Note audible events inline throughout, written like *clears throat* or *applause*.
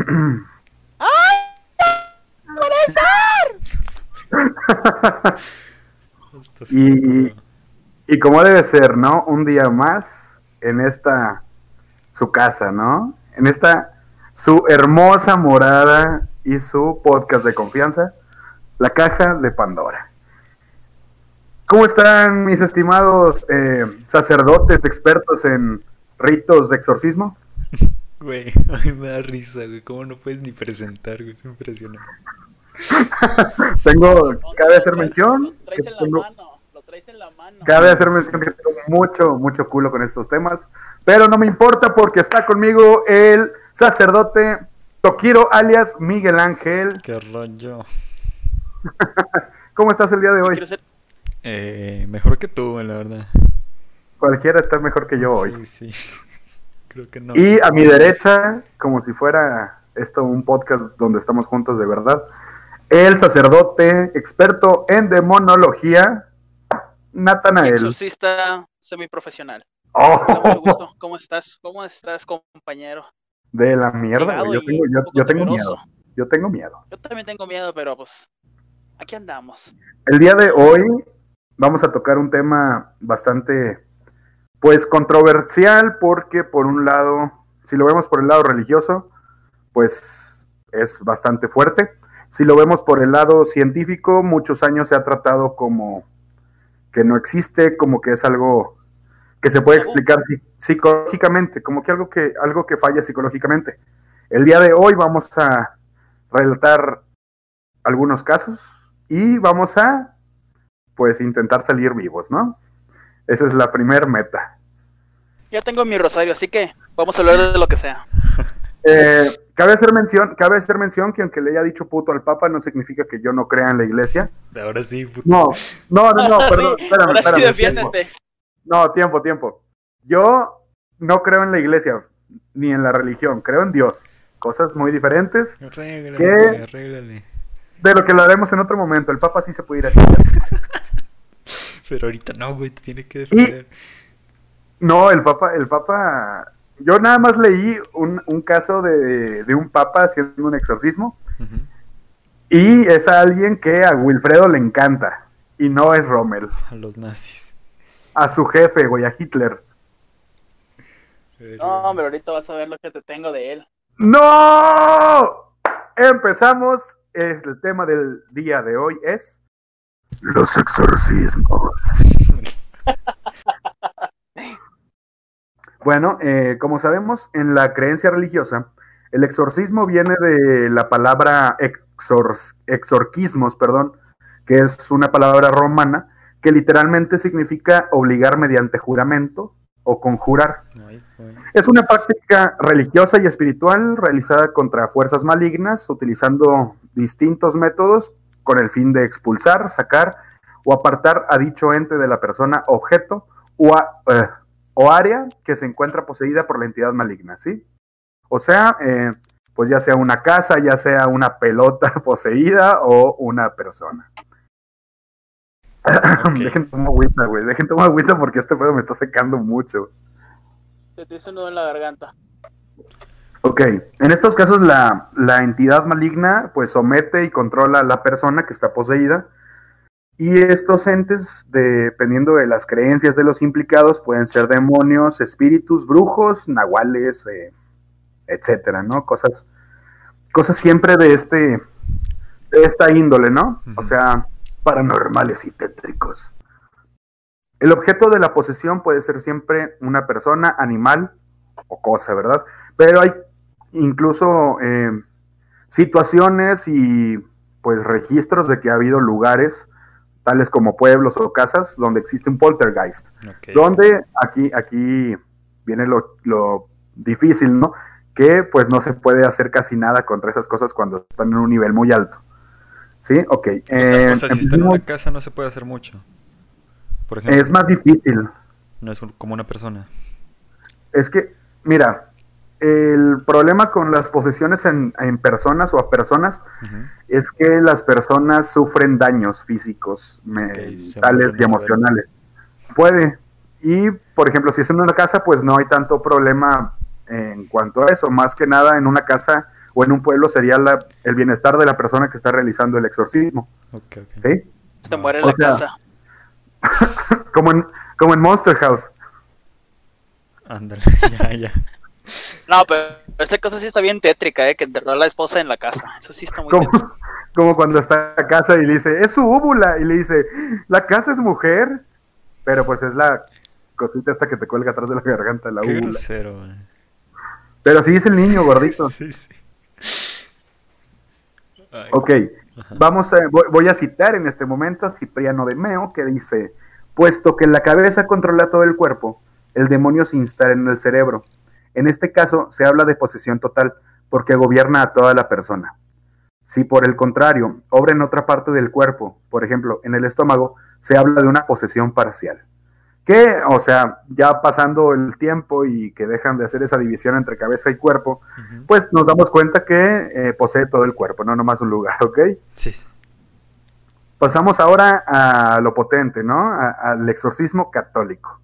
*clears throat* ¡Ay! ¡Puede ser! *laughs* y, y como debe ser, ¿no? Un día más en esta su casa, ¿no? En esta su hermosa morada y su podcast de confianza, La Caja de Pandora. ¿Cómo están mis estimados eh, sacerdotes expertos en ritos de exorcismo? Güey, *laughs* a mí me da risa, güey. ¿Cómo no puedes ni presentar, güey? Es impresionante. *laughs* tengo, cabe hacer mención. Lo traes en la mano, lo traes en la mano. Cabe hacer mención que tengo mucho, mucho culo con estos temas. Pero no me importa porque está conmigo el sacerdote Tokiro alias Miguel Ángel. *laughs* Qué rollo. ¿Cómo estás el día de hoy? Eh, mejor que tú, la verdad. Cualquiera está mejor que yo hoy. Sí, sí. Creo que no. Y a mi derecha, como si fuera esto un podcast donde estamos juntos de verdad, el sacerdote experto en demonología, Natanael. Exorcista semiprofesional. Oh. ¿Cómo estás? ¿Cómo estás, compañero? De la mierda, Yo tengo, yo, tengo miedo. Yo tengo miedo. Yo también tengo miedo, pero pues aquí andamos. El día de hoy vamos a tocar un tema bastante, pues, controversial, porque por un lado, si lo vemos por el lado religioso, pues es bastante fuerte. Si lo vemos por el lado científico, muchos años se ha tratado como que no existe, como que es algo que se puede explicar psicológicamente, como que algo que algo que falla psicológicamente. El día de hoy vamos a relatar algunos casos y vamos a pues intentar salir vivos, ¿no? Esa es la primer meta. Ya tengo mi rosario, así que vamos a hablar de lo que sea. Eh, cabe hacer mención, cabe hacer mención que aunque le haya dicho puto al Papa no significa que yo no crea en la iglesia. Ahora sí, puto. No, no, no, no, *laughs* perdón, espérame, espérame, no, tiempo, tiempo. Yo no creo en la iglesia ni en la religión, creo en Dios. Cosas muy diferentes. Arréglale, De lo que lo haremos en otro momento. El Papa sí se puede ir a *laughs* Pero ahorita no, güey, te tiene que defender. No, el Papa, el Papa. Yo nada más leí un, un caso de, de, un Papa haciendo un exorcismo. Y es a alguien que a Wilfredo le encanta. Y no es Rommel. A los nazis a su jefe, güey, a Hitler. No, hombre, ahorita vas a ver lo que te tengo de él. ¡No! Empezamos. el tema del día de hoy es los exorcismos. *laughs* bueno, eh, como sabemos, en la creencia religiosa, el exorcismo viene de la palabra exorquismos, perdón, que es una palabra romana que literalmente significa obligar mediante juramento o conjurar. Es una práctica religiosa y espiritual realizada contra fuerzas malignas utilizando distintos métodos con el fin de expulsar, sacar o apartar a dicho ente de la persona objeto o, eh, o área que se encuentra poseída por la entidad maligna, ¿sí? O sea, eh, pues ya sea una casa, ya sea una pelota *laughs* poseída o una persona. *clears throat* Dejen tomar agüita, güey. Dejen tomar agüita porque este pedo me está secando mucho. Se te hizo nudo en la garganta. Ok, en estos casos la, la, entidad maligna pues somete y controla a la persona que está poseída y estos entes, dependiendo de las creencias de los implicados, pueden ser demonios, espíritus, brujos, nahuales, eh, etcétera, ¿no? Cosas, cosas siempre de este, de esta índole, ¿no? O sea, paranormales y tétricos. El objeto de la posesión puede ser siempre una persona, animal o cosa, ¿verdad? Pero hay incluso eh, situaciones y pues registros de que ha habido lugares tales como pueblos o casas donde existe un poltergeist, donde aquí aquí viene lo, lo difícil, ¿no? Que pues no se puede hacer casi nada contra esas cosas cuando están en un nivel muy alto. Sí, ok. O sea, eh, si está en una casa no se puede hacer mucho. Por ejemplo. Es más difícil. No es como una persona. Es que, mira, el problema con las posesiones en, personas o a personas es que las personas sufren daños físicos, mentales y emocionales. Puede. Y, por ejemplo, si es en una casa, pues no hay tanto problema en cuanto a eso. Más que nada, en una casa o en un pueblo sería la, el bienestar de la persona que está realizando el exorcismo. ¿Sí? Se muere en la sea, casa. *laughs* Como en, como en Monster House. Ándale, *laughs* ya, ya. No, pero esta cosa sí está bien tétrica, ¿eh? Que enterró a la esposa en la casa. Eso sí está muy Como, tétrico. *laughs* como cuando está en la casa y le dice, es su úvula. Y le dice, la casa es mujer. Pero pues es la cosita esta que te cuelga atrás de la garganta, la Qué úvula. grosero. Pero sí es el niño gordito. *laughs* Sí, sí. Ay, Ok, vamos a, voy, voy a citar en este momento a Cipriano de Meo que dice, puesto que la cabeza controla todo el cuerpo, el demonio se instala en el cerebro. En este caso se habla de posesión total porque gobierna a toda la persona. Si por el contrario obra en otra parte del cuerpo, por ejemplo en el estómago, se habla de una posesión parcial. Que, o sea, ya pasando el tiempo y que dejan de hacer esa división entre cabeza y cuerpo, pues nos damos cuenta que eh, posee todo el cuerpo, no nomás un lugar, *laughs* ¿ok? Sí, sí. Pasamos ahora a lo potente, ¿no? A- al exorcismo católico.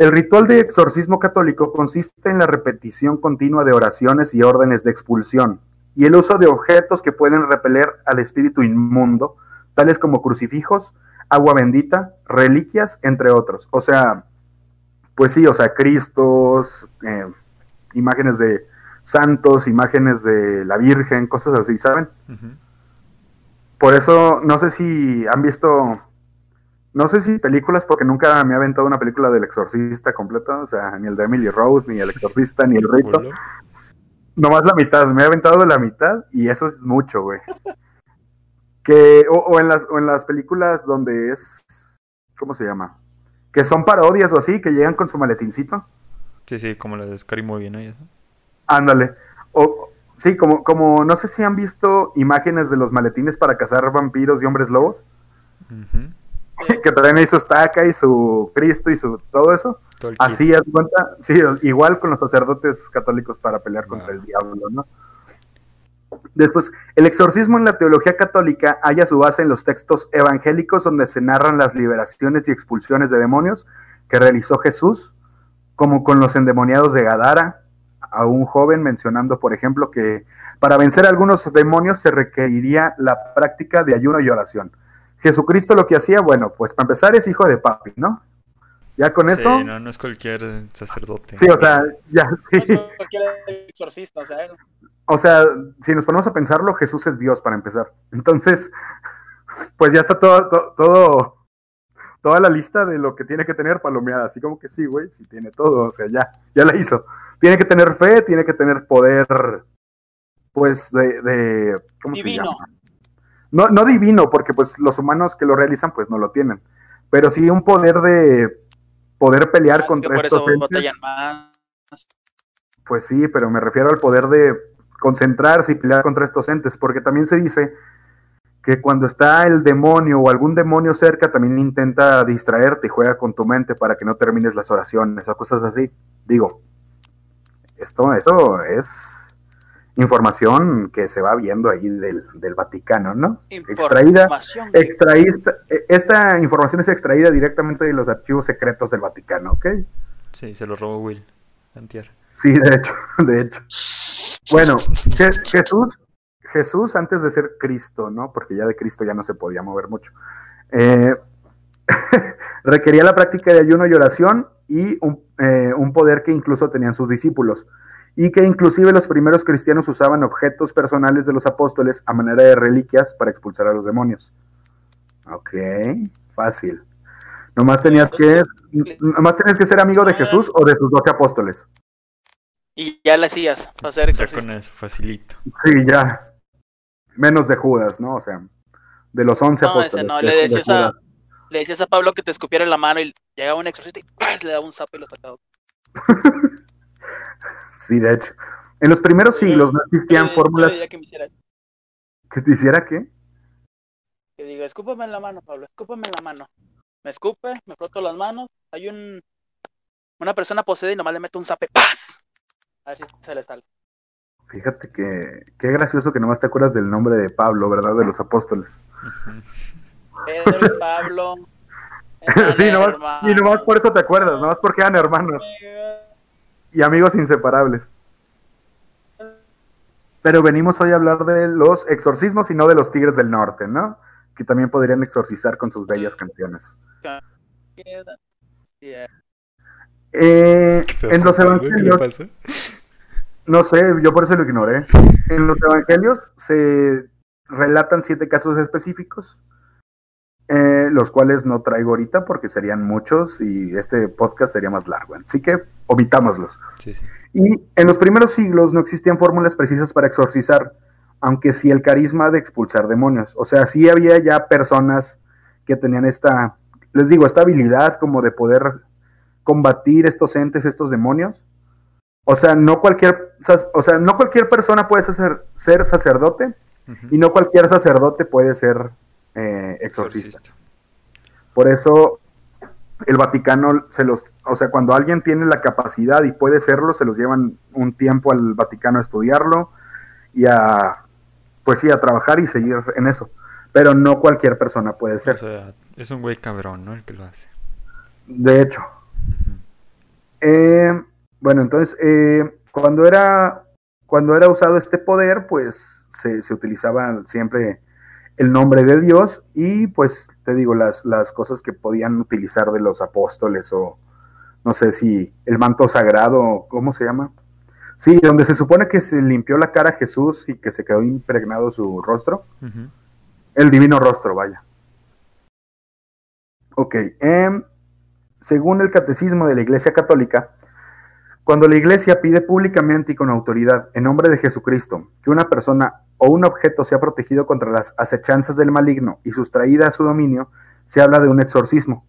El ritual de exorcismo católico consiste en la repetición continua de oraciones y órdenes de expulsión y el uso de objetos que pueden repeler al espíritu inmundo, tales como crucifijos, agua bendita, reliquias, entre otros. O sea, pues sí, o sea, Cristos, eh, imágenes de santos, imágenes de la Virgen, cosas así, ¿saben? Por eso, no sé si han visto, no sé si películas, porque nunca me ha aventado una película del exorcista completa, o sea, ni el de Emily Rose, ni el exorcista, ni el rito. Nomás la mitad, me he aventado la mitad y eso es mucho, güey. Que, o, o en las, o en las películas donde es, ¿cómo se llama? Que son parodias o así, que llegan con su maletincito. Sí, sí, como la de Scary Movie, ¿no? Ándale. O, sí, como, como, no sé si han visto imágenes de los maletines para cazar vampiros y hombres lobos. *laughs* que traen ahí su estaca y su Cristo y su todo eso. Todo. Así es cuenta, sí, igual con los sacerdotes católicos para pelear contra Wow. el diablo, ¿no? Después, el exorcismo en la teología católica halla su base en los textos evangélicos donde se narran las liberaciones y expulsiones de demonios que realizó Jesús, como con los endemoniados de Gadara, a un joven mencionando, por ejemplo, que para vencer a algunos demonios se requeriría la práctica de ayuno y oración. Jesucristo lo que hacía, bueno, pues para empezar es hijo de papi, ¿no? Ya con eso, Sí, no, no es cualquier sacerdote. sí, o sea, ya, sí. No, no, cualquier exorcista, o sea, él- O sea, si nos ponemos a pensarlo, Jesús es Dios para empezar. Entonces, pues ya está todo, to- todo, toda la lista de lo que tiene que tener palomeada. Así como que sí, güey, sí tiene todo. O sea, ya, ya la hizo. Tiene que tener fe, tiene que tener poder, pues, de, de ¿cómo Divino. se llama? No, no divino, porque pues los humanos que lo realizan, pues no lo tienen. Pero sí un poder de poder pelear es contra por estos eso entes. más. Pues sí, pero me refiero al poder de concentrarse y pelear contra estos entes, porque también se dice que cuando está el demonio o algún demonio cerca, también intenta distraerte y juega con tu mente para que no termines las oraciones o cosas así. Digo, esto, eso es información que se va viendo ahí del, del Vaticano, ¿no? Extraída, Información. extraída, esta información es extraída directamente de los archivos secretos del Vaticano, ¿ok? Sí, se lo robó Will. Antier. Sí, de hecho, *laughs* de hecho. Bueno, Je- Jesús, Jesús antes de ser Cristo, ¿no? Porque ya de Cristo ya no se podía mover mucho. eh, *laughs* requería la práctica de ayuno y oración y un, eh, un poder que incluso tenían sus discípulos. Y que inclusive los primeros cristianos usaban objetos personales de los apóstoles a manera de reliquias para expulsar a los demonios. Ok, fácil. Nomás tenías que, nomás tenías que ser amigo de Jesús o de sus doce apóstoles. Y ya le hacías para ser Ya exorcista. con eso, facilito. Sí, ya. Menos de Judas, ¿no? O sea, de los once No, apóstoles. ese no. Le de decías, a, le decías a Pablo que te escupiera en la mano y llegaba un exorcista y ¡paz! le daba un zapo y lo sacaba. *laughs* Sí, de hecho. En los primeros siglos no existían fórmulas diría que me hiciera eso. que te hiciera qué. Que digo, escúpame en la mano, Pablo, escúpame en la mano. Me escupe, me froto las manos. Hay un una persona poseída y nomás le meto un zape, ¡paz! A ver si se le sale. Fíjate que qué gracioso que nomás te acuerdas del nombre de Pablo, ¿verdad? De los apóstoles. Pedro y Pablo. *laughs* sí, nomás, y nomás por eso te acuerdas, nomás porque eran hermanos. Y amigos inseparables. Pero venimos hoy a hablar de los exorcismos y no de los Tigres del Norte, ¿no? Que también podrían exorcizar con sus bellas canciones. Eh, en los ¿Qué le evangelios, no sé, yo por eso lo ignoré. *laughs* En los evangelios se relatan siete casos específicos, eh, los cuales no traigo ahorita porque serían muchos y este podcast sería más largo. Así que omitámoslos. Sí, sí. Y en los primeros siglos no existían fórmulas precisas para exorcizar, aunque sí el carisma de expulsar demonios. O sea, sí había ya personas que tenían esta, les digo, esta habilidad como de poder combatir estos entes, estos demonios. O sea, no cualquier, o sea, no cualquier persona puede ser, ser sacerdote y no cualquier sacerdote puede ser eh, exorcista. Exorcista. Por eso el Vaticano se los, o sea, cuando alguien tiene la capacidad y puede serlo, se los llevan un tiempo al Vaticano a estudiarlo y a, pues sí, a trabajar y seguir en eso. Pero no cualquier persona puede O ser. sea, es un güey cabrón, ¿no? El que lo hace. De hecho. Eh, bueno, entonces, eh, cuando era cuando era usado este poder, pues se, se utilizaba siempre el nombre de Dios y pues te digo, las, las cosas que podían utilizar de los apóstoles o no sé si el manto sagrado, ¿cómo se llama? Sí, donde se supone que se limpió la cara a Jesús y que se quedó impregnado su rostro. El divino rostro, vaya. Ok, em, según el catecismo de la Iglesia Católica, cuando la Iglesia pide públicamente y con autoridad, en nombre de Jesucristo, que una persona o un objeto sea protegido contra las acechanzas del maligno y sustraída a su dominio, se habla de un exorcismo.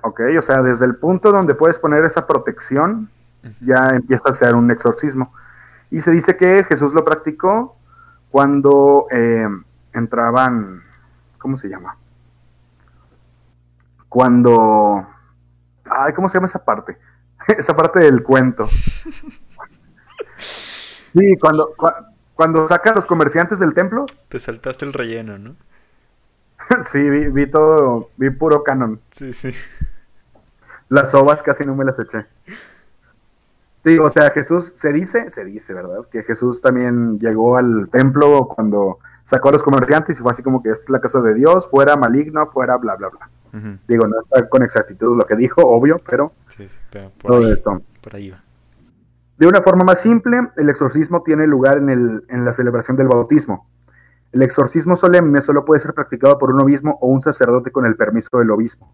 Ok, o sea, desde el punto donde puedes poner esa protección, ya empieza a ser un exorcismo. Y se dice que Jesús lo practicó cuando eh, entraban, ¿cómo se llama? Cuando, ay, ¿cómo se llama esa parte? *laughs* esa parte del cuento. *laughs* Sí, cuando, cua- cuando sacan los comerciantes del templo, Te saltaste el relleno, ¿no? *laughs* sí, vi, vi todo, vi puro canon. Sí, sí. Las ovas casi no me las eché. Sí, o sea, Jesús, se dice, se dice, ¿verdad? Que Jesús también llegó al templo cuando sacó a los comerciantes y fue así como que esta es la casa de Dios, fuera maligno, fuera bla, bla, bla. Digo, no está con exactitud lo que dijo, obvio, pero Sí, por todo ahí, esto. por ahí va. De una forma más simple, el exorcismo tiene lugar en, el, en la celebración del bautismo. El exorcismo solemne solo puede ser practicado por un obispo o un sacerdote con el permiso del obispo.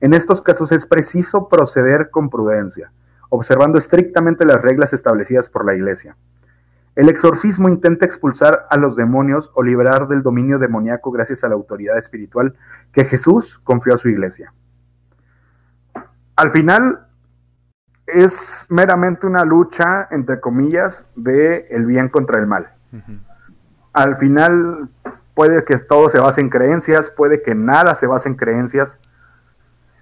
En estos casos es preciso proceder con prudencia, observando estrictamente las reglas establecidas por la Iglesia. El exorcismo intenta expulsar a los demonios o liberar del dominio demoníaco gracias a la autoridad espiritual que Jesús confió a su Iglesia. Al final, es meramente una lucha, entre comillas, de el bien contra el mal. Al final puede que todo se base en creencias, puede que nada se base en creencias.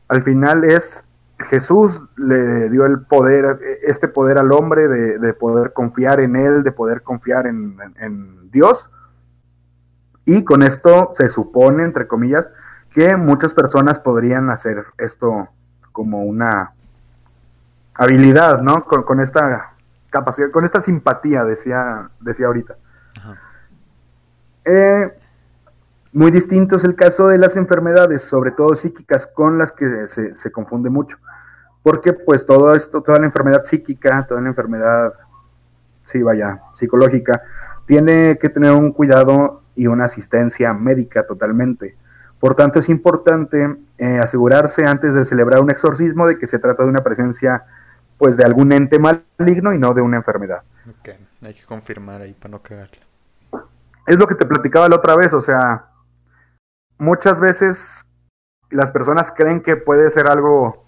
Al final es Jesús le dio el poder, este poder al hombre de, de poder confiar en él, de poder confiar en, en- en Dios. Y con esto se supone, entre comillas, que muchas personas podrían hacer esto como una habilidad, ¿no? Con, con esta capacidad, con esta simpatía, decía, decía ahorita. Ajá. Eh, muy distinto es el caso de las enfermedades, sobre todo psíquicas, con las que se, se confunde mucho. Porque pues todo esto, toda la enfermedad psíquica, toda la enfermedad, sí, vaya, psicológica, tiene que tener un cuidado y una asistencia médica totalmente. Por tanto, es importante eh, asegurarse antes de celebrar un exorcismo de que se trata de una presencia pues de algún ente maligno y no de una enfermedad. Ok, hay que confirmar ahí para no cagarla. es lo que te platicaba la otra vez, o sea, muchas veces las personas creen que puede ser algo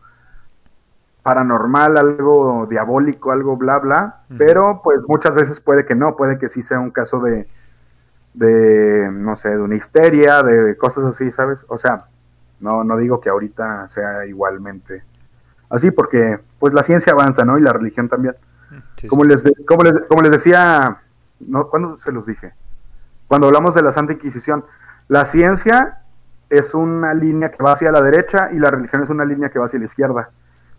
paranormal, algo diabólico, algo bla bla, pero pues muchas veces puede que no, puede que sí sea un caso de, de no sé, de una histeria, de cosas así, ¿sabes? O sea, no, no digo que ahorita sea igualmente así, porque pues la ciencia avanza, ¿no? Y la religión también. Mm, sí, Como les, de- como les, como les decía, ¿no? ¿cuándo se los dije? Cuando hablamos de la Santa Inquisición, la ciencia es una línea que va hacia la derecha y la religión es una línea que va hacia la izquierda,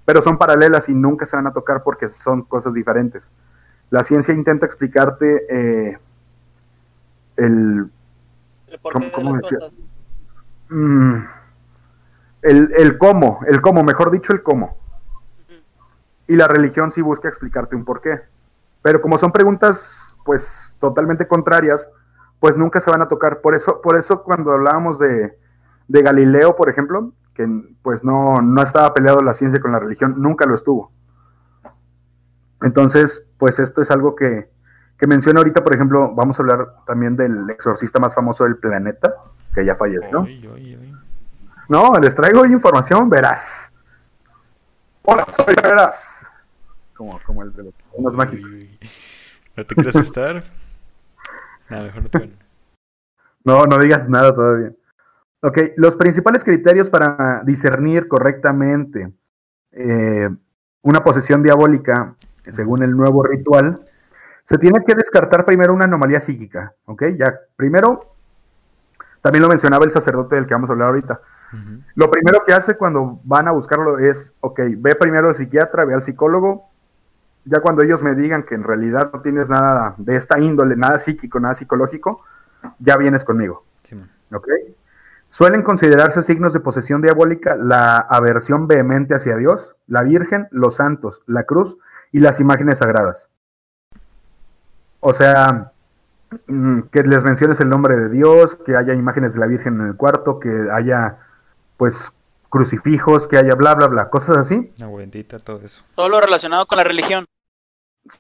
pero son paralelas y nunca se van a tocar porque son cosas diferentes. la ciencia intenta explicarte eh, el, El ¿Cómo- decía? mm, el, el cómo, el cómo, mejor dicho, el cómo. Y la religión sí busca explicarte un porqué. Pero como son preguntas, pues, totalmente contrarias, pues nunca se van a tocar. Por eso, por eso cuando hablábamos de, de Galileo, por ejemplo, que pues no, no estaba peleado la ciencia con la religión, nunca lo estuvo. Entonces, pues esto es algo que, que menciono ahorita, por ejemplo, vamos a hablar también del exorcista más famoso del planeta, que ya falleció. Ay, ay, ay. No, les traigo información, verás. Hola, soy verás. Como, como el de los, los mágicos. ¿No te quieres estar? *laughs* No, mejor no te. No, no digas nada todavía. Ok, los principales criterios para discernir correctamente eh, una posesión diabólica, según el nuevo ritual, se tiene que descartar primero una anomalía psíquica. Ok, ya, primero, también lo mencionaba el sacerdote del que vamos a hablar ahorita. Lo primero que hace cuando van a buscarlo es, ok, ve primero al psiquiatra, ve al psicólogo. Ya cuando ellos me digan que en realidad no tienes nada de esta índole, nada psíquico, nada psicológico, ya vienes conmigo. Simón. ¿ok? Suelen considerarse signos de posesión diabólica la aversión vehemente hacia Dios, la Virgen, los santos, la cruz y las imágenes sagradas. O sea, mm, que les menciones el nombre de Dios, que haya imágenes de la Virgen en el cuarto, que haya, pues, crucifijos, que haya bla, bla, bla, cosas así. Una bendita, todo eso. Todo lo relacionado con la religión.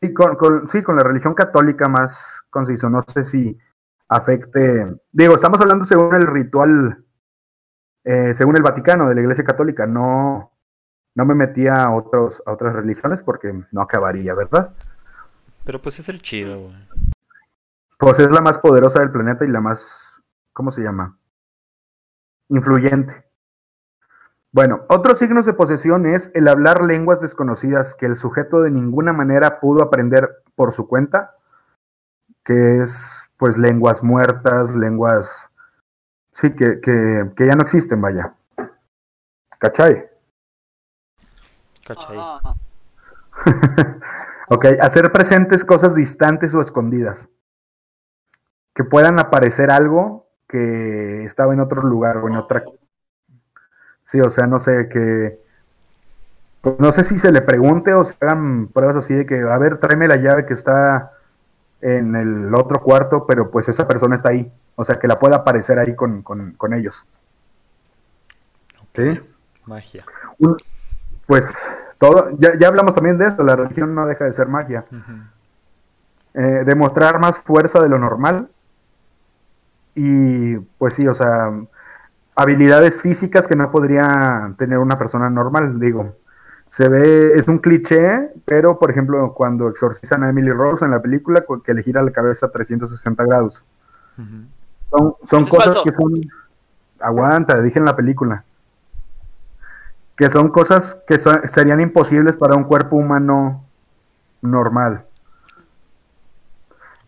Sí, con, con- sí, con la religión católica más conciso. No sé si afecte. Digo, estamos hablando según el ritual, eh, según el Vaticano de la Iglesia Católica. No, no me metía a, otros, a otras religiones porque no acabaría, ¿verdad? Pero pues es el chido, güey. Pues es la más poderosa del planeta y la más, ¿cómo se llama? Influyente. Bueno, otros signos de posesión es el hablar lenguas desconocidas que el sujeto de ninguna manera pudo aprender por su cuenta, que es pues lenguas muertas, lenguas, sí, que, que, que ya no existen, vaya. ¿Cachai? ¿Cachai? *laughs* *laughs* Ok, hacer presentes cosas distantes o escondidas. Que puedan aparecer algo que estaba en otro lugar o en otra. Sí, o sea, no sé, que. pues, no sé si se le pregunte o se hagan pruebas así de que, a ver, tráeme la llave que está en el otro cuarto, pero pues esa persona está ahí. O sea, que la pueda aparecer ahí con, con, con ellos. ¿Sí? Magia. Un- pues todo, ya, ya hablamos también de esto, la religión no deja de ser magia. Eh, demostrar más fuerza de lo normal. Y pues sí, o sea, habilidades físicas que no podría tener una persona normal, digo. Se ve, es un cliché, pero por ejemplo, cuando exorcizan a Emily Rose en la película, cu- que le gira la cabeza a 360 grados. Son, son Eso cosas falso. que son. Aguanta, dije en la película. Que son cosas que serían imposibles para un cuerpo humano normal.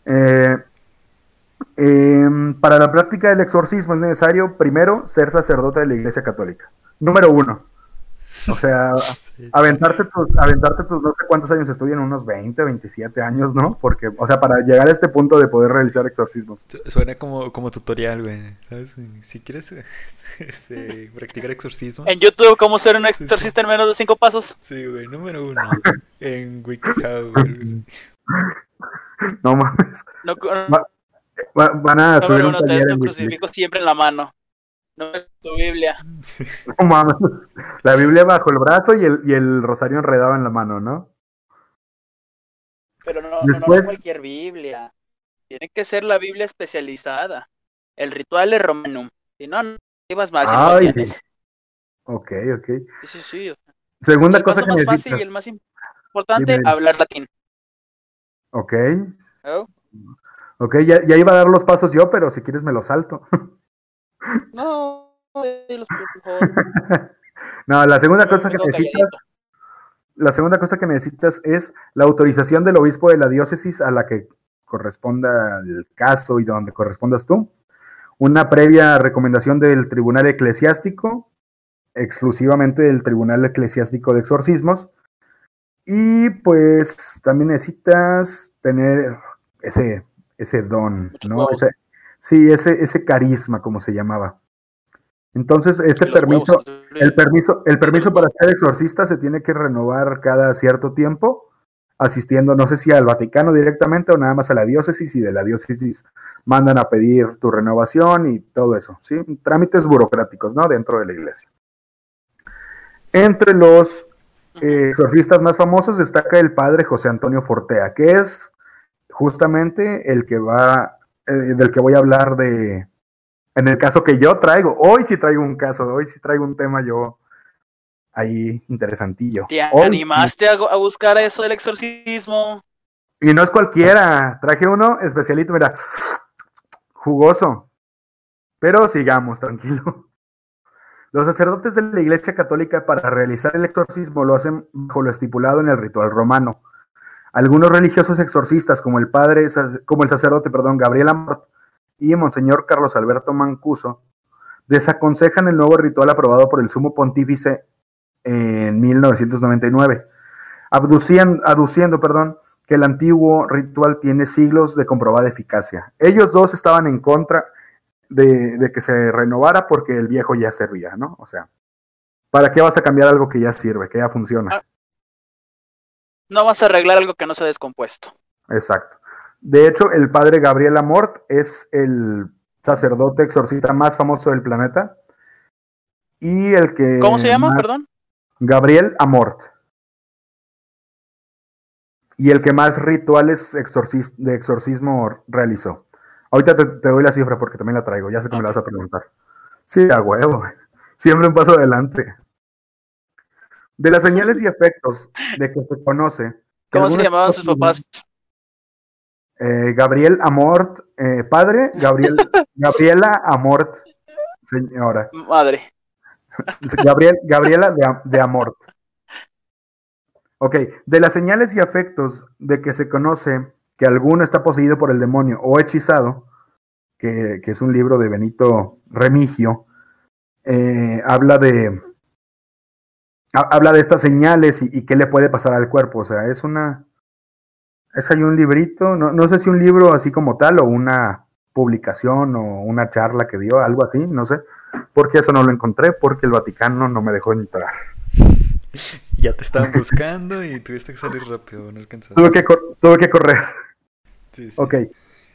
Eh, em, para la práctica del exorcismo es necesario, primero, ser sacerdote de la Iglesia Católica. Número uno. O sea, Sí. aventarte tus, aventarte tus no sé cuántos años estudian, unos 20, 27 años, ¿no? Porque, o sea, para llegar a este punto de poder realizar exorcismos. Su- Suena como, como tutorial, güey. ¿Sabes? Si quieres *laughs* este, practicar exorcismos. En YouTube, ¿cómo ser un exorcista en menos de cinco pasos? Sí, güey. Número uno. *laughs* En WikiHow, güey. No mames. No, Va- Va- van a subir un taller en crucifijo siempre en la mano. No tu Biblia. *laughs* No mames. La Biblia bajo el brazo y el, y el rosario enredado en la mano, ¿no? Pero no, no, Después- no cualquier Biblia. Tiene que ser la Biblia especializada. El ritual es romanum. Si no, no no lo Ay. Ok, ok. Sí, sí, sí. Segunda el cosa que más fácil y el más importante, Dime. hablar latín. Ok. ¿no? Ok, ya, ya iba a dar los pasos yo, pero si quieres me los salto. *laughs* No, los *laughs* no, la segunda cosa que necesitas, la segunda cosa que necesitas es la autorización del obispo de la diócesis a la que corresponda el caso y donde correspondas tú. Una previa recomendación del tribunal eclesiástico, exclusivamente del tribunal eclesiástico de exorcismos. Y pues también necesitas tener ese, ese don, ¿no? Ese- sí, ese, ese carisma, como se llamaba. Entonces, este permiso, el permiso, el permiso para ser exorcista se tiene que renovar cada cierto tiempo, asistiendo, no sé si al Vaticano directamente o nada más a la diócesis y de la diócesis mandan a pedir tu renovación y todo eso, ¿sí? Trámites burocráticos, ¿no? Dentro de la iglesia. Entre los eh, exorcistas más famosos destaca el padre José Antonio Fortea, que es justamente el que va, eh, del que voy a hablar de, en el caso que yo traigo. Hoy sí traigo un caso, hoy sí traigo un tema yo ahí interesantillo. ¿Te Hoy animaste a, a buscar eso del exorcismo? Y no es cualquiera, traje uno especialito, mira, jugoso. Pero sigamos, tranquilo. Los sacerdotes de la Iglesia Católica para realizar el exorcismo lo hacen bajo lo estipulado en el ritual romano. Algunos religiosos exorcistas, como el padre, como el sacerdote, perdón, Gabriel Amort y Monseñor Carlos Alberto Mancuso, desaconsejan el nuevo ritual aprobado por el sumo pontífice en 1999, abducían- aduciendo, perdón, que el antiguo ritual tiene siglos de comprobada eficacia. Ellos dos estaban en contra de, de que se renovara porque el viejo ya servía, ¿no? O sea, ¿para qué vas a cambiar algo que ya sirve, que ya funciona? No vas a arreglar algo que no se ha descompuesto. Exacto. De hecho, el padre Gabriel Amort es el sacerdote exorcista más famoso del planeta. Y el que. ¿Cómo se llama? más- Perdón. Gabriel Amort. Y el que más rituales exorcis- de exorcismo realizó. Ahorita te, te doy la cifra porque también la traigo. Ya sé que me la vas a preguntar. Sí, a huevo. Siempre un paso adelante. De las señales y efectos de que se conoce. que ¿Cómo se llamaban sus papás? eh, Gabriel Amort, eh, padre, Gabriel, *laughs* Gabriela Amort, señora. Madre. Gabriel, Gabriela de, de Amort. Ok, de las señales y afectos de que se conoce que alguno está poseído por el demonio o hechizado, que, que es un libro de Benito Remigio, eh, habla de habla de estas señales y, y qué le puede pasar al cuerpo. O sea, es una es ahí un librito, no, no sé si un libro así como tal o una publicación o una charla que dio, algo así, no sé. Porque eso no lo encontré, porque el Vaticano no me dejó entrar. *laughs* Ya te estaban buscando y tuviste que salir rápido, no alcanzaste. Tuve que, cor- tuve que correr. Sí, sí. Ok.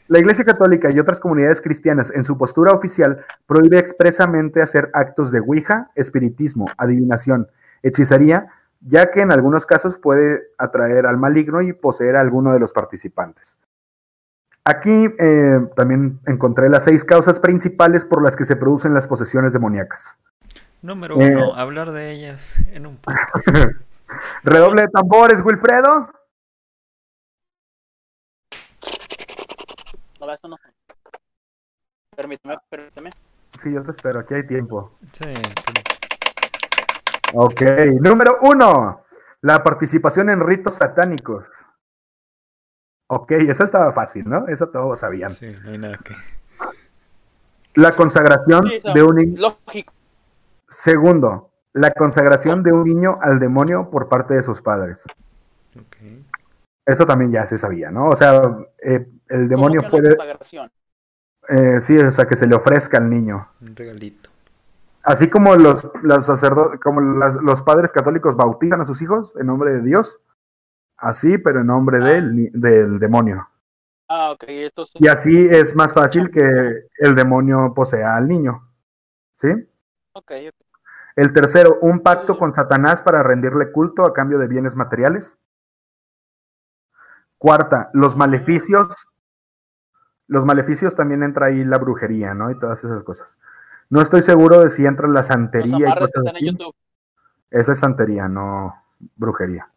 La Iglesia Católica y otras comunidades cristianas, en su postura oficial, prohíbe expresamente hacer actos de Ouija, espiritismo, adivinación, hechicería, ya que en algunos casos puede atraer al maligno y poseer a alguno de los participantes. Aquí eh, también encontré las seis causas principales por las que se producen las posesiones demoníacas. Número Eh. uno, hablar de ellas en un podcast. *laughs* Redoble de tambores, Wilfredo. No, eso no. Permíteme, permíteme. Sí, yo te espero, aquí hay tiempo. Sí, Ok, número uno, la participación en ritos satánicos. Ok, eso estaba fácil, ¿no? Eso todos sabían. sí, no hay nada que. La consagración Sí, de un niño. Lógico. Segundo, la consagración de un niño al demonio por parte de sus padres. Eso también ya se sabía, ¿no? O sea, eh, el demonio ¿Cómo que una puede, consagración? eh, sí, o sea, que se le ofrezca al niño. Un regalito. Así como los, los sacerdotes, como las- los padres católicos bautizan a sus hijos en nombre de Dios, así, pero en nombre Ah. del, del demonio. Ah, ok. Esto es- Y así es más fácil que el demonio posea al niño. ¿Sí? Ok, ok. El tercero, un pacto con Satanás para rendirle culto a cambio de bienes materiales. Cuarta, los maleficios. Los maleficios también entra ahí la brujería, ¿no? Y todas esas cosas. No estoy seguro de si entra la Los santería y que cosas están en. YouTube. Esa es santería, no brujería.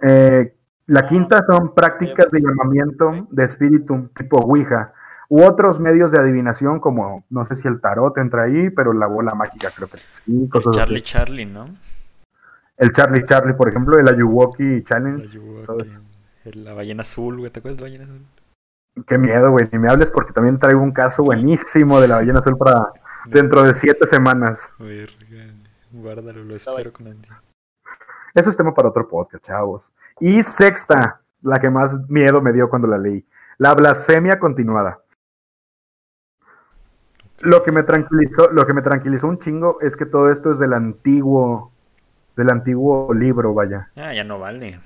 Eh, la quinta son prácticas de llamamiento de espíritu tipo Ouija u otros medios de adivinación como, no sé si el tarot entra ahí, pero la bola mágica creo que sí, cosas Charlie así. Charlie, ¿no? El Charlie Charlie, por ejemplo, el Ayuwoki Challenge. Yuwoki, todo eso. el- la ballena azul, güey. ¿Te acuerdas de la ballena azul? Qué miedo, güey, ni me hables porque también traigo un caso buenísimo de la ballena azul para dentro de siete semanas. Verga, Guárdalo, lo espero con ansia. Eso es tema para otro podcast, chavos. Y sexta, la que más miedo me dio cuando la leí. La blasfemia continuada. Lo que me tranquilizó, lo que me tranquilizó un chingo es que todo esto es del antiguo, del antiguo libro, vaya. Ah, ya no vale.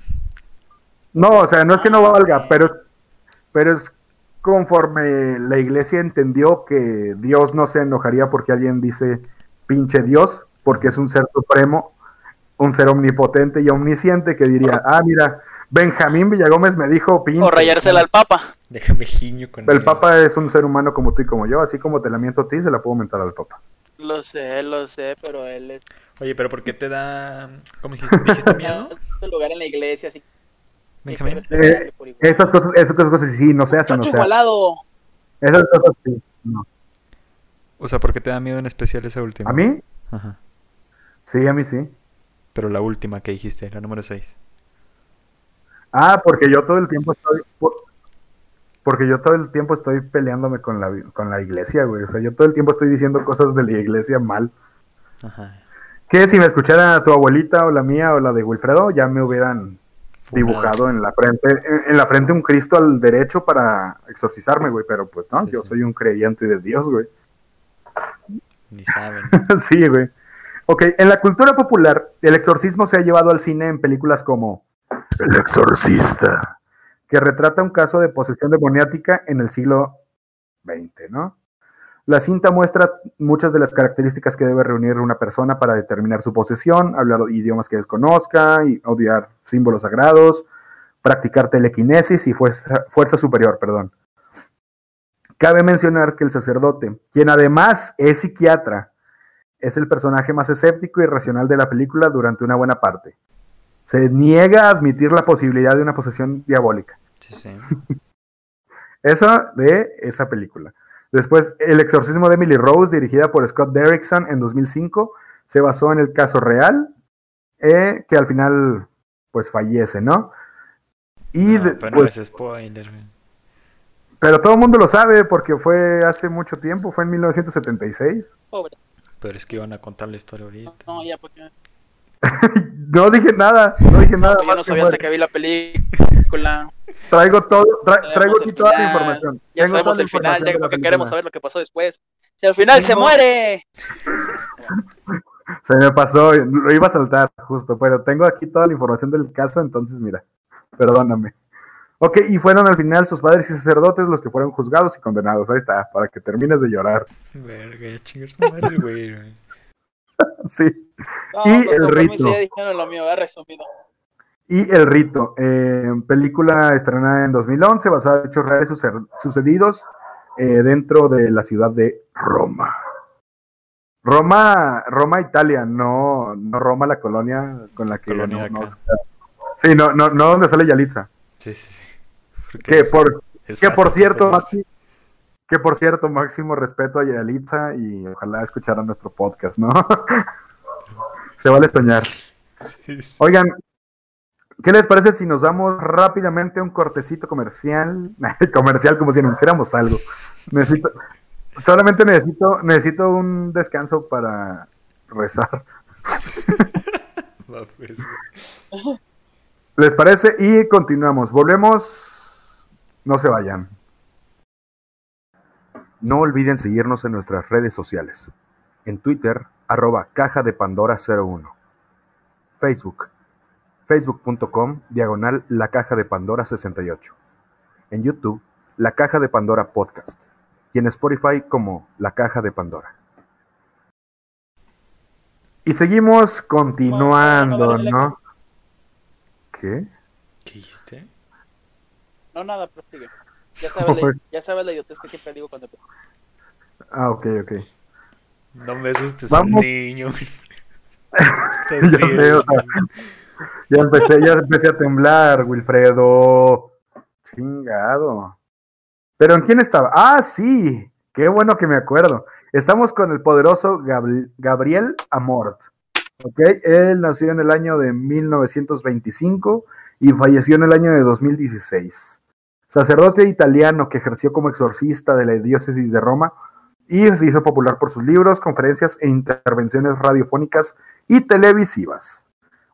No, o sea, no es que no valga, pero, pero es conforme la iglesia entendió que Dios no se enojaría porque alguien dice pinche Dios, porque es un ser supremo, un ser omnipotente y omnisciente que diría, ah, mira, Benjamín Villagómez me dijo pinche. O rayársela al Papa. Déjame giño con El. Papa es un ser humano como tú y como yo, así como te la miento a ti, se la puedo mentar al Papa. Lo sé, lo sé, pero él es Oye, pero ¿por qué te da. ¿Cómo dijiste? ¿Dijiste miedo? *laughs* el lugar en la iglesia, así Benjamín. Eh, Esas cosas, esas cosas sí, no se hacen, o Chacho sea, igualado. esas cosas sí. no. O sea, ¿por qué te da miedo en especial esa última? ¿A mí? Ajá. Sí, a mí sí. Pero la última que dijiste, la número 6. Ah, porque yo todo el tiempo estoy. por- Porque yo todo el tiempo estoy peleándome con la, con la iglesia, güey. O sea, yo todo el tiempo estoy diciendo cosas de la iglesia mal. Ajá. Que si me escuchara tu abuelita o la mía o la de Wilfredo, ya me hubieran dibujado en la frente, en, en la frente un Cristo al derecho para exorcizarme, güey. Pero pues no, Sí, yo sí. soy un creyente de Dios, güey. Ni saben. *laughs* sí, güey. Ok, en la cultura popular, el exorcismo se ha llevado al cine en películas como El exorcista, que retrata un caso de posesión demoniática en el siglo XX, ¿no? La cinta muestra muchas de las características que debe reunir una persona para determinar su posesión, hablar idiomas que desconozca, y odiar símbolos sagrados, practicar telequinesis y fuerza, fuerza superior, perdón. Cabe mencionar que el sacerdote, quien además es psiquiatra, es el personaje más escéptico y racional de la película durante una buena parte. Se niega a admitir la posibilidad de una posesión diabólica. Sí, sí. *laughs* Esa de esa película. Después, El exorcismo de Emily Rose, dirigida por Scott Derrickson en 2005, se basó en el caso real, eh, que al final, pues fallece, ¿no? Y No, de- pero no pues, es spoiler, pero todo el mundo lo sabe porque fue hace mucho tiempo, fue en 1976. Pobre. Pero es que iban a contar la historia ahorita. No, ya, porque *laughs* No dije nada, no dije nada. yo no que sabía hasta que vi la película. Traigo todo, tra- traigo aquí toda la información. Ya Tengo sabemos el final, ya la porque queremos saber lo que pasó después. Si al final se muere. *laughs* Se me pasó, lo iba a saltar justo, pero tengo aquí toda la información del caso, entonces mira, perdóname. Ok, y fueron al final sus padres y sacerdotes los que fueron juzgados y condenados. Ahí está, para que termines de llorar. Verga, chingar su madre, güey. *laughs* Sí. No, Y el rito. ya dijeron lo mío, ha resumido. Y El Rito, eh, película estrenada en 2011, basada en hechos reales suce- sucedidos eh, dentro de la ciudad de Roma. Roma, Roma, Italia, no, no Roma, la colonia con la que Colonia. Oscar. Sí, no, no, no donde sale Yalitza. Sí, sí, sí. Porque Que es- por, es que por cierto. Que por cierto, máximo respeto a Yalitza y ojalá escuchara nuestro podcast, ¿no? *laughs* Se vale soñar. Sí, sí. Oigan, ¿qué les parece si nos damos rápidamente un cortecito comercial? *laughs* comercial como si anunciáramos algo. Necesito, solamente necesito, necesito un descanso para rezar. Pues. ¿Les parece? Y continuamos. Volvemos. No se vayan. No olviden seguirnos en nuestras redes sociales. En Twitter, arroba caja de Pandora 01. Facebook, facebook.com, diagonal la caja de Pandora 68. En YouTube, la caja de Pandora Podcast. Y en Spotify como la caja de Pandora. Y seguimos continuando, No. ¿Qué? ¿Qué dijiste? No, nada, prosigue. Ya *laughs* sabes, la, ya sabes la idiotez que siempre digo cuando. Ah, ok, ok. No me asustes al niño. *laughs* Ya bien, sé, o sea, Ya empecé, ya empecé a temblar, Wilfredo. Chingado. ¿Pero en quién estaba? Ah, sí. Qué bueno que me acuerdo. Estamos con el poderoso Gabri- Gabriel Amort. ¿Ok? Él nació en el año de 1925 y falleció en el año de 2016. Sacerdote italiano que ejerció como exorcista de la diócesis de Roma y se hizo popular por sus libros, conferencias e intervenciones radiofónicas y televisivas.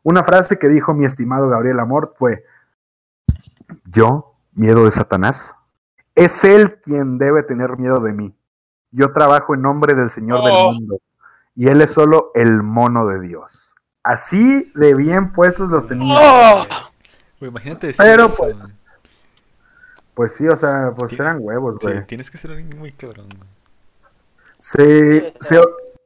Una frase que dijo mi estimado Gabriel Amort fue, yo, miedo de Satanás, es él quien debe tener miedo de mí. Yo trabajo en nombre del Señor Oh. del mundo y él es solo el mono de Dios. Así de bien puestos los tenía. ¡Oh! Imagínate decir Pero, eso. pues, Pues sí, o sea, pues Sí. eran huevos, Sí, güey. tienes que ser alguien muy cabrón. güey. Se, se,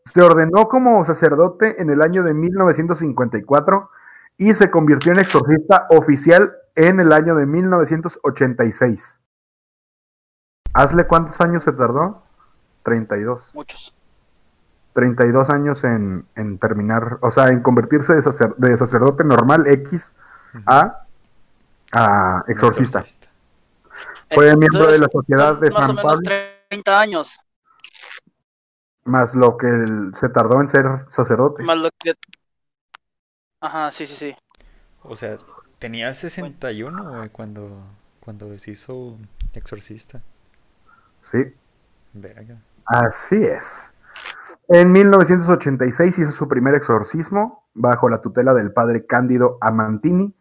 se ordenó como sacerdote en el año de 1954 y se convirtió en exorcista oficial en el año de 1986. ¿Hazle cuántos años se tardó? 32. Muchos. 32 años en, en terminar, o sea, en convertirse de, sacer- de sacerdote normal X a, a Un exorcista. Fue Entonces, miembro de la Sociedad de Más o menos Pablo. 30 años. Más lo que él se tardó en ser sacerdote. Más lo que. Ajá, sí, sí, sí. O sea, tenía 61, güey, cuando, cuando se hizo exorcista. Sí. Verga. Así es. En 1986 hizo su primer exorcismo bajo la tutela del padre Cándido Amantini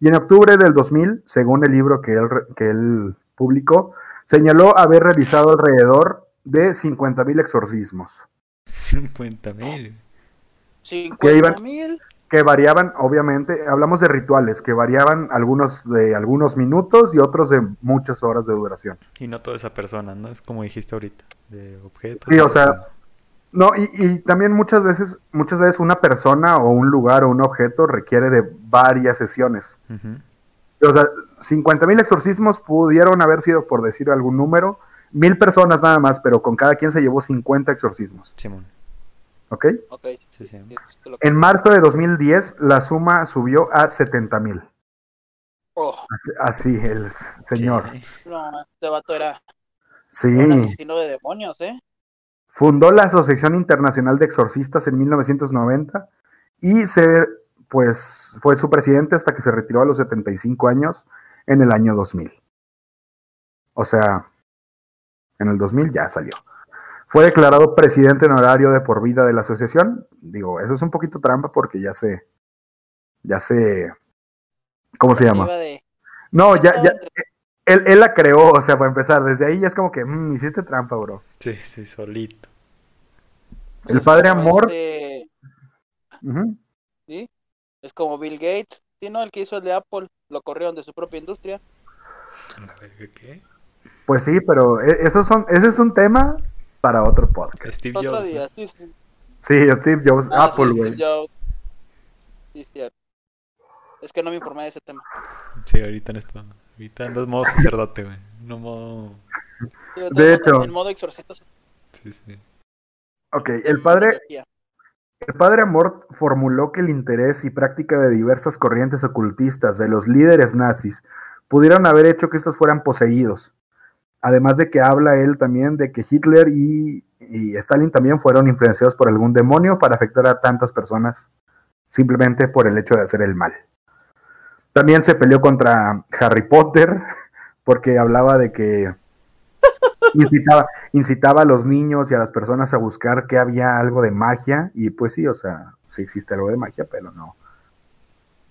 y en octubre del 2000, según el libro que él, que él publicó, señaló haber realizado alrededor de 50.000 exorcismos, 50 mil. 50 mil. que variaban, obviamente, hablamos de rituales, que variaban algunos de algunos minutos y otros de muchas horas de duración. Y no toda esa persona, ¿no? Es como dijiste ahorita, de objetos. Sí, o sea, No, y, y también muchas veces, muchas veces una persona o un lugar o un objeto requiere de varias sesiones. O sea, 50 mil exorcismos pudieron haber sido, por decir algún número, mil personas nada más, pero con cada quien se llevó 50 exorcismos. Simón. ¿Ok? Ok, Sí, sí. En marzo de 2010, la suma subió a 70 mil. Oh, Así, el señor. Este vato era Sí. un asesino de demonios, ¿eh? Fundó la Asociación Internacional de Exorcistas en 1990 y se, pues, fue su presidente hasta que se retiró a los 75 años en el año 2000. O sea, en el 2000 ya salió. Fue declarado presidente honorario de por vida de la asociación. Digo, eso es un poquito trampa porque ya se, ya se, ¿cómo se llama? De- No, ya, ya, él, él la creó, o sea, para empezar, desde ahí ya es como que, "Mm, hiciste trampa, bro. Sí, sí, solito. El padre Amor, este- ¿sí? Es como Bill Gates, ¿sí, no? El que hizo el de Apple, lo corrieron de su propia industria. ¿qué? Pues sí, pero e- esos son, ese es un tema para otro podcast. Steve Otro Jobs. sí, sí. Sí, Steve Jobs, Ah, Apple, sí, güey. Steve Jobs. Sí, cierto. Es que no me informé de ese tema. Sí, ahorita en esto. Ahorita andas modo sacerdote, güey. No modo. Sí, De hecho. En modo exorcista. Sí, sí. Ok, el padre, el padre Amort formuló que el interés y práctica de diversas corrientes ocultistas de los líderes nazis pudieron haber hecho que estos fueran poseídos. Además de que habla él también de que Hitler y, y Stalin también fueron influenciados por algún demonio para afectar a tantas personas simplemente por el hecho de hacer el mal. También se peleó contra Harry Potter porque hablaba de que incitaba, incitaba a los niños y a las personas a buscar que había algo de magia y pues sí, o sea, sí existe algo de magia, pero no.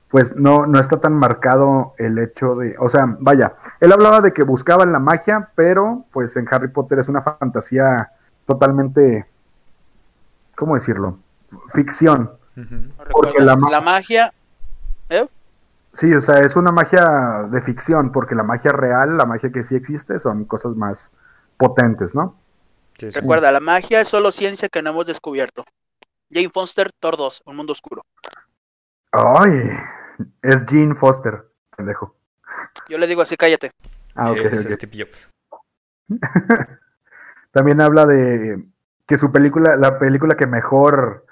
Pues no, no está tan marcado el hecho de, o sea, vaya, él hablaba de que buscaban la magia, pero pues en Harry Potter es una fantasía totalmente, ¿cómo decirlo? Ficción. Porque la la, ma- magia. ¿eh? Sí, o sea, es una magia de ficción, porque la magia real, la magia que sí existe, son cosas más potentes, ¿no? Sí, sí. Recuerda, la magia es solo ciencia que no hemos descubierto. Jane Foster, Thor 2, Un Mundo Oscuro. Ay, es Gene Foster, pendejo. Yo le digo así, cállate. Ah, ok, Es ok. Steve Jobs. *laughs* También habla de que su película, la película que mejor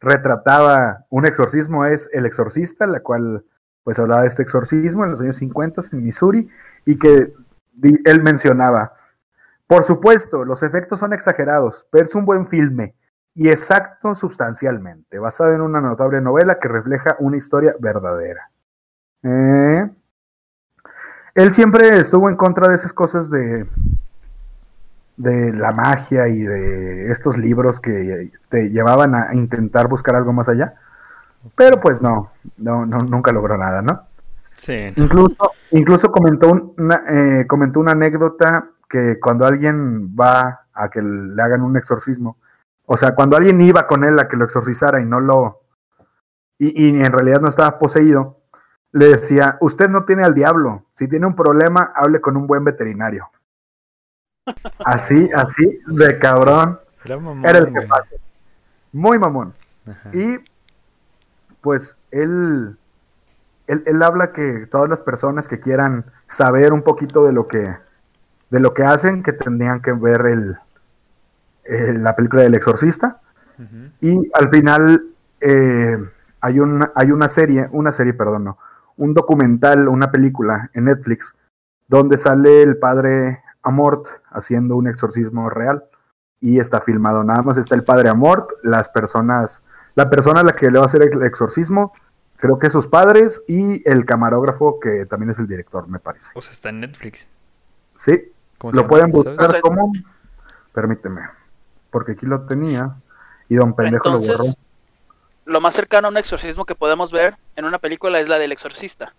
retrataba un exorcismo es El Exorcista, la cual pues hablaba de este exorcismo en los años 50 en Missouri y que él mencionaba, por supuesto, los efectos son exagerados, pero es un buen filme y exacto sustancialmente, basado en una notable novela que refleja una historia verdadera. Eh, Él siempre estuvo en contra de esas cosas de, de la magia y de estos libros que te llevaban a intentar buscar algo más allá. Pero pues no, no, no nunca logró nada, ¿no? Sí. Incluso, incluso comentó, un- una, eh, comentó una anécdota que cuando alguien va a que le hagan un exorcismo, o sea, cuando alguien iba con él a que lo exorcizara y no lo, y, y en realidad no estaba poseído, le decía, usted no tiene al diablo, si tiene un problema, hable con un buen veterinario. *laughs* Así, así, de cabrón, Era mamón, era el jefazo. Muy mamón. Ajá. Y pues él, él, él habla que todas las personas que quieran saber un poquito de lo que, de lo que hacen, que tendrían que ver el, la película del exorcista. Y al final eh, hay, una, hay una serie, una serie, perdón, no, un documental, una película en Netflix, donde sale el padre Amort haciendo un exorcismo real. Y está filmado, nada más está el padre Amort, las personas, la persona a la que le va a hacer el exorcismo, creo que sus padres y el camarógrafo, que también es el director, me parece. O sea, está en Netflix. Sí, ¿Cómo se lo pueden buscar como, permíteme, porque aquí lo tenía y don pendejo lo borró. Lo más cercano a un exorcismo que podemos ver en una película es la del exorcista.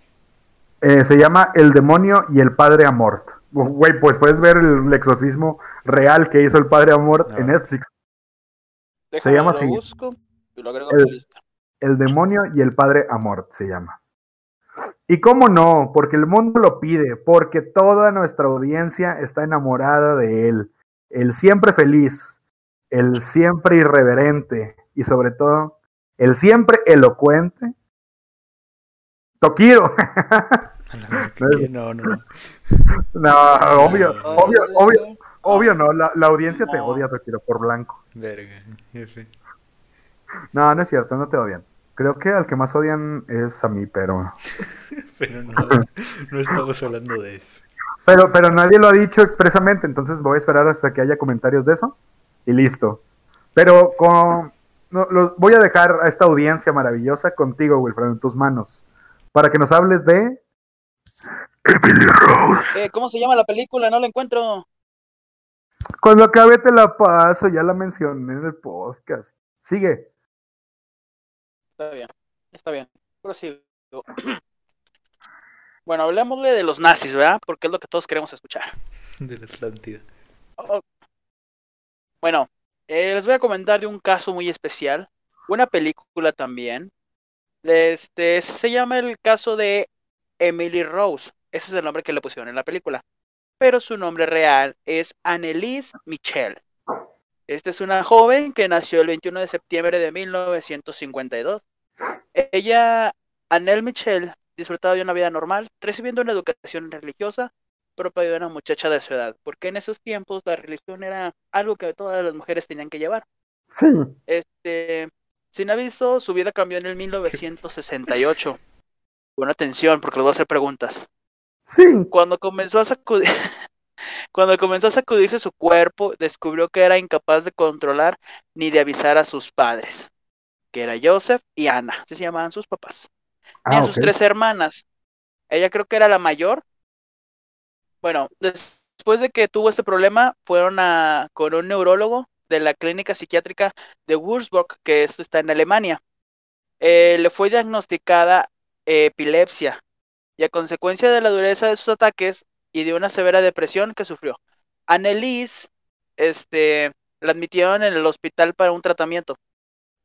Eh, se llama El demonio y el padre Amort. Güey, pues puedes ver el exorcismo real que hizo el padre Amort Ah. en Netflix. Déjame llama lo así. busco y lo agrego a El- mi lista. El demonio y el padre Amort se llama. Y cómo no, porque el mundo lo pide, porque toda nuestra audiencia está enamorada de él. El siempre feliz, el siempre irreverente y sobre todo el siempre elocuente. ¿qué? *laughs* No, no, no. no, obvio, obvio, obvio, obvio no, la, la audiencia te odia, Tokiro, por blanco. Verga. No, no es cierto, no te odian. Creo que al que más odian es a mí, pero... *laughs* Pero no, no estamos hablando de eso. Pero, pero nadie lo ha dicho expresamente, entonces voy a esperar hasta que haya comentarios de eso y listo. Pero con, no, lo- voy a dejar a esta audiencia maravillosa contigo, Wilfredo, en tus manos, para que nos hables de Emily Rose. Eh, ¿Cómo se llama la película? No la encuentro. Cuando acabe te la paso, ya la mencioné en el podcast. Sigue. Está bien, está bien. Prosigo. *clears throat* Bueno, hablemosle de los nazis, ¿verdad? Porque es lo que todos queremos escuchar. *laughs* De la Atlántida. Oh. Bueno, eh, les voy a comentar de un caso muy especial, una película también. Este se llama el caso de Emily Rose. Ese es el nombre que le pusieron en la película. Pero su nombre real es Annelise Michel. Esta es una joven que nació el 21 de septiembre de 1952. Ella, Annelle Michel, disfrutaba de una vida normal, recibiendo una educación religiosa propia de una muchacha de su edad, porque en esos tiempos la religión era algo que todas las mujeres tenían que llevar. Sí. Este, sin aviso, su vida cambió en el 1968. Con *laughs* atención, porque les voy a hacer preguntas. Sí. Cuando comenzó a sacudir, *laughs* cuando comenzó a sacudirse su cuerpo, descubrió que era incapaz de controlar ni de avisar a sus padres, que era Joseph y Ana, así se llamaban sus papás ni Ah, a sus tres hermanas. Ella creo que era la mayor. Bueno, des- después de que tuvo este problema, fueron a, con un neurólogo de la clínica psiquiátrica de Würzburg, que esto está en Alemania. Eh, le fue diagnosticada eh, epilepsia y a consecuencia de la dureza de sus ataques y de una severa depresión que sufrió. Annelise, este, la admitieron en el hospital para un tratamiento.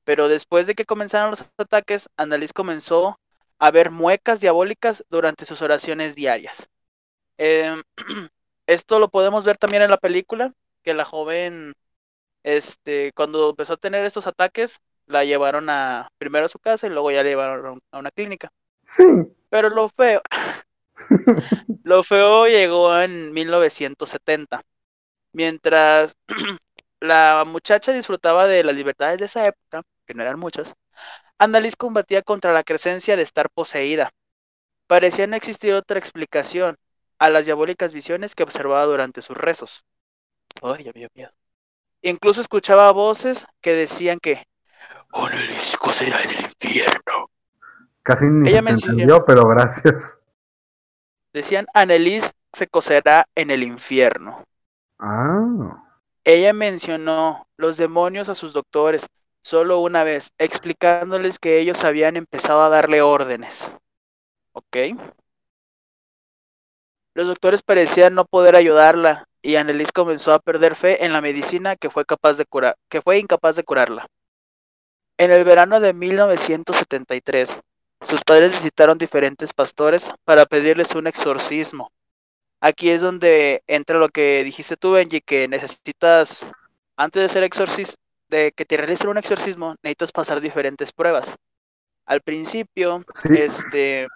Pero después de que comenzaron los ataques, Annelise comenzó a ver muecas diabólicas durante sus oraciones diarias. Em, *clears throat* esto lo podemos ver también en la película, que la joven, este, cuando empezó a tener estos ataques, la llevaron a primero a su casa y luego ya la llevaron a una clínica. Sí. Pero lo feo, *laughs* lo feo llegó en 1970. Mientras *clears throat* la muchacha disfrutaba de las libertades de esa época, que no eran muchas, Annalise combatía contra la creencia de estar poseída. Parecía no existir otra explicación a las diabólicas visiones que observaba durante sus rezos. Ay, ya había miedo. Incluso escuchaba voces que decían que Annalise coserá en el infierno. Casi ni Ella se entendió, pero gracias. Decían Annelise se coserá en el infierno. Ah. Ella mencionó los demonios a sus doctores solo una vez, explicándoles que ellos habían empezado a darle órdenes. ¿Ok? Los doctores parecían no poder ayudarla y Annelies comenzó a perder fe en la medicina que que fue incapaz de curarla. En el verano de 1973, sus padres visitaron diferentes pastores para pedirles un exorcismo. Aquí es donde entra lo que dijiste tú, Benji, que necesitas, antes de ser exorcismo, de que te realicen un exorcismo, necesitas pasar diferentes pruebas. Al principio, Sí. este,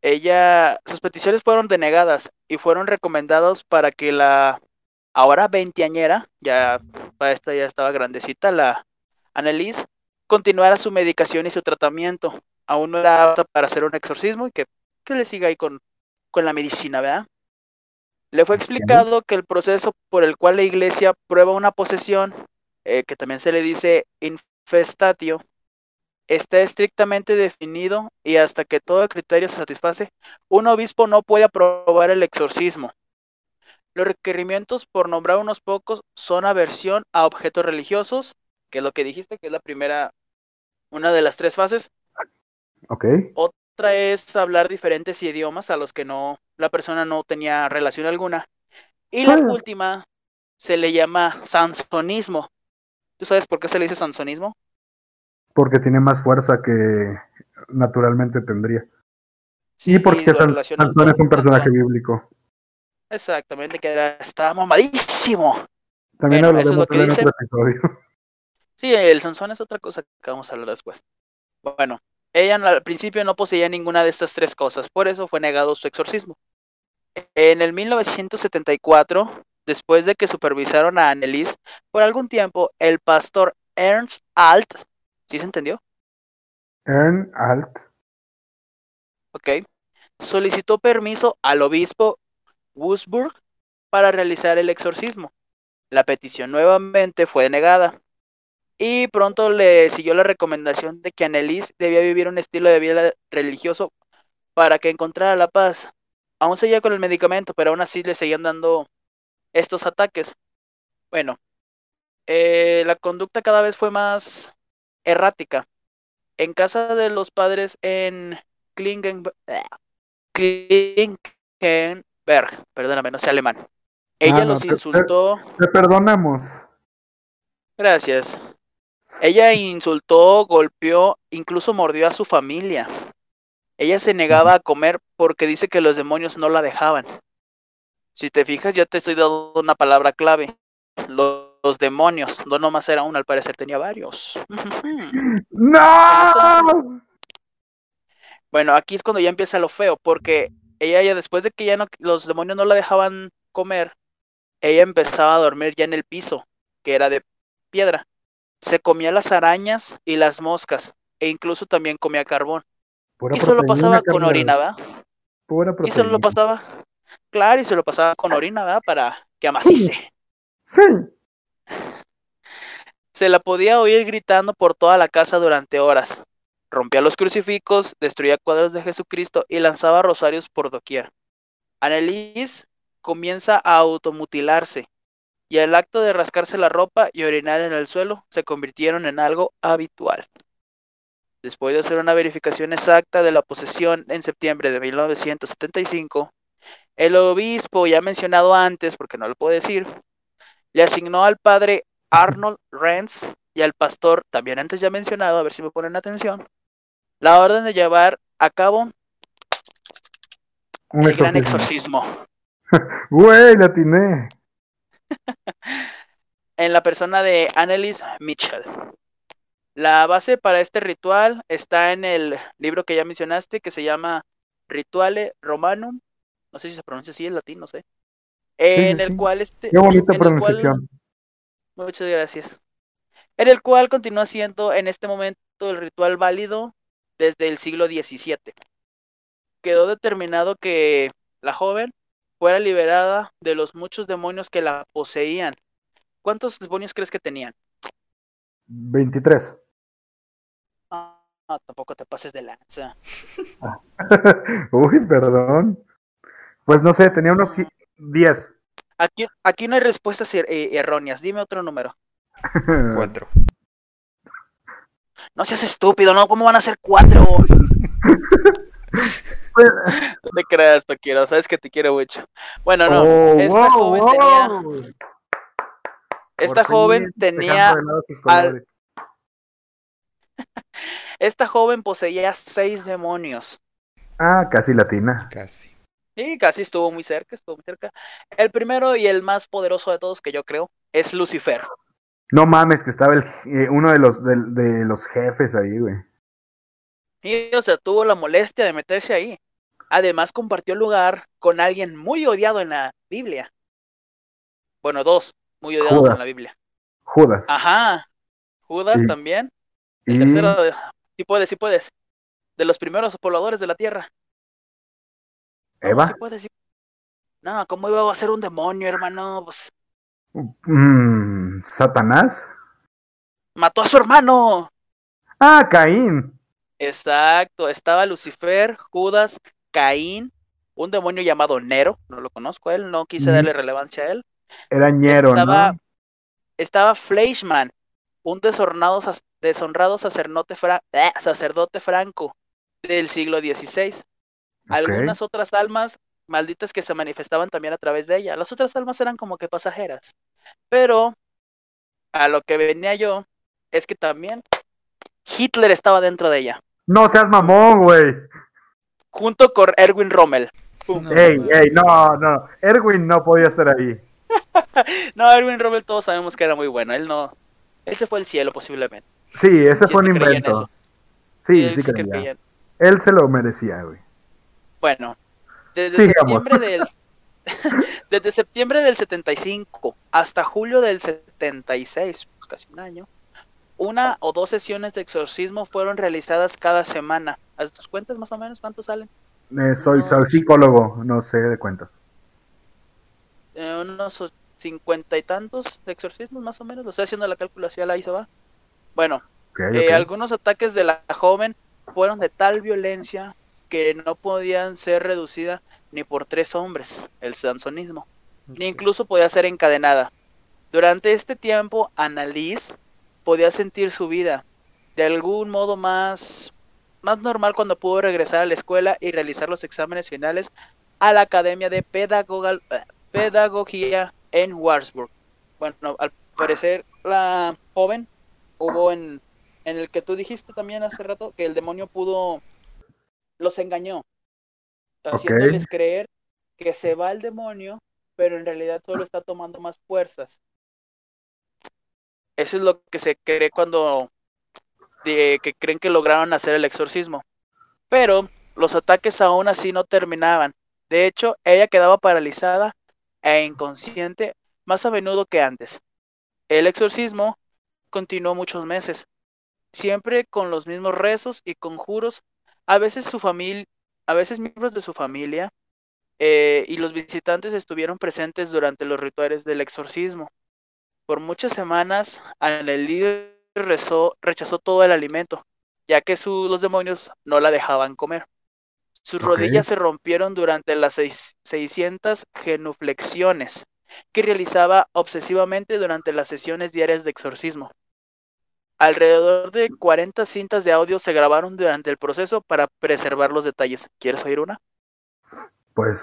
ella, sus peticiones fueron denegadas y fueron recomendados para que la ahora veinteañera, ya para esta ya estaba grandecita, la Annelies, continuara su medicación y su tratamiento. Aún no era apta para hacer un exorcismo y que, que le siga ahí con, con la medicina, ¿verdad? Le fue explicado que el proceso por el cual la iglesia prueba una posesión, eh, que también se le dice infestatio, está estrictamente definido y hasta que todo criterio se satisface, un obispo no puede aprobar el exorcismo. Los requerimientos, por nombrar unos pocos, son aversión a objetos religiosos, que es lo que dijiste, que es la primera, una de las tres fases. Ok. Otra es hablar diferentes idiomas a los que no la persona no tenía relación alguna. Y la última se le llama sansonismo. ¿Tú sabes por qué se le dice sansonismo? Porque tiene más fuerza que naturalmente tendría. Sí, y porque San- Sansón es un personaje Sansón. bíblico. Exactamente, que era, estaba mamadísimo. También Bueno, es hablaremos en dice. otro episodio. Sí, el Sansón es otra cosa que vamos a hablar después. Bueno, ella al principio no poseía ninguna de estas tres cosas, por eso fue negado su exorcismo. En el 1974, después de que supervisaron a Annelies por algún tiempo, el pastor Ernst Alt, ¿sí se entendió? Ern Alt. Ok, solicitó permiso al obispo Wurzburg para realizar el exorcismo. La petición nuevamente fue negada. Y pronto le siguió la recomendación de que Annelies debía vivir un estilo de vida religioso para que encontrara la paz. Aún seguía con el medicamento, pero aún así le seguían dando estos ataques. Bueno, eh, la conducta cada vez fue más errática. En casa de los padres en Klingen, Klinkenberg, perdóname, no sé alemán. Ella Ah, no, los te- insultó. Te perdonamos. Gracias. Ella insultó, golpeó, incluso mordió a su familia. Ella se negaba a comer porque dice que los demonios no la dejaban. Si te fijas, ya te estoy dando una palabra clave. Los, los demonios, no nomás era uno, al parecer tenía varios. *laughs* ¡No! Bueno, aquí es cuando ya empieza lo feo, porque ella ya después de que ya no, los demonios no la dejaban comer, ella empezaba a dormir ya en el piso, que era de piedra. Se comía las arañas y las moscas, e incluso también comía carbón. Pura y solo proteína, pasaba con orina, ¿verdad? Pura Y solo lo pasaba, claro, y se lo pasaba con orina, ¿verdad? Para que amacice. Sí. Se la podía oír gritando por toda la casa durante horas. Rompía los crucifijos, destruía cuadros de Jesucristo y lanzaba rosarios por doquier. Annelies comienza a automutilarse y el acto de rascarse la ropa y orinar en el suelo se convirtieron en algo habitual. Después de hacer una verificación exacta de la posesión en septiembre de 1975, el obispo, ya mencionado antes, porque no lo puedo decir, le asignó al padre Arnold Renz y al pastor, también antes ya mencionado, a ver si me ponen atención, la orden de llevar a cabo Un el gran exorcismo. exorcismo *laughs* Güey, la atiné. En la persona de Annelies Mitchell. La base para este ritual está en el libro que ya mencionaste, que se llama Rituale Romanum. No sé si se pronuncia así en latín, no sé. En sí, el sí. cual este. Qué bonita en el cual- pronunciación. Muchas gracias. En el cual continúa siendo en este momento el ritual válido desde el siglo XVII. Quedó determinado que la joven fuera liberada de los muchos demonios que la poseían. ¿Cuántos demonios crees que tenían? 23. Ah, no, tampoco te pases de lanza. *laughs* Uy, perdón. Pues no sé, tenía unos ci- 10. Aquí, aquí no hay respuestas er- eh, erróneas. Dime otro número. Cuatro. No seas estúpido, ¿no? ¿Cómo van a ser cuatro? *laughs* No te creas, quiero, sabes que te quiero mucho. Bueno, no, oh, esta wow, joven wow. tenía, esta Por joven fin, tenía, al- *laughs* esta joven poseía seis demonios. Ah, casi latina. Casi. Y casi estuvo muy cerca, estuvo muy cerca. El primero y el más poderoso de todos que yo creo es Lucifer. No mames, que estaba el, eh, uno de los, de, de los jefes ahí, güey. Y o sea, tuvo la molestia de meterse ahí. Además compartió lugar con alguien muy odiado en la Biblia. Bueno, dos muy odiados Judas. en la Biblia. Judas. Ajá. Judas Y- también. El Y tercero, sí puedes, sí puedes. De los primeros pobladores de la tierra. Eva. sí puedes, sí. No, ¿cómo iba a ser un demonio, hermano? Pues Mm, Satanás. mató a su hermano. Ah, Caín. Exacto, estaba Lucifer, Judas, Caín, un demonio llamado Nero, no lo conozco a él, no quise darle relevancia a él. Era ñero, estaba, ¿no? estaba Fleischmann, un deshonrado, sac- deshonrado sacerdote, fra- eh, sacerdote franco del siglo XVI. Algunas otras almas malditas que se manifestaban también a través de ella. Las otras almas eran como que pasajeras. Pero a lo que venía yo es que también Hitler estaba dentro de ella, No seas mamón, güey. Junto con Erwin Rommel. No, Ey, ey, no, no. Erwin no podía estar ahí. *laughs* No, Erwin Rommel todos sabemos que era muy bueno. Él no. Él se fue al cielo posiblemente. Sí, ese Si fue un invento. Sí, Él sí creía. creía Él se lo merecía, güey. Bueno, desde Sigamos. septiembre del *laughs* desde septiembre del 75 hasta julio del 76, pues casi un año, una o dos sesiones de exorcismo fueron realizadas cada semana. ¿Haz tus cuentas más o menos cuántos salen? Eh, soy, psicólogo, no sé de cuentas. Eh, unos o- cincuenta y tantos de exorcismos más o menos. Lo estoy haciendo la calculación, ahí se va. Bueno, Eh, algunos ataques de la joven fueron de tal violencia que no podían ser reducidas ni por tres hombres, el sansonismo, ni incluso podía ser encadenada. Durante este tiempo, Annalise podía sentir su vida de algún modo más, más normal cuando pudo regresar a la escuela y realizar los exámenes finales a la Academia de Pedagogal- eh, Pedagogía en Wartburg. Bueno, al parecer la joven hubo en en el que tú dijiste también hace rato que el demonio pudo los engañó haciéndoles creer que se va el demonio pero en realidad solo está tomando más fuerzas eso es lo que se cree cuando que creen que lograron hacer el exorcismo pero los ataques aún así no terminaban de hecho ella quedaba paralizada e inconsciente más a menudo que antes el exorcismo continuó muchos meses siempre con los mismos rezos y conjuros. A veces su familia, a veces miembros de su familia eh, y los visitantes estuvieron presentes durante los rituales del exorcismo. Por muchas semanas, Annelise rezó, rechazó todo el alimento, ya que su- los demonios no la dejaban comer. Sus rodillas se rompieron durante las seis- 600 genuflexiones que realizaba obsesivamente durante las sesiones diarias de exorcismo. Alrededor de 40 cintas de audio se grabaron durante el proceso para preservar los detalles. ¿Quieres oír una? Pues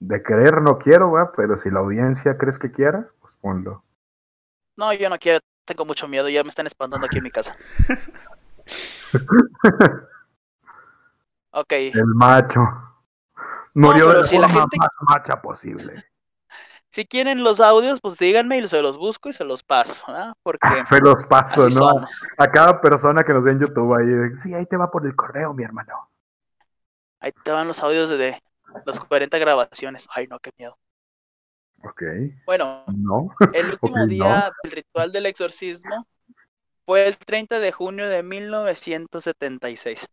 de querer no quiero, pero si la audiencia crees que quiera, pues ponlo. No, yo no quiero, tengo mucho miedo, ya me están espantando aquí en mi casa. Ok, El macho. Murió pero de la si la gente- más macha posible. *laughs* si quieren los audios, pues díganme y se los busco y se los paso. Porque *laughs* Se los paso, ¿no? somos. A cada persona que nos ve en YouTube ahí, de, sí, ahí te va por el correo, mi hermano. Ahí te van los audios de las 40 grabaciones. Ay, no, qué miedo. Ok, Bueno, no. El *laughs* último no. día del ritual del exorcismo fue el 30 de junio de 1976.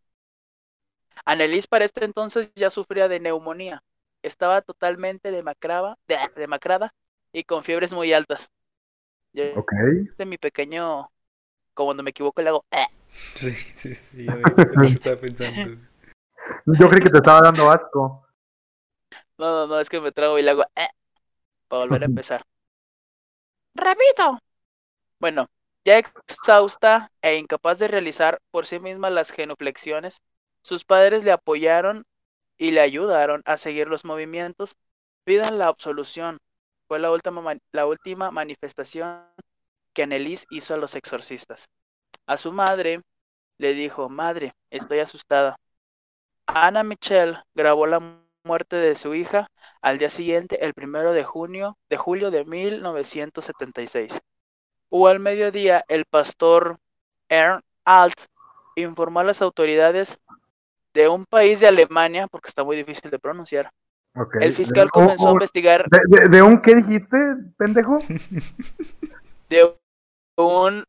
Annelise para este entonces ya sufría de neumonía. Estaba totalmente demacrada, de- demacrada y con fiebres muy altas. Yo, Ok. de mi pequeño, como cuando me equivoco le hago, "Eh". *laughs* Sí, sí, sí, estaba pensando. *laughs* Yo creí que te estaba dando asco. no, no, no, es que me trago y le hago, "Eh", para volver a *laughs* empezar. ¡Repito! Bueno, Ya exhausta e incapaz de realizar por sí misma las genuflexiones, sus padres le apoyaron y le ayudaron a seguir los movimientos. Pidan la absolución. Fue la última, la última manifestación que Annelies hizo a los exorcistas. A su madre le dijo, madre, estoy asustada. Ana Michelle grabó la muerte de su hija al día siguiente, el primero de junio de julio de 1976. O al mediodía, el pastor Ernst Alt informó a las autoridades de un país de Alemania, porque está muy difícil de pronunciar. El fiscal comenzó a investigar. De, un qué dijiste, pendejo? *laughs* De un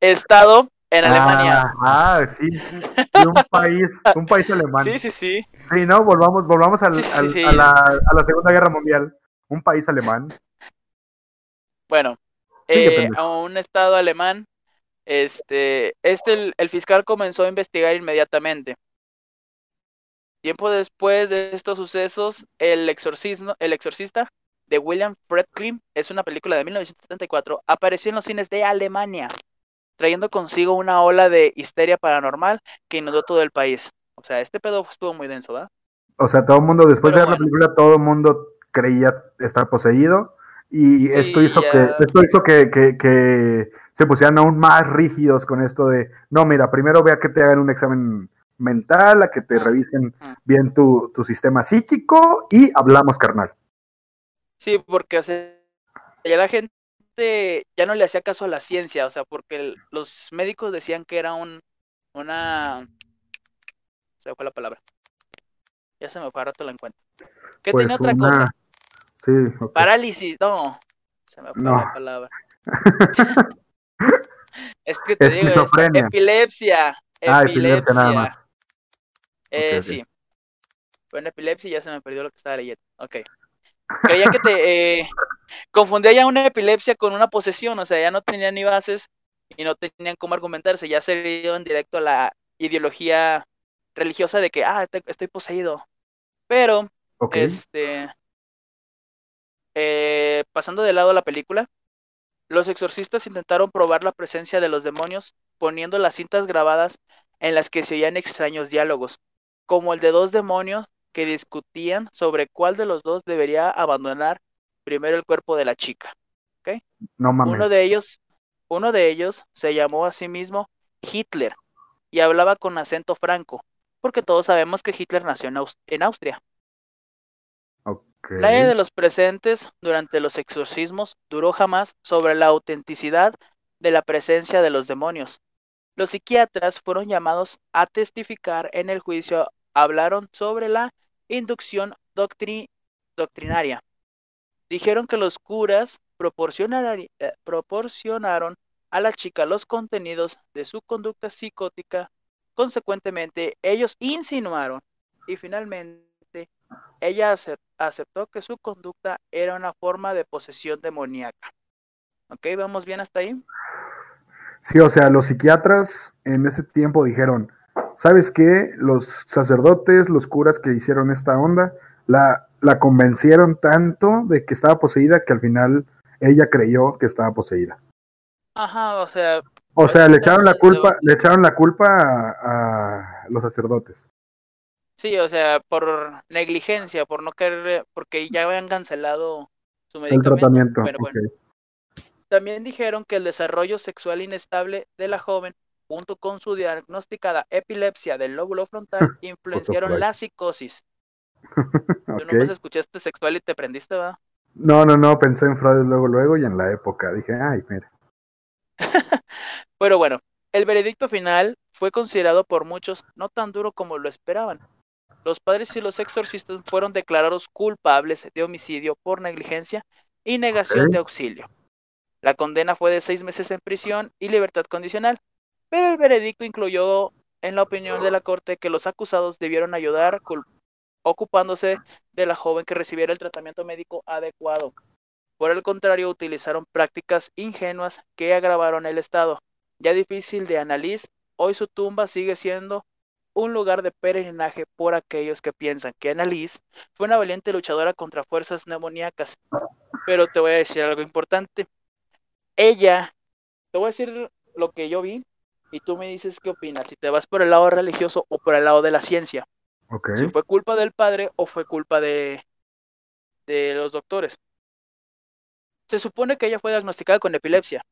estado en Alemania. Ah, ah, sí. De un país, un país alemán. Sí, sí, sí. Sí, no, volvamos, volvamos al, A, la, a, la, Segunda Guerra Mundial. Un país alemán. Bueno, eh, a un estado alemán, este, este el, fiscal comenzó a investigar inmediatamente. Tiempo después de estos sucesos, el exorcismo, el exorcista de William Friedkin, es una película de 1974, apareció en los cines de Alemania, trayendo consigo una ola de histeria paranormal que inundó todo el país. O sea, este pedo estuvo muy denso, ¿verdad? O sea, todo el mundo, después de ver la película, todo el mundo creía estar poseído y esto hizo, que, esto hizo que, que, se pusieran aún más rígidos con esto de, no, mira, primero vea que te hagan un examen mental, a que te revisen bien tu, tu sistema psíquico y hablamos carnal. Sí, porque o sea, ya la gente ya no le hacía caso a la ciencia, o sea, porque los médicos decían que era un, una, se me fue la palabra, ya se me fue, a rato la encuentro. ¿Qué pues tenía otra cosa? Sí, Parálisis, no, se me fue la palabra. *laughs* es que te digo, epilepsia, ah, epilepsia. nada más. Eh, sí. Bueno, epilepsia ya se me perdió lo que estaba leyendo. Ok. Creía que te eh, confundía ya una epilepsia con una posesión, o sea, ya no tenían ni bases y no tenían cómo argumentarse, ya se en directo a la ideología religiosa de que, ah, estoy poseído. Pero, este, eh, pasando de lado a la película, los exorcistas intentaron probar la presencia de los demonios poniendo las cintas grabadas en las que se oían extraños diálogos, como el de dos demonios que discutían sobre cuál de los dos debería abandonar primero el cuerpo de la chica. No mames. Uno de ellos, uno de ellos se llamó a sí mismo Hitler y hablaba con acento franco, porque todos sabemos que Hitler nació en, Austria. La idea de los presentes durante los exorcismos duró jamás sobre la autenticidad de la presencia de los demonios. Los psiquiatras fueron llamados a testificar en el juicio, hablaron sobre la inducción doctrinaria. Dijeron que los curas eh, proporcionaron a la chica los contenidos de su conducta psicótica. Consecuentemente, ellos insinuaron y finalmente ella aceptó que su conducta era una forma de posesión demoníaca. ¿Ok? ¿Vamos bien hasta ahí? Sí, o sea, los psiquiatras en ese tiempo dijeron, ¿sabes qué? Los sacerdotes, los curas que hicieron esta onda, la, la convencieron tanto de que estaba poseída que al final ella creyó que estaba poseída. Ajá, o sea. O sea, le echaron la culpa, le echaron la culpa a, los sacerdotes. Sí, o sea, por negligencia, por no querer, porque ya habían cancelado su medicamento. El tratamiento. También dijeron que el desarrollo sexual inestable de la joven junto con su diagnosticada epilepsia del lóbulo frontal, *laughs* influenciaron la psicosis. *laughs* ¿Tú no escuchaste sexual y te prendiste, va? No, no, no, pensé en Freud luego, luego y en la época. Dije, ay, mira. *laughs* Pero bueno, el veredicto final fue considerado por muchos no tan duro como lo esperaban. Los padres y los exorcistas fueron declarados culpables de homicidio por negligencia y negación de auxilio. La condena fue de seis meses en prisión y libertad condicional pero el veredicto incluyó en la opinión de la Corte que los acusados debieron ayudar ocupándose de la joven que recibiera el tratamiento médico adecuado. Por el contrario, utilizaron prácticas ingenuas que agravaron el estado. Ya difícil de analizar, hoy su tumba sigue siendo un lugar de peregrinaje por aquellos que piensan que Annalise fue una valiente luchadora contra fuerzas neumoníacas. Pero te voy a decir algo importante. Ella, te voy a decir lo que yo vi y tú me dices qué opinas, si te vas por el lado religioso o por el lado de la ciencia. Si fue culpa del padre o fue culpa de, de los doctores. Se supone que ella fue diagnosticada con epilepsia,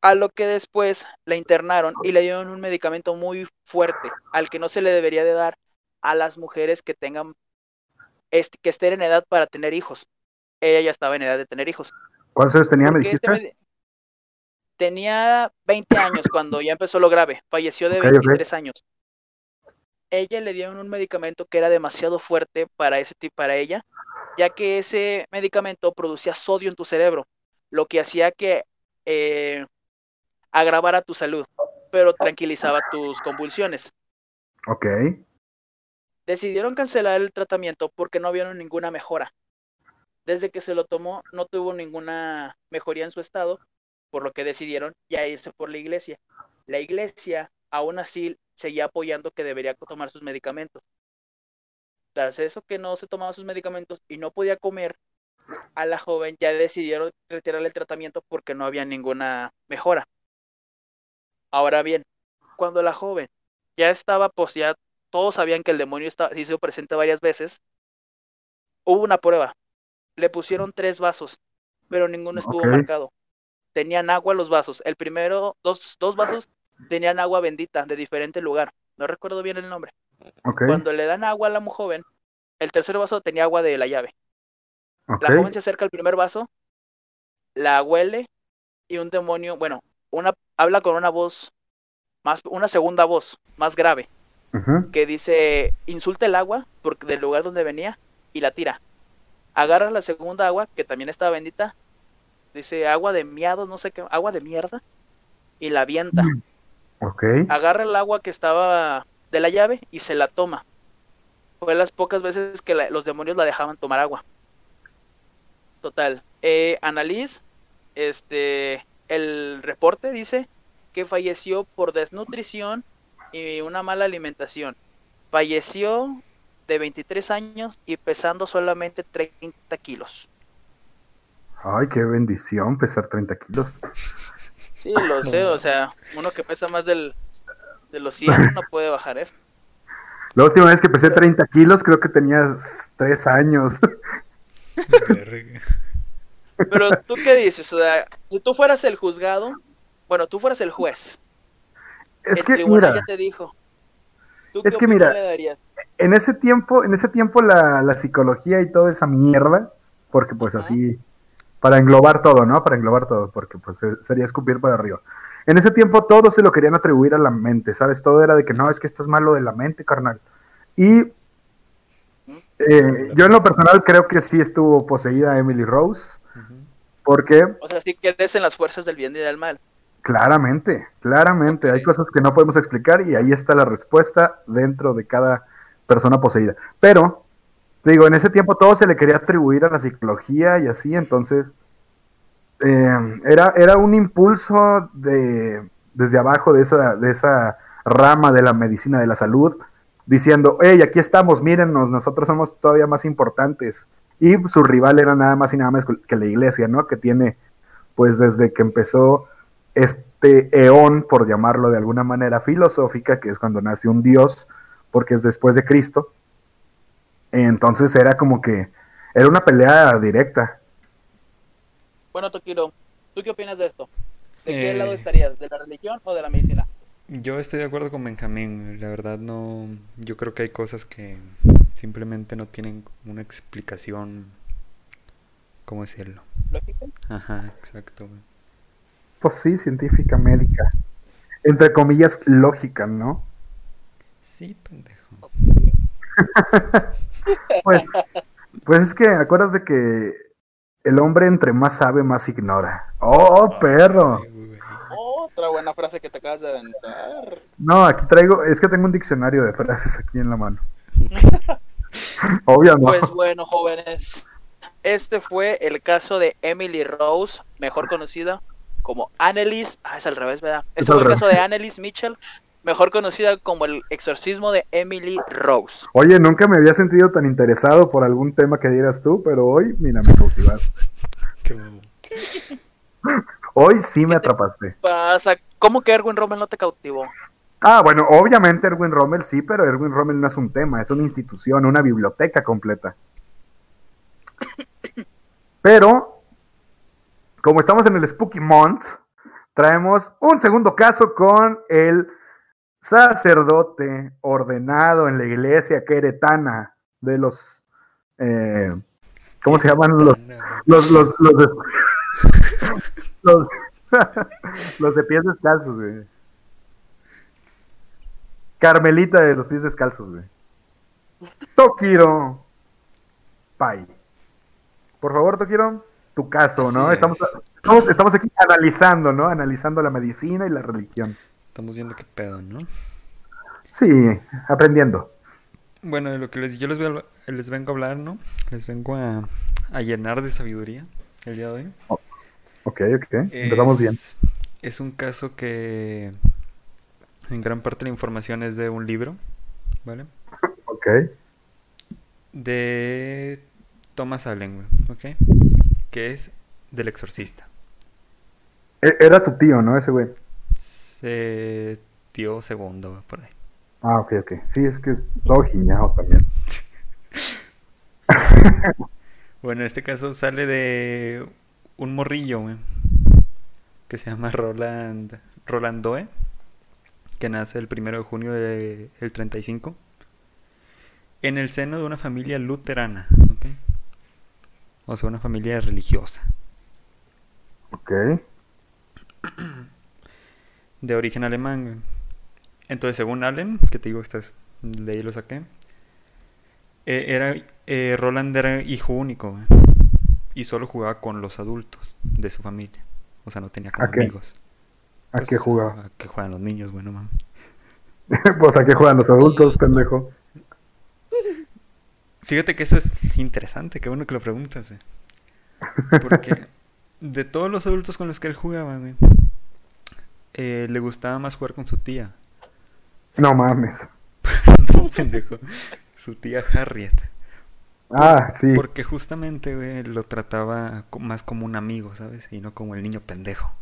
a lo que después la internaron y le dieron un medicamento muy fuerte, al que no se le debería de dar a las mujeres que tengan, que estén en edad para tener hijos. Ella ya estaba en edad de tener hijos. ¿Cuántos años tenía, me este tenía 20 años cuando ya empezó lo grave, falleció de Ok, ok. 23 años. Ella le dieron un medicamento que era demasiado fuerte para ese tipo para ella, ya que ese medicamento producía sodio en tu cerebro, lo que hacía que eh, agravara tu salud, pero tranquilizaba tus convulsiones. Ok. Decidieron cancelar el tratamiento porque no vieron ninguna mejora. Desde que se lo tomó, no tuvo ninguna mejoría en su estado, por lo que decidieron ya irse por la iglesia. La iglesia aún así seguía apoyando que debería tomar sus medicamentos. Tras eso que no se tomaba sus medicamentos y no podía comer, a la joven ya decidieron retirarle el tratamiento porque no había ninguna mejora. Ahora bien, cuando la joven ya estaba, pues ya todos sabían que el demonio estaba, se hizo presente varias veces, hubo una prueba. Le pusieron tres vasos, pero ninguno estuvo marcado. Tenían agua los vasos. El primero, dos, dos vasos tenían agua bendita de diferente lugar. No recuerdo bien el nombre. Cuando le dan agua a la joven, el tercer vaso tenía agua de la llave. La joven se acerca al primer vaso, la huele y un demonio, bueno, una habla con una voz más, una segunda voz más grave que dice insulta el agua porque del lugar donde venía y la tira. Agarra la segunda agua que también estaba bendita, dice agua de miados, no sé qué, agua de mierda y la avienta. Ok. Agarra el agua que estaba de la llave y se la toma. Fue las pocas veces que la- los demonios la dejaban tomar agua. Total. Eh, Annalise, este, el reporte dice que falleció por desnutrición y una mala alimentación. Falleció de 23 años y pesando solamente 30 kilos. Ay, qué bendición pesar 30 kilos. Sí, lo sé, o sea, uno que pesa más del, de los 100 no puede bajar eso. La última vez que pesé 30 kilos creo que tenías 3 años. Pero tú qué dices, o sea, si tú fueras el juzgado, bueno, tú fueras el juez, Es el que, tribunal mira, ya te dijo. ¿Tú es qué que mira, le darías? en ese tiempo, en ese tiempo la, la psicología y toda esa mierda, porque pues Ajá. así, para englobar todo, ¿no? Para englobar todo, porque pues sería escupir para arriba. En ese tiempo todo se lo querían atribuir a la mente, ¿sabes? Todo era de que no, es que esto es malo de la mente, carnal. Y eh, yo en lo personal creo que sí estuvo poseída Emily Rose, porque O sea, si crees en las fuerzas del bien y del mal. Claramente, claramente. Hay cosas que no podemos explicar y ahí está la respuesta dentro de cada persona poseída. Pero, te digo, en ese tiempo todo se le quería atribuir a la psicología y así, entonces eh, era, era un impulso de, desde abajo de esa, de esa rama de la medicina de la salud, diciendo, hey, aquí estamos, mírennos, nosotros somos todavía más importantes. Y su rival era nada más y nada más que la iglesia, ¿no? Que tiene, pues desde que empezó este eón, por llamarlo de alguna manera filosófica, que es cuando nace un dios, porque es después de Cristo. Entonces era como que era una pelea directa. Bueno, Tokiro, ¿tú qué opinas de esto? ¿De qué Eh. lado estarías? ¿De la religión o de la medicina? Yo estoy de acuerdo con Benjamín, la verdad no, yo creo que hay cosas que simplemente no tienen una explicación, ¿cómo decirlo? ¿Lógica? Ajá, exacto. Pues sí, científica, médica. Entre comillas, lógica, ¿no? Sí, pendejo. *laughs* Pues, pues es que acuérdate que el hombre entre más sabe, más ignora. ¡Oh, perro! Ay, güey. Otra buena frase que te acabas de aventar. No, aquí traigo, es que tengo un diccionario de frases aquí en la mano. *laughs* Obvio, no. Pues bueno, jóvenes, este fue el caso de Emily Rose, mejor conocida como Annelies. Ah, es al revés, ¿verdad? Es Este al fue el revés. caso de Annelies Mitchell, mejor conocida como el exorcismo de Emily Rose. Oye, nunca me había sentido tan interesado por algún tema que dieras tú, pero hoy, mira, me cautivaste. *laughs* Hoy sí me ¿Qué te atrapaste. pasa? ¿Cómo que Erwin Rommel no te cautivó? Ah, bueno, obviamente Erwin Rommel sí, pero Erwin Rommel no es un tema, es una institución, una biblioteca completa. *coughs* Pero, como estamos en el Spooky Month, traemos un segundo caso con el sacerdote ordenado en la iglesia queretana de los... eh, ¿Cómo se llaman los, los, los, los, de, *laughs* los, *laughs* los de pies descalzos, güey? Carmelita de los pies descalzos, güey. Tokiro Pai. Por favor, Tokiro, tu caso, Así ¿no? es. Estamos, estamos, estamos aquí analizando, ¿no? Analizando la medicina y la religión. Estamos viendo qué pedo, ¿no? Sí, aprendiendo. Bueno, de lo que les, yo les, voy a les vengo a hablar, ¿no? Les vengo a, a llenar de sabiduría el día de hoy. Ok, ok. Empezamos bien. Es, es un caso que en gran parte la información es de un libro, ¿vale? Ok. De Thomas Allen, ¿ok? Que es del exorcista. E- Era tu tío, ¿no? Ese güey. Se tío segundo, por ahí. Ah, ok, ok. Sí, es que es todo giñado también. *laughs* Bueno, en este caso sale de un morrillo, güey, que se llama Roland Roland Doe, que nace el primero de junio del 35, en el seno de una familia luterana. O sea, una familia religiosa, Ok. *clears throat* de origen alemán, güey. Entonces, según Allen, que te digo, estás, de ahí lo saqué, eh, era, eh, Roland era hijo único, güey, y solo jugaba con los adultos de su familia, o sea, no tenía como ¿A qué? amigos. ¿A Pues, qué o sea, jugaba? ¿A qué juegan los niños, bueno, mames. *laughs* pues a qué juegan los adultos, pendejo. Fíjate que eso es interesante, qué bueno que lo preguntas, güey. Porque *laughs* de todos los adultos con los que él jugaba, güey, eh, le gustaba más jugar con su tía. No mames. *laughs* No, pendejo. Su tía Harriet. Ah, sí. Porque justamente, güey, lo trataba más como un amigo, ¿sabes? Y no como el niño pendejo.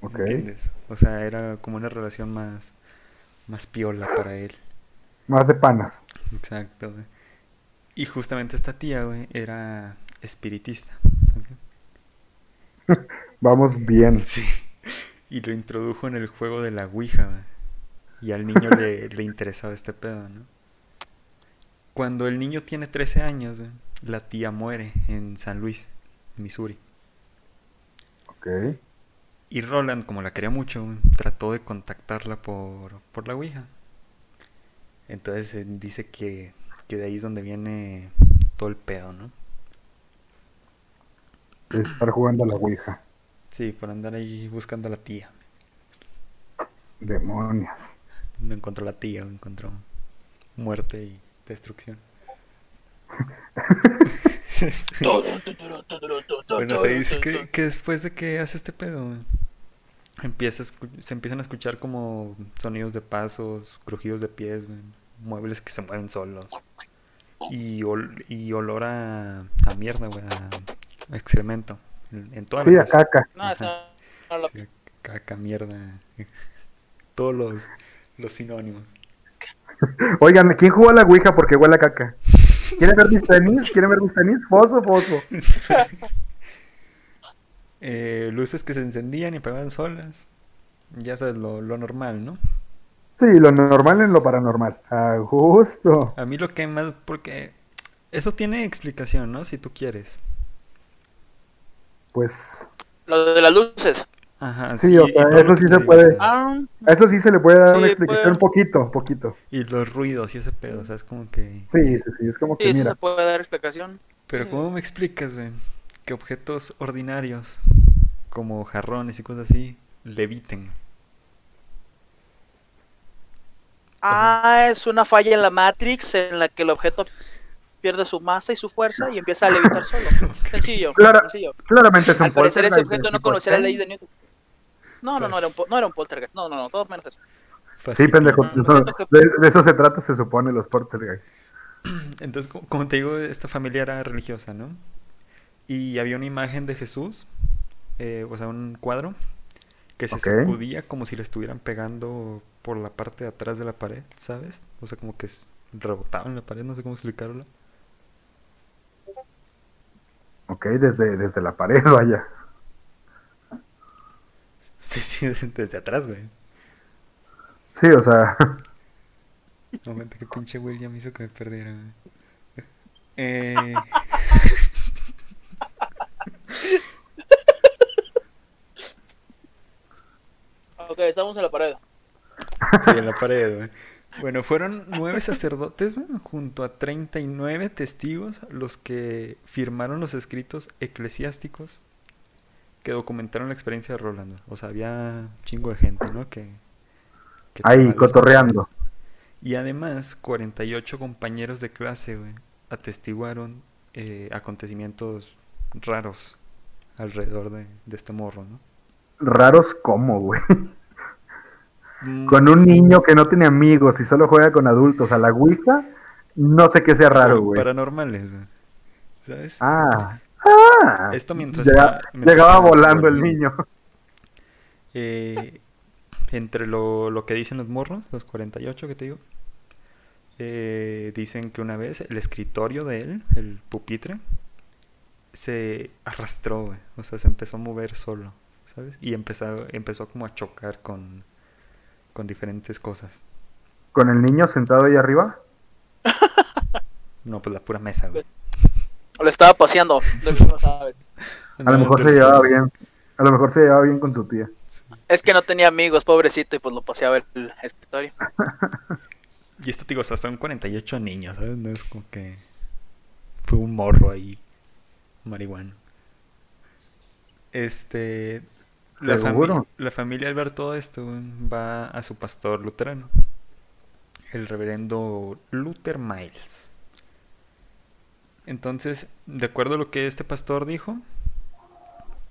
Ok. ¿Entiendes? O sea, era como una relación más, más piola para él. Más de panas. Exacto, güey. Y justamente esta tía, güey, era espiritista. *laughs* Vamos bien. Sí. Y lo introdujo en el juego de la Ouija. Y al niño le, *laughs* le interesaba este pedo, ¿no? Cuando el niño tiene 13 años, la tía muere en San Luis, Missouri. Ok. Y Roland, como la quería mucho, trató de contactarla por, por la Ouija. Entonces eh, dice que, que de ahí es donde viene todo el pedo, ¿no? Estar jugando a la Ouija. Sí, por andar ahí buscando a la tía. Demonios. No encontró la tía, encontró muerte y destrucción. Bueno, se dice que, que después de que hace este pedo, empieza se empiezan a escuchar como sonidos de pasos, crujidos de pies, muebles que se mueven solos. Y, ol- y olor a, a mierda, güey, a excremento. En, en toda Sí, la casa. caca. No, esa Sí, caca, mierda. *laughs* Todos los, los sinónimos. *laughs* Oigan, ¿quién jugó a la Ouija porque huele a caca? ¿Quieren ver mis tenis? ¿Quieren ver mis tenis? Foso, foso. *laughs* Eh, luces que se encendían y apagaban solas. Ya sabes, lo, lo normal, ¿no? Sí, lo normal en lo paranormal. A gusto. A mí lo que más, porque eso tiene explicación, ¿no? Si tú quieres. Pues, Lo de las luces. Ajá, Sí, o sea, eso sí se puede. sí. Ah, a eso sí se le puede dar una Sí, explicación pues. poquito, poquito. Y los ruidos y ese pedo, o sea, es como que... Sí, sí, sí, es como sí, que eso mira. se puede dar explicación. Pero ¿cómo me explicas, güey? Que objetos ordinarios, como jarrones y cosas así, leviten. Ah, es una falla en la Matrix en la que el objeto pierde su masa y su fuerza y empieza a levitar solo. *laughs* Sencillo, Claro. sencillo. Claramente es un Al parecer ese objeto no conocía las leyes de Newton. No, no, no era un, no era un poltergeist. No, no, no, todo menos eso. Sí, Fácil. pendejo. No, de, de eso se trata, se supone, los poltergeist. *clears throat* Entonces, co- como te digo, esta familia era religiosa, ¿no? Y había una imagen de Jesús eh, o sea, un cuadro que se Ok. sacudía como si le estuvieran pegando por la parte de atrás de la pared, ¿sabes? O sea, como que rebotaba en la pared, no sé cómo explicarlo. Ok, desde, desde la pared, *laughs* vaya. Sí, sí, *laughs* desde atrás, güey. Sí, o sea, *laughs* momento que pinche William hizo que me perdiera, güey. Eh... Ok, estamos en la pared. Sí, en la pared, güey. Bueno, fueron nueve sacerdotes, junto a 39 testigos los que firmaron los escritos eclesiásticos que documentaron la experiencia de Roland. O sea, había un chingo de gente, ¿no? Que, que ahí, cotorreando. Y además, 48 compañeros de clase, güey, atestiguaron eh, acontecimientos raros alrededor de, de este morro, ¿no? Raros como, güey. Con un niño que no tiene amigos y solo juega con adultos a la Ouija, no sé qué sea raro, güey. Paranormales, güey. ¿Sabes? Ah, ah. Esto mientras Llega- estaba- mientras llegaba volando el niño. Eh, entre lo, lo que dicen los morros, los 48 que te digo, eh, dicen que una vez el escritorio de él, el pupitre, se arrastró, güey. O sea, se empezó a mover solo, ¿sabes? Y empezó, empezó como a chocar con, con diferentes cosas. Con el niño sentado ahí arriba. No, pues la pura mesa, güey. O le estaba paseando. no sabe. *laughs* A lo mejor se llevaba bien. A lo mejor se llevaba bien con su tía. Es que no tenía amigos, pobrecito, y pues lo paseaba el escritorio. *laughs* Y esto, te digo, o sea, son 48 niños, ¿sabes? No es como que fue un morro ahí, marihuana. Este, la, fami- Seguro. la familia al ver todo esto va a su pastor luterano, el reverendo Luther Miles. Entonces, de acuerdo a lo que este pastor dijo,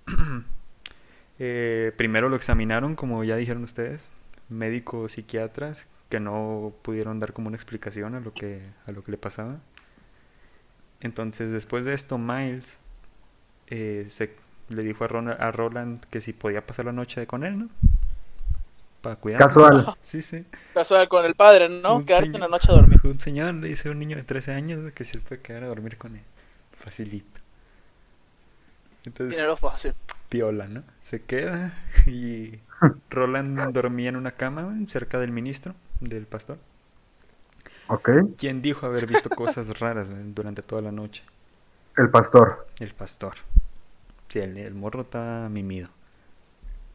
*clears throat* eh, primero lo examinaron, como ya dijeron ustedes, médicos, psiquiatras, que no pudieron dar como una explicación a lo que, a lo que le pasaba. Entonces, después de esto, Miles eh, se, le dijo a, Ron- a Roland que si podía pasar la noche con él, ¿no? Para cuidar. Casual. Sí, sí. Casual con el padre, ¿no? Un Quedarte señor- en la noche a dormir. Un señor le dice a un niño de 13 años que se puede quedar a dormir con él. Facilito. Entonces, Dinero fácil. piola, ¿no? Se queda *laughs* y *laughs* Roland dormía en una cama cerca del ministro, del pastor, Ok. quien dijo haber visto cosas raras durante toda la noche. El pastor. El pastor. Sí, el, el morro estaba mimido.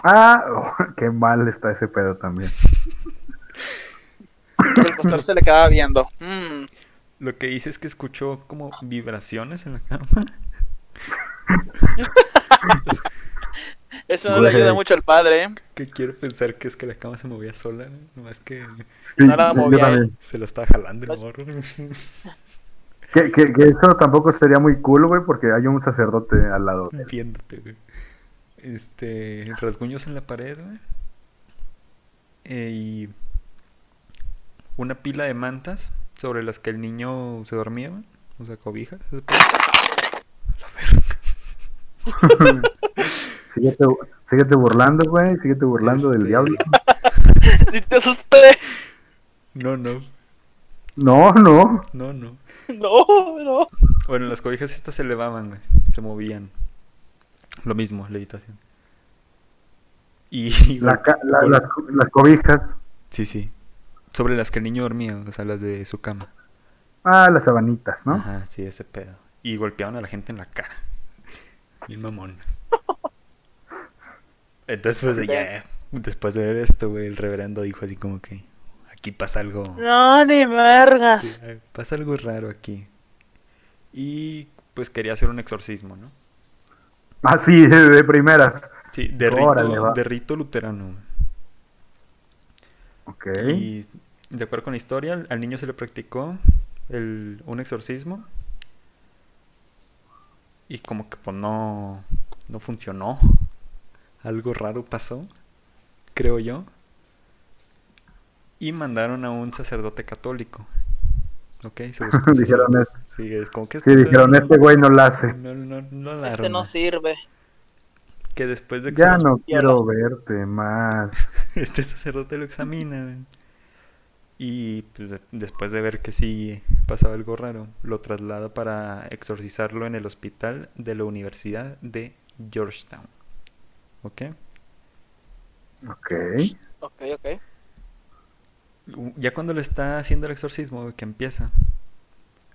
Ah, oh, *laughs* qué mal está ese pedo también. El pastor se le quedaba viendo. Mm, Lo que dice es que escuchó como vibraciones en la cama. Eso no le ayuda mucho al padre, ¿eh? Que quiero pensar que es que la cama se movía sola, ¿no? nomás que Sí, No la movía se la estaba jalando el Pues- morro. *laughs* Que, que, que eso tampoco sería muy cool, güey, porque hay un sacerdote al lado. de él. Viéndote, güey. Este, rasguños en la pared, güey. Eh, y una pila de mantas sobre las que el niño se dormía, güey. O sea, cobijas. ese pedo. *laughs* Síguete, síguete burlando, güey. Síguete burlando del Este- diablo. *laughs* Si te asusté. No, no, No, no. no, no. *laughs* No, no. Bueno, las cobijas estas se elevaban, güey. Se movían. Lo mismo, levitación. Y... La ca- la- las, las cobijas. Sí, sí. Sobre las que el niño dormía, o sea, las de su cama. Ah, las sabanitas, ¿no? Ajá, sí, ese pedo. Y golpeaban a la gente en la cara. *laughs* Bien mamonas. *laughs* Entonces, pues ya, después de ver esto, güey, el reverendo dijo así como que aquí pasa algo. No, ni vergas. sí, pasa algo raro aquí. Y pues quería hacer un exorcismo, ¿no? Ah, sí, de, de primeras. Sí, de rito, va. de rito luterano. Ok. Y de acuerdo con la historia, al- al niño se le practicó el, un exorcismo. Y como que pues no, no funcionó. Algo raro pasó, creo yo. Y mandaron a un sacerdote católico. Ok, se *laughs* buscó Dijeron. Sí, como que Sí, dijeron, este güey no la hace. No, no, no la Este no sirve. que después de Ya exor- no quiero verte más. *laughs* este sacerdote lo examina. Y pues, de- después de ver que sí pasaba algo raro, lo traslada para exorcizarlo en el hospital de la Universidad de Georgetown. ¿Ok? Ok. Ok, ok. Ya cuando le está haciendo el exorcismo, que empieza,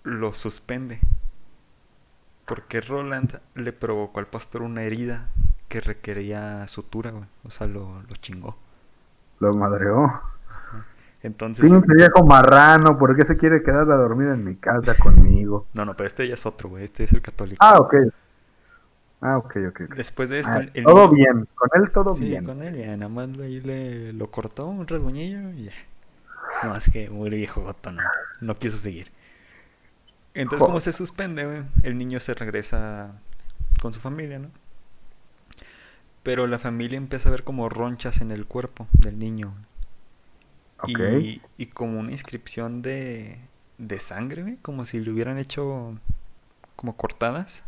lo suspende. Porque Roland le provocó al pastor una herida que requería sutura, güey. O sea, lo, lo chingó. Lo madreó. Entonces, Pinche viejo marrano, ¿por qué se quiere quedar a dormir en mi casa conmigo? no, no, pero este ya es otro, güey. Este es el católico. Ah, ok. Ah, ok, ok. Después de esto, Ah, el- el todo bien, con él todo Sí, bien. con él ya nada más ahí le lo cortó un rasguñillo y ya. No, es que muy viejo goto, no. No quiso seguir. Entonces, como se suspende, el niño se regresa con su familia, ¿no? Pero la familia empieza a ver como ronchas en el cuerpo del niño. Y, y como una inscripción de, de sangre, güey, como si le hubieran hecho como cortadas,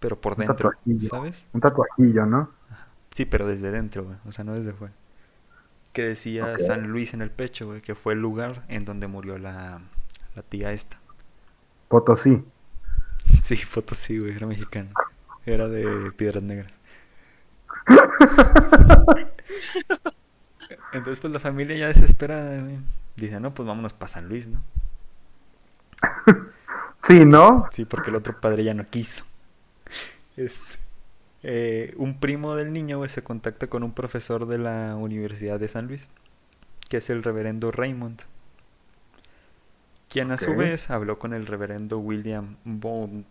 pero por dentro. ¿sabes? Un tatuajillo, ¿no? Sí, pero desde dentro, güey. O sea, no desde fuera. Que decía. San Luis en el pecho, güey, que fue el lugar en donde murió la, la tía esta. Potosí. Sí, foto sí, güey, era mexicano. Era de Piedras Negras. *laughs* Entonces, pues la familia ya desesperada, güey, dice, no, pues vámonos para San Luis, ¿no? *laughs* Sí, ¿no? Sí, porque el otro padre ya no quiso. Este, eh, un primo del niño, güey, se contacta con un profesor de la Universidad de San Luis, que es el reverendo Raymond, quien a su vez habló con el reverendo William Bond.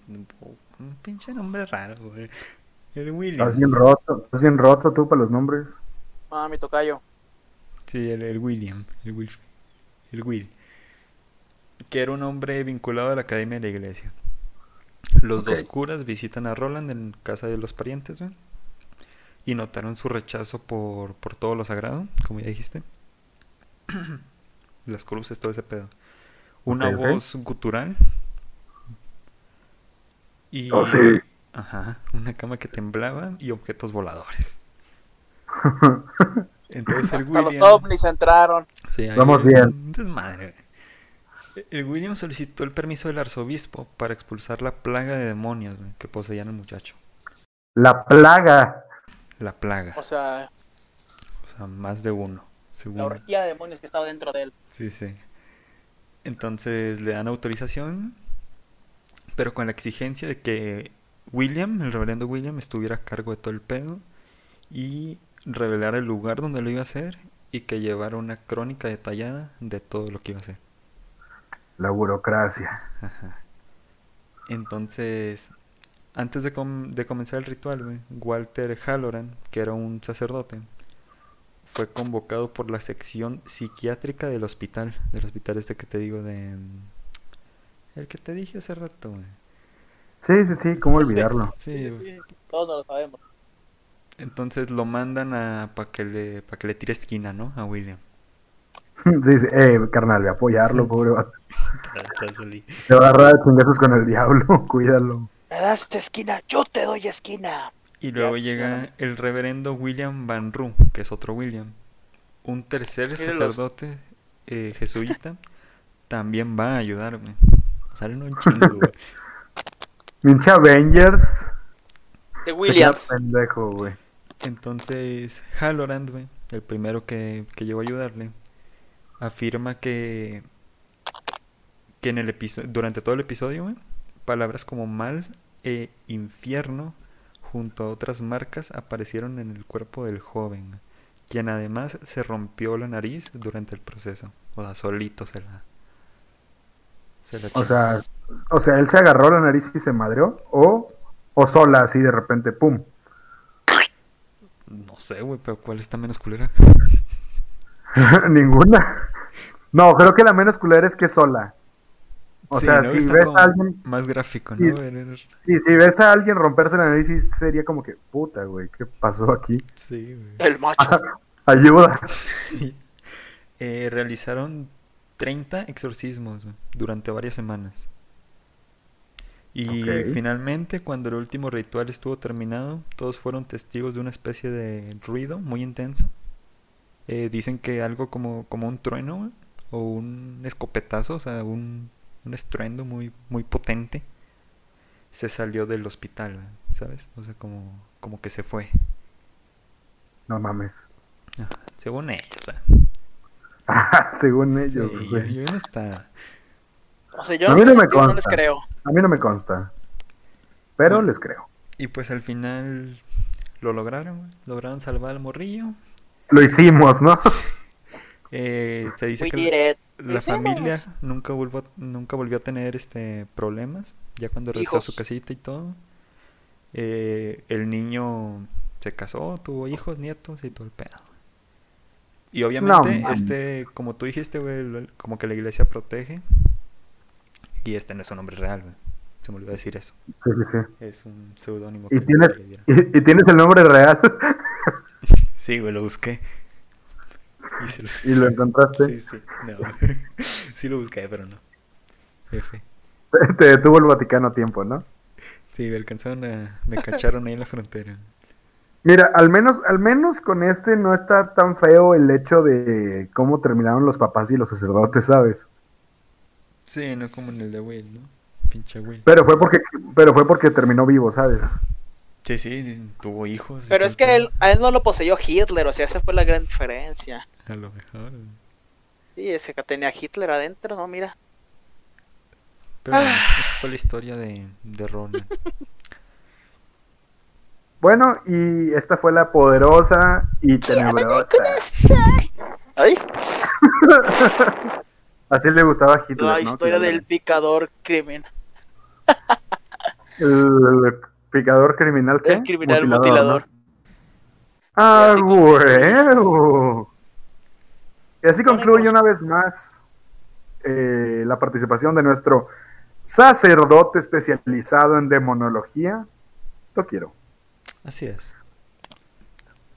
Un pinche nombre raro, güey. El William. Estás bien roto. Estás bien roto tú para los nombres. Ah, mi tocayo. Sí, el, el William, el Will, el Will, que era un hombre vinculado a la Academia de la Iglesia. Los dos curas visitan a Roland en casa de los parientes, güey, y notaron su rechazo por, por todo lo sagrado, como ya dijiste. *clears throat* Las cruces, todo ese pedo. Una voz gutural. Y, Oh, sí. Ajá, una cama que temblaba y objetos voladores. *laughs* Entonces el Hasta los ovnis entraron. Sí, ahí Vamos bien. Desmadre. El William solicitó el permiso del arzobispo para expulsar la plaga de demonios güey, que poseían al muchacho. La plaga. La plaga. O sea, O sea, más de uno. la orgía de demonios que estaba dentro de él. Sí, sí. Entonces le dan autorización, pero con la exigencia de que William, el reverendo William, estuviera a cargo de todo el pedo y revelar el lugar donde lo iba a hacer y que llevara una crónica detallada de todo lo que iba a hacer. La burocracia. Entonces, antes de, com- de comenzar el ritual, Walter Halloran, que era un sacerdote, fue convocado por la sección psiquiátrica del hospital, del hospital este que te digo de... mm, El que te dije hace rato, güey. Sí, sí, sí, ¿cómo Sí, sí. olvidarlo? Sí, güey. Todos no lo sabemos. Entonces lo mandan a para que le para que le tire esquina, ¿no? A William. *laughs* Sí, sí, eh, carnal, de apoyarlo, pobre *laughs* vato. Te va a agarrar a chingazos con el diablo, *laughs* cuídalo. Me das esquina, yo te doy esquina. Y luego Ya, llega pues, el reverendo William Van Roo, que es otro William. Un tercer sacerdote eh, jesuita también va a ayudar, güey. Salen un chingo, güey. Pinche Avengers. De se Williams. pendejo, güey. Entonces, Halloran, güey, el primero que, que llegó a ayudarle, afirma que, que en el episodio, durante todo el episodio, palabras como mal e infierno, junto a otras marcas, aparecieron en el cuerpo del joven, quien además se rompió la nariz durante el proceso. O sea, solito se la. Se la O sea, o sea, él se agarró la nariz y se madreó. O, o sola, así de repente, pum. No sé, güey, pero ¿cuál está menos culera? *laughs* Ninguna. No, creo que la menos culera es que sola. O Sí, sea, ¿no? si Está ves a alguien, Más gráfico, Sí. ¿no? Sí, si ves a alguien romperse la nariz, sí sería como que, puta, güey, ¿qué pasó aquí? Sí, güey. El macho. Ayuda. *laughs* Eh, realizaron 30 exorcismos güey, durante varias semanas. Y finalmente, cuando el último ritual estuvo terminado, todos fueron testigos de una especie de ruido muy intenso. Eh, dicen que algo como, como un trueno o un escopetazo, o sea, un, un estruendo muy, muy potente, se salió del hospital, ¿sabes? O sea, como, como que se fue. No mames. Según ellos, sea. *laughs* Según Sí, ellos, yo, güey. yo no está. O sea, yo A mí no me yo no les consta. creo. A mí no me consta. Pero Bueno. les creo. Y pues al final lo lograron, güey. Lograron salvar al morrillo. Lo hicimos, ¿no? *laughs* Eh, se dice We que la familia nunca volvió, a- nunca volvió a tener este problemas. Ya cuando regresó a su casita y todo. Eh, el niño se casó, tuvo hijos, nietos y todo el pedo. Y obviamente, este, como tú dijiste, güey, como que la iglesia protege. Y este no es un nombre real, güey. Se me olvidó decir eso. Sí, sí, sí. Es un seudónimo Y que tienes, y, y tienes el nombre real *laughs* Sí, güey, lo busqué. Y, se lo- *laughs* y lo encontraste. Sí, sí, no. *laughs* Sí lo busqué, pero no. F. *laughs* Te detuvo el Vaticano a tiempo, ¿no? Sí, me alcanzaron a... Me cacharon ahí en la frontera. Mira, al menos, al menos con este no está tan feo el hecho de cómo terminaron los papás y los sacerdotes, ¿sabes? Sí, no como en el de Will, ¿no? Pinche Will. Pero fue porque, pero fue porque terminó vivo, ¿sabes? Sí, sí, tuvo hijos. Pero es que él, a él no lo poseyó Hitler, o sea, esa fue la gran diferencia. A lo mejor. Sí, ese que tenía Hitler adentro, no, mira. Pero bueno, esa fue la historia de, de. *laughs* Bueno, y esta fue la poderosa y tenebrosa. Ay, *laughs* Así le gustaba a Hitler, la historia del picador crimen. *laughs* El picador criminal, ¿qué? El criminal ¿no? mutilador. Ah, Y así concluye. huevo. Y así concluye una vez más eh, la participación de nuestro sacerdote especializado en demonología, Toquiero. Así es.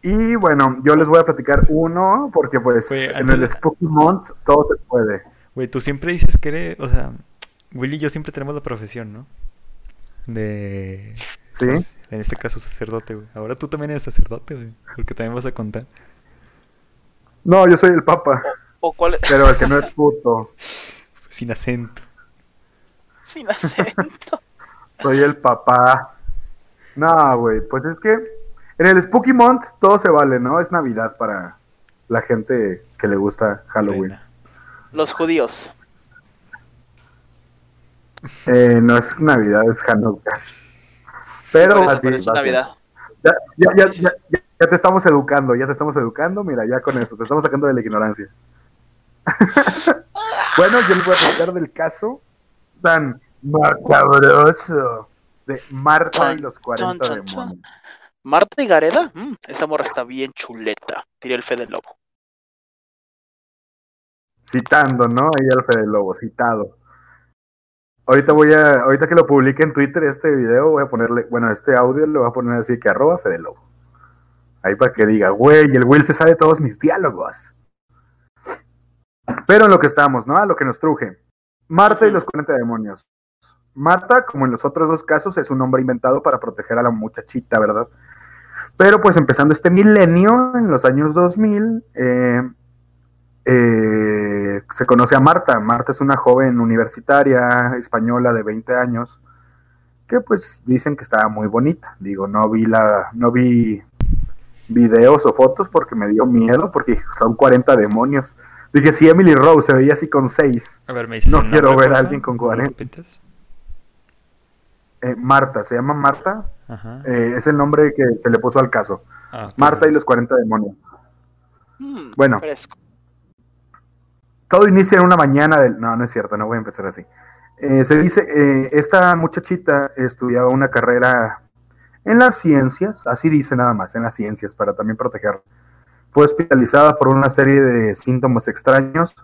Y bueno, yo les voy a platicar uno, porque pues Oye, en el Spooky Month todo se puede. Güey, tú siempre dices que eres... O sea, Will y yo siempre tenemos la profesión, ¿no? De... Sí. En este caso sacerdote, güey. Ahora tú también eres sacerdote, güey. Porque también vas a contar. No, yo soy el papa, O cuál pero el que no es puto. *laughs* Sin acento. sin acento. *laughs* Soy el papá. No, güey, pues es que en el Spooky Month todo se vale, ¿no? Es Navidad para la gente que le gusta Halloween. Los judíos. Eh, no es Navidad, es Hanukkah. Pero, así, ser. Navidad. Ya, ya, ya, ya, te estamos educando, ya te estamos educando, mira, ya con eso, te estamos sacando de la ignorancia. *laughs* bueno, yo les voy a contar del caso tan macabroso de Marta y los 40 Chon, chon, chon. demonios. Marta y Gareda, mm, esa morra está bien chuleta. Tiré el fe del lobo. Citando, ¿no? Ahí al Fede Lobo, citado. Ahorita voy a, ahorita que lo publique en Twitter este video, voy a ponerle, bueno, este audio le voy a poner así que arroba Fede Lobo. Ahí para que diga, güey, el Will se sabe todos mis diálogos. Pero en lo que estamos, ¿no? A lo que nos truje. Marta y los 40 demonios. Marta, como en los otros dos casos, es un nombre inventado para proteger a la muchachita, ¿verdad? Pero pues empezando este milenio, en los años 2000, eh, eh, se conoce a Marta. Marta es una joven universitaria española de 20 años que pues dicen que estaba muy bonita. Digo, no vi la, no vi videos o fotos porque me dio miedo porque son 40 demonios. Dije, si Emily Rose se veía así con 6, A ver, me dices No quiero ver a alguien con ¿Me lo 40. repites? eh, Marta, se llama Marta, Ajá. eh, es el nombre que se le puso al caso. Ah, Marta y vamos. los 40 demonios. Mm, Bueno. fresco. Todo inicia en una mañana del... No, no es cierto, no voy a empezar así. Eh, se dice, eh, esta muchachita estudiaba una carrera en las ciencias, así dice nada más, en las ciencias, para también protegerla. Fue hospitalizada por una serie de síntomas extraños,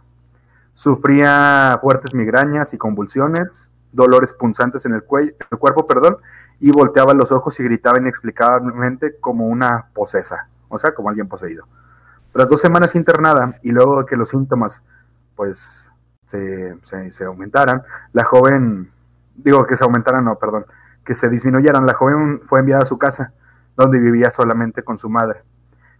sufría fuertes migrañas y convulsiones, dolores punzantes en el, cuello, el cuerpo, perdón, y volteaba los ojos y gritaba inexplicablemente como una posesa, o sea, como alguien poseído. Tras dos semanas internada y luego de que los síntomas pues se, se, se aumentaran, la joven digo que se aumentaran, no, perdón, que se disminuyeran. La joven fue enviada a su casa, donde vivía solamente con su madre.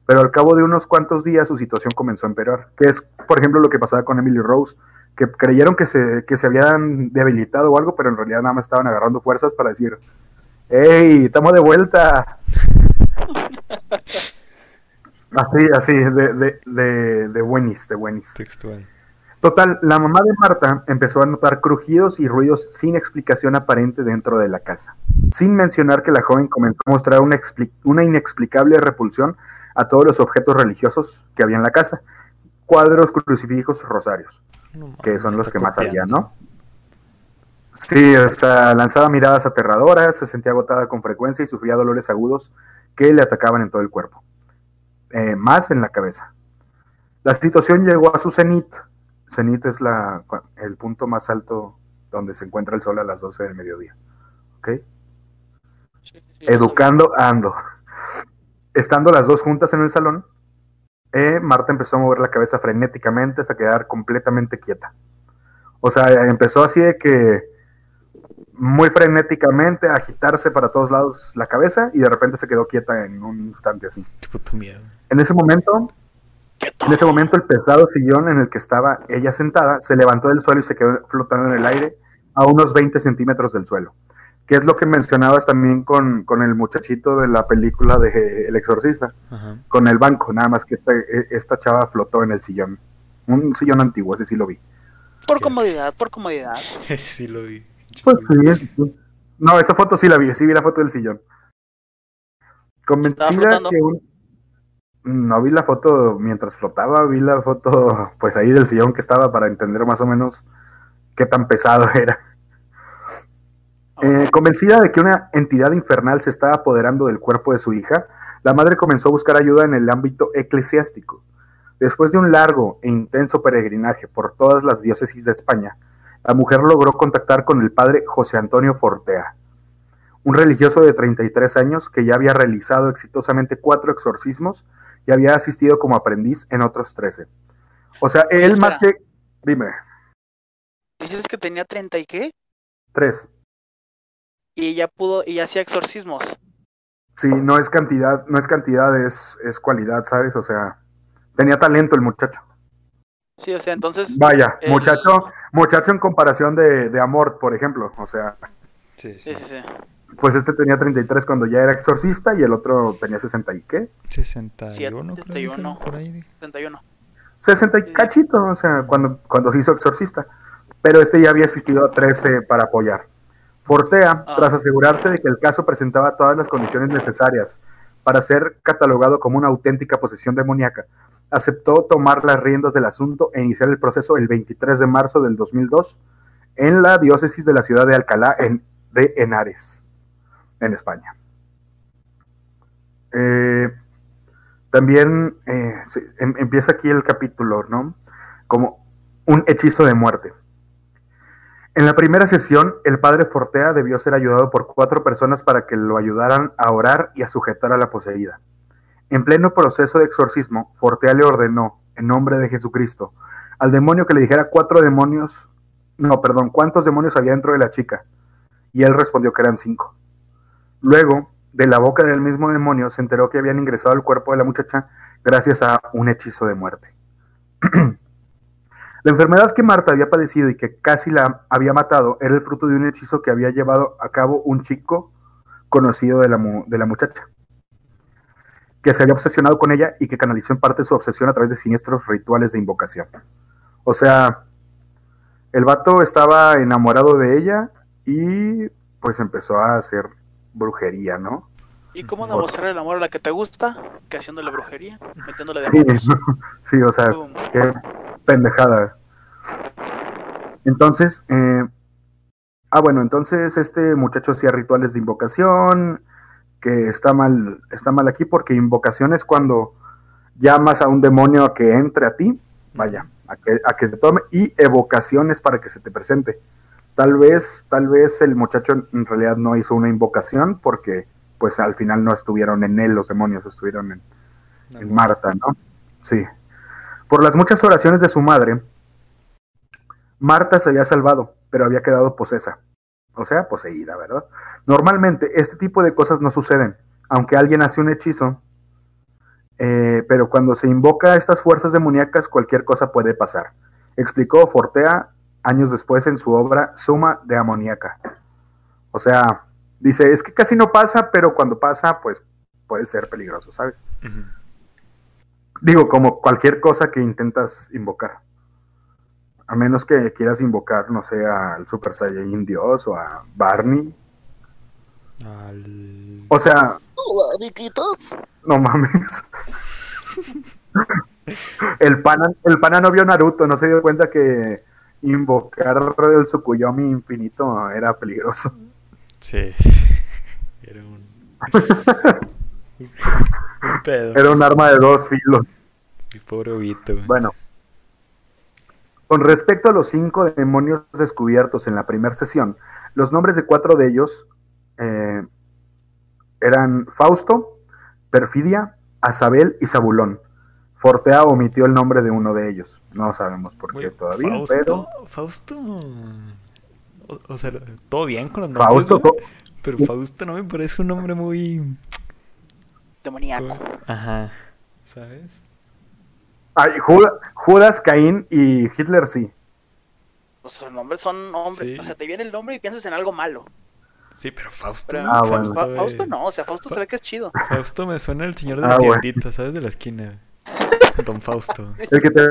Pero al cabo de unos cuantos días su situación comenzó a empeorar, que es, por ejemplo, lo que pasaba con Emily Rose, que creyeron que se, que se habían debilitado o algo, pero en realidad nada más estaban agarrando fuerzas para decir, ¡Ey, estamos de vuelta! *laughs* así, así, de, de, de, de buenis, de buenis. Textual. Total, la mamá de Marta empezó a notar crujidos y ruidos sin explicación aparente dentro de la casa, sin mencionar que la joven comenzó a mostrar una, una inexplicable repulsión a todos los objetos religiosos que había en la casa, cuadros, crucifijos, rosarios, No que son los que más había. ¿no? Sí, o sea, lanzaba miradas aterradoras, se sentía agotada con frecuencia y sufría dolores agudos que le atacaban en todo el cuerpo, eh, más en la cabeza. La situación llegó a su cenit. Cenit es la, el punto más alto donde se encuentra el sol a las 12 del mediodía. ¿Ok? Sí, sí, sí, lo Educando ando. Estando las dos juntas en el salón, eh, Marta empezó a mover la cabeza frenéticamente hasta quedar completamente quieta. O sea, empezó así de que muy frenéticamente a agitarse para todos lados la cabeza y de repente se quedó quieta en un instante así. Miedo. En ese momento, en ese momento el pesado sillón en el que estaba ella sentada se levantó del suelo y se quedó flotando en el aire a unos 20 centímetros del suelo. Que es lo que mencionabas también con, con el muchachito de la película de El Exorcista, Ajá. con el banco, nada más que esta, esta chava flotó en el sillón. Un sillón antiguo, ese sí lo vi. Por comodidad, por comodidad. *laughs* sí lo vi. Pues sí, sí. No, esa foto sí la vi, sí vi la foto del sillón. Convencida que un... No vi la foto mientras flotaba, vi la foto *laughs* pues ahí del sillón que estaba para entender más o menos qué tan pesado *laughs* era. Eh, convencida de que una entidad infernal se estaba apoderando del cuerpo de su hija, la madre comenzó a buscar ayuda en el ámbito eclesiástico. Después de un largo e intenso peregrinaje por todas las diócesis de España, la mujer logró contactar con el padre José Antonio Fortea, un religioso de 33 años que ya había realizado exitosamente cuatro exorcismos y había asistido como aprendiz en otros 13. O sea, él espera. más que... Dime, Dices que tenía 30 y qué? tres. Y ya pudo, y hacía exorcismos. Sí, no es cantidad, no es cantidad, es, es cualidad, ¿sabes? O sea, tenía talento el muchacho. Sí, o sea, entonces. Vaya, el- muchacho, muchacho en comparación de, de Amor, por ejemplo. O sea, Sí, Sí, sí. sí, sí. Pues este tenía 33 cuando ya era exorcista y el otro tenía 60 y qué? 61, creo que 71. dijeron por ahí. dije. 31. 60 y cachito, o sea, cuando, cuando se hizo exorcista. Pero este ya había asistido a 13 para apoyar. Fortea, Ah. tras asegurarse de que el caso presentaba todas las condiciones necesarias para ser catalogado como una auténtica posesión demoníaca, aceptó tomar las riendas del asunto e iniciar el proceso el 23 de marzo del 2002 en la diócesis de la ciudad de Alcalá en, de Henares, en España. Eh, también eh, em- empieza aquí el capítulo, ¿no? Como un hechizo de muerte. En la primera sesión, el padre Fortea debió ser ayudado por cuatro personas para que lo ayudaran a orar y a sujetar a la poseída. En pleno proceso de exorcismo, Fortea le ordenó, en nombre de Jesucristo, al demonio que le dijera cuatro demonios, no, perdón, cuántos demonios había dentro de la chica. Y él respondió que eran cinco. Luego, de la boca del mismo demonio, se enteró que habían ingresado al cuerpo de la muchacha gracias a un hechizo de muerte. *clears throat* La enfermedad que Marta había padecido y que casi la había matado era el fruto de un hechizo que había llevado a cabo un chico conocido de la, muchacha, que se había obsesionado con ella y que canalizó en parte su obsesión a través de siniestros rituales de invocación. O sea, el vato estaba enamorado de ella y pues empezó a hacer brujería, ¿no? ¿Y cómo demostrar el amor a la que te gusta? Que haciéndole brujería, metiéndole Sí, demonios. sí, o sea, Boom. qué pendejada. Entonces, eh, ah, bueno, entonces este muchacho hacía rituales de invocación, que está mal, está mal aquí porque invocación es cuando llamas a un demonio a que entre a ti, vaya, a que, a que te tome, y evocación es para que se te presente. Tal vez, tal vez el muchacho en realidad no hizo una invocación porque pues al final no estuvieron en él los demonios, estuvieron en, No, en Marta, ¿no? Sí. Por las muchas oraciones de su madre, Marta se había salvado, pero había quedado posesa. o sea, poseída, ¿verdad? Normalmente este tipo de cosas no suceden, aunque alguien hace un hechizo, eh, pero cuando se invoca a estas fuerzas demoníacas cualquier cosa puede pasar, explicó Fortea años después en su obra Suma de Amoníaca. O sea, dice, es que casi no pasa, pero cuando pasa, pues puede ser peligroso, ¿sabes? Digo, como cualquier cosa que intentas invocar. A menos que quieras invocar, no sé, al Super Saiyajin Dios o a Barney. Al- O sea, Hola, amiguitos. no mames. *laughs* el, pana, el pana no vio Naruto, no se dio cuenta que invocar el Tsukuyomi infinito era peligroso. Sí, sí. *laughs* Era un... un pedo. Era un arma de dos filos. El pobre Obito. Bueno, con respecto a los cinco demonios descubiertos en la primera sesión, los nombres de cuatro de ellos eh, eran Fausto, Perfidia, Azabel y Zabulón. Fortea omitió el nombre de uno de ellos. No sabemos por qué todavía, Fausto, pero Fausto... O, o sea, todo bien con los nombres, Fausto, co- pero Fausto no me parece un nombre muy... Demoníaco. Ajá, ¿sabes? Ay, Judas, Judas, Caín y Hitler sí. Pues los nombres son hombres. Sí. O sea, te viene el nombre y piensas en algo malo. Sí, pero Fausto... Pero Ah, bueno. Fausto, no, o sea, Fausto se ve que es chido. Fausto me suena el señor de Ah, la bueno. tiendita, ¿sabes? De la esquina. *laughs* Don Fausto. El que te,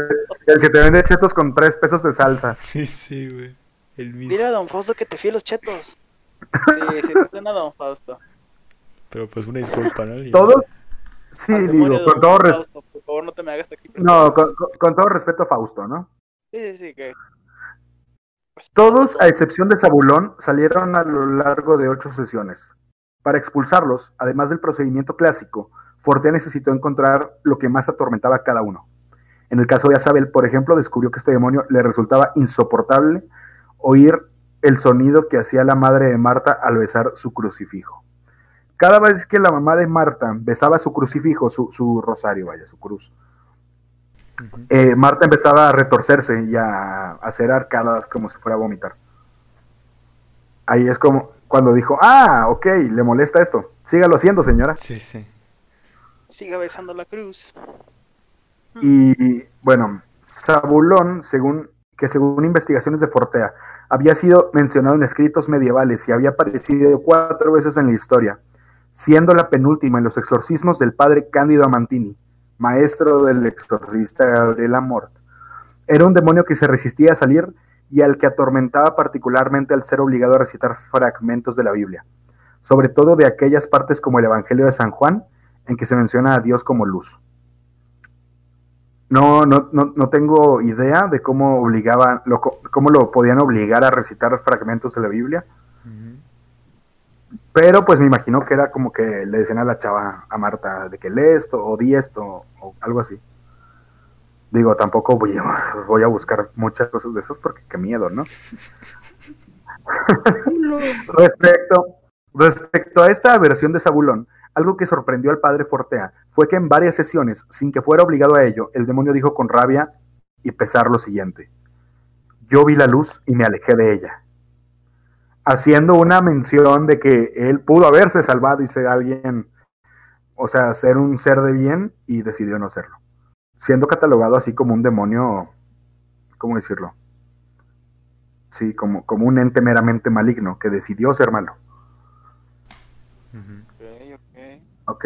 el que te vende chetos con tres pesos de salsa. *laughs* Sí, sí, güey. El mismo. Dile a Don Fausto que te fíe los chetos. *laughs* Sí, sí, te suena Don Fausto. Pero pues una disculpa, ¿no? Y- Todos, sí, Al digo, con todo, res- Fausto, por favor, no te me hagas aquí. no, con, con- con todo respeto a Fausto, ¿no? Sí, sí, sí, que. pues, Todos, a excepción de Zabulón, salieron a lo largo de ocho sesiones. Para expulsarlos, además del procedimiento clásico, Fortea necesitó encontrar lo que más atormentaba a cada uno. En el caso de Azabel, por ejemplo, descubrió que este demonio le resultaba insoportable oír el sonido que hacía la madre de Marta al besar su crucifijo. Cada vez que la mamá de Marta besaba su crucifijo, su, su rosario, vaya, su cruz, eh, Marta empezaba a retorcerse y a hacer arcadas como si fuera a vomitar. Ahí es como cuando dijo, ah, ok, le molesta esto. Sígalo haciendo, señora. Sí, sí. Siga besando la cruz. Y bueno, Zabulón, según que según investigaciones de Fortea, había sido mencionado en escritos medievales y había aparecido cuatro veces en la historia, siendo la penúltima en los exorcismos del padre Cándido Amantini, maestro del exorcista Gabriel Amort. Era un demonio que se resistía a salir y al que atormentaba particularmente al ser obligado a recitar fragmentos de la Biblia, sobre todo de aquellas partes como el Evangelio de San Juan, en que se menciona a Dios como luz. No, no, no, no tengo idea de cómo obligaban, lo, cómo lo podían obligar a recitar fragmentos de la Biblia, pero pues me imagino que era como que le decían a la chava, a Marta, de que lee esto o di esto o algo así. Digo, tampoco voy a, *laughs* voy a buscar muchas cosas de esas porque qué miedo, ¿no? *laughs* *laughs* respecto, respecto a esta versión de Zabulón, algo que sorprendió al padre Fortea fue que en varias sesiones, sin que fuera obligado a ello, el demonio dijo con rabia y pesar lo siguiente. Yo vi la luz y me alejé de ella. Haciendo una mención de que él pudo haberse salvado y ser alguien, o sea, ser un ser de bien y decidió no serlo. Siendo catalogado así como un demonio, ¿cómo decirlo? Sí, como, como un ente meramente maligno que decidió ser malo. Ok.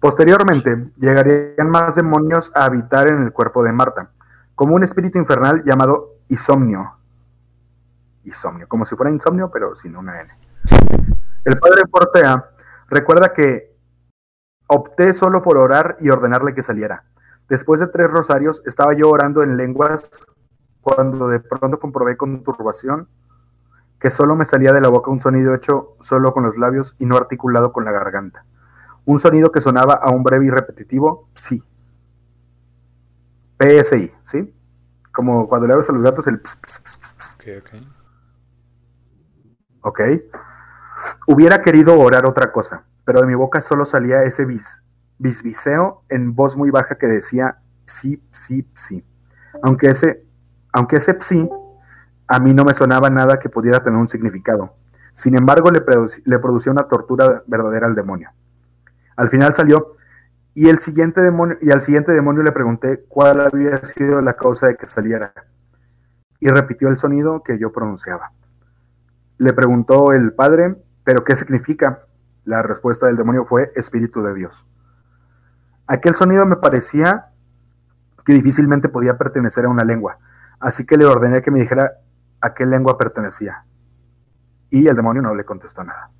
Posteriormente, llegarían más demonios a habitar en el cuerpo de Marta, como un espíritu infernal llamado Isomnio. Isomnio, como si fuera insomnio, pero sin una N. El padre Portea recuerda que opté solo por orar y ordenarle que saliera. Después de tres rosarios, estaba yo orando en lenguas cuando de pronto comprobé con turbación que solo me salía de la boca un sonido hecho solo con los labios y no articulado con la garganta. Un sonido que sonaba a un breve y repetitivo sí. PSI, ¿sí? Como cuando le hablas a los gatos el ps, ps, ps, ps, Ok, ok. ¿ok? Hubiera querido orar otra cosa, pero de mi boca solo salía ese bis, bisbiseo en voz muy baja que decía sí, sí, sí. Aunque ese, aunque ese psi a mí no me sonaba nada que pudiera tener un significado. Sin embargo, le, le producía una tortura verdadera al demonio. Al final salió y, el siguiente demonio, y al siguiente demonio le pregunté cuál había sido la causa de que saliera. Y repitió el sonido que yo pronunciaba. Le preguntó el padre, ¿pero qué significa? La respuesta del demonio fue Espíritu de Dios. Aquel sonido me parecía que difícilmente podía pertenecer a una lengua, así que le ordené que me dijera a qué lengua pertenecía. Y el demonio no le contestó nada.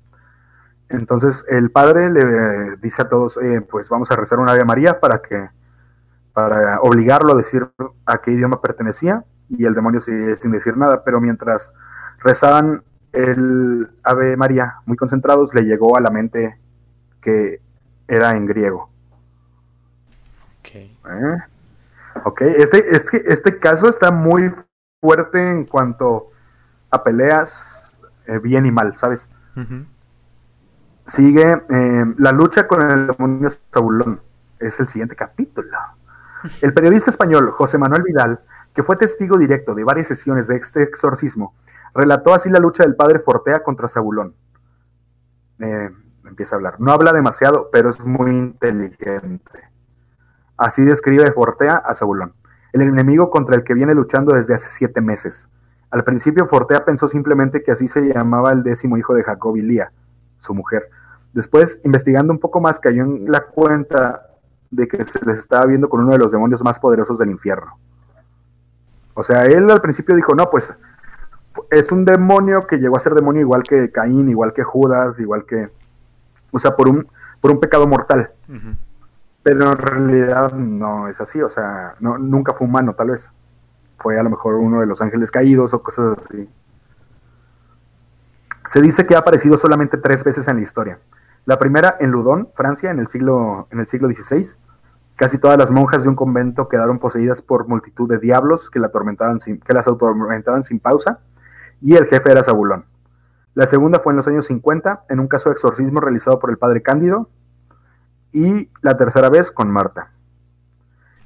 Entonces el padre le dice a todos, eh, pues vamos a rezar una Ave María para que para obligarlo a decir a qué idioma pertenecía y el demonio sin decir nada, pero mientras rezaban el Ave María muy concentrados le llegó a la mente que era en griego. Ok. ¿Eh? Ok, este, este, este caso está muy fuerte en cuanto a peleas eh, bien y mal, ¿sabes? Sigue eh, la lucha con el demonio Zabulón. Es el siguiente capítulo. *laughs* El periodista español José Manuel Vidal, que fue testigo directo de varias sesiones de este exorcismo, relató así la lucha del padre Fortea contra Zabulón. Eh, empieza a hablar. No habla demasiado, pero es muy inteligente. Así describe Fortea a Zabulón, el enemigo contra el que viene luchando desde hace siete meses. Al principio Fortea pensó simplemente que así se llamaba el décimo hijo de Jacob y Lía, su mujer. Después, investigando un poco más, cayó en la cuenta de que se les estaba viendo con uno de los demonios más poderosos del infierno. O sea, él al principio dijo, no, pues es un demonio que llegó a ser demonio igual que Caín, igual que Judas, igual que... O sea, por un, por un pecado mortal. Pero en realidad no es así, o sea, no, nunca fue humano, tal vez. Fue a lo mejor uno de los ángeles caídos o cosas así. Se dice que ha aparecido solamente tres veces en la historia. La primera en Ludón, Francia, en el siglo, en el siglo XVI. Casi todas las monjas de un convento quedaron poseídas por multitud de diablos que, atormentaban sin, que las atormentaban sin pausa, y el jefe era Zabulón. La segunda fue en los años 50, en un caso de exorcismo realizado por el padre Cándido, y la tercera vez con Marta.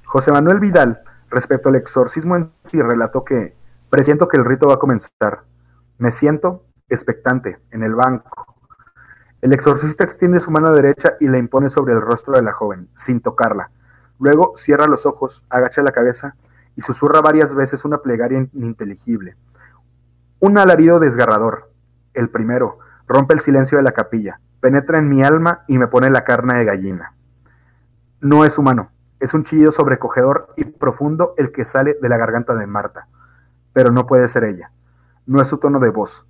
José Manuel Vidal, respecto al exorcismo en sí, relató que presiento que el rito va a comenzar. Me siento expectante en el banco. El exorcista extiende su mano derecha y la impone sobre el rostro de la joven, sin tocarla. Luego cierra los ojos, agacha la cabeza y susurra varias veces una plegaria ininteligible. Un alarido desgarrador, el primero, rompe el silencio de la capilla penetra en mi alma y me pone la carne de gallina. No es humano, es un chillido sobrecogedor y profundo el que sale de la garganta de Marta, pero no puede ser ella. No es su tono de voz,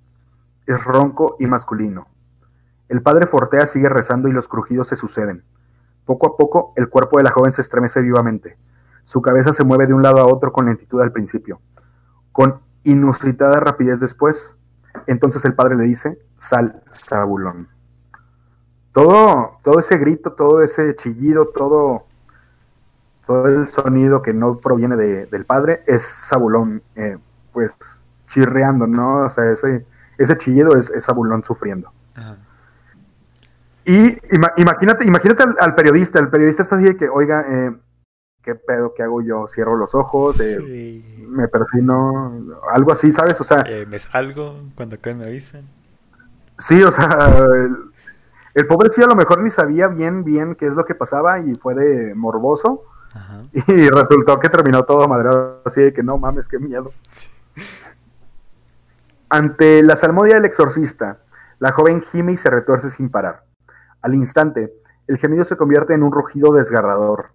es ronco y masculino. El padre Fortea sigue rezando y los crujidos se suceden. Poco a poco el cuerpo de la joven se estremece vivamente. Su cabeza se mueve de un lado a otro con lentitud al principio, con inusitada rapidez después. Entonces el padre le dice, sal, Zabulón todo, todo ese grito, todo ese chillido, todo, todo el sonido que no proviene del padre es Sabulón, eh, pues chirreando, ¿no? O sea, ese, ese chillido es, es Sabulón sufriendo. Y imagínate, imagínate al, periodista, el periodista está así de que, oiga, eh, ¿qué pedo que hago yo? Cierro los ojos, eh, me perfino, algo así, ¿sabes? O sea... me salgo, cuando me avisan. Sí, o sea, el pobre sí a lo mejor ni sabía bien, bien qué es lo que pasaba y fue de morboso. Y resultó que terminó todo madreado así de que no mames, qué miedo. Ante la salmodia del exorcista, la joven gime y se retuerce sin parar. Al instante, el gemido se convierte en un rugido desgarrador,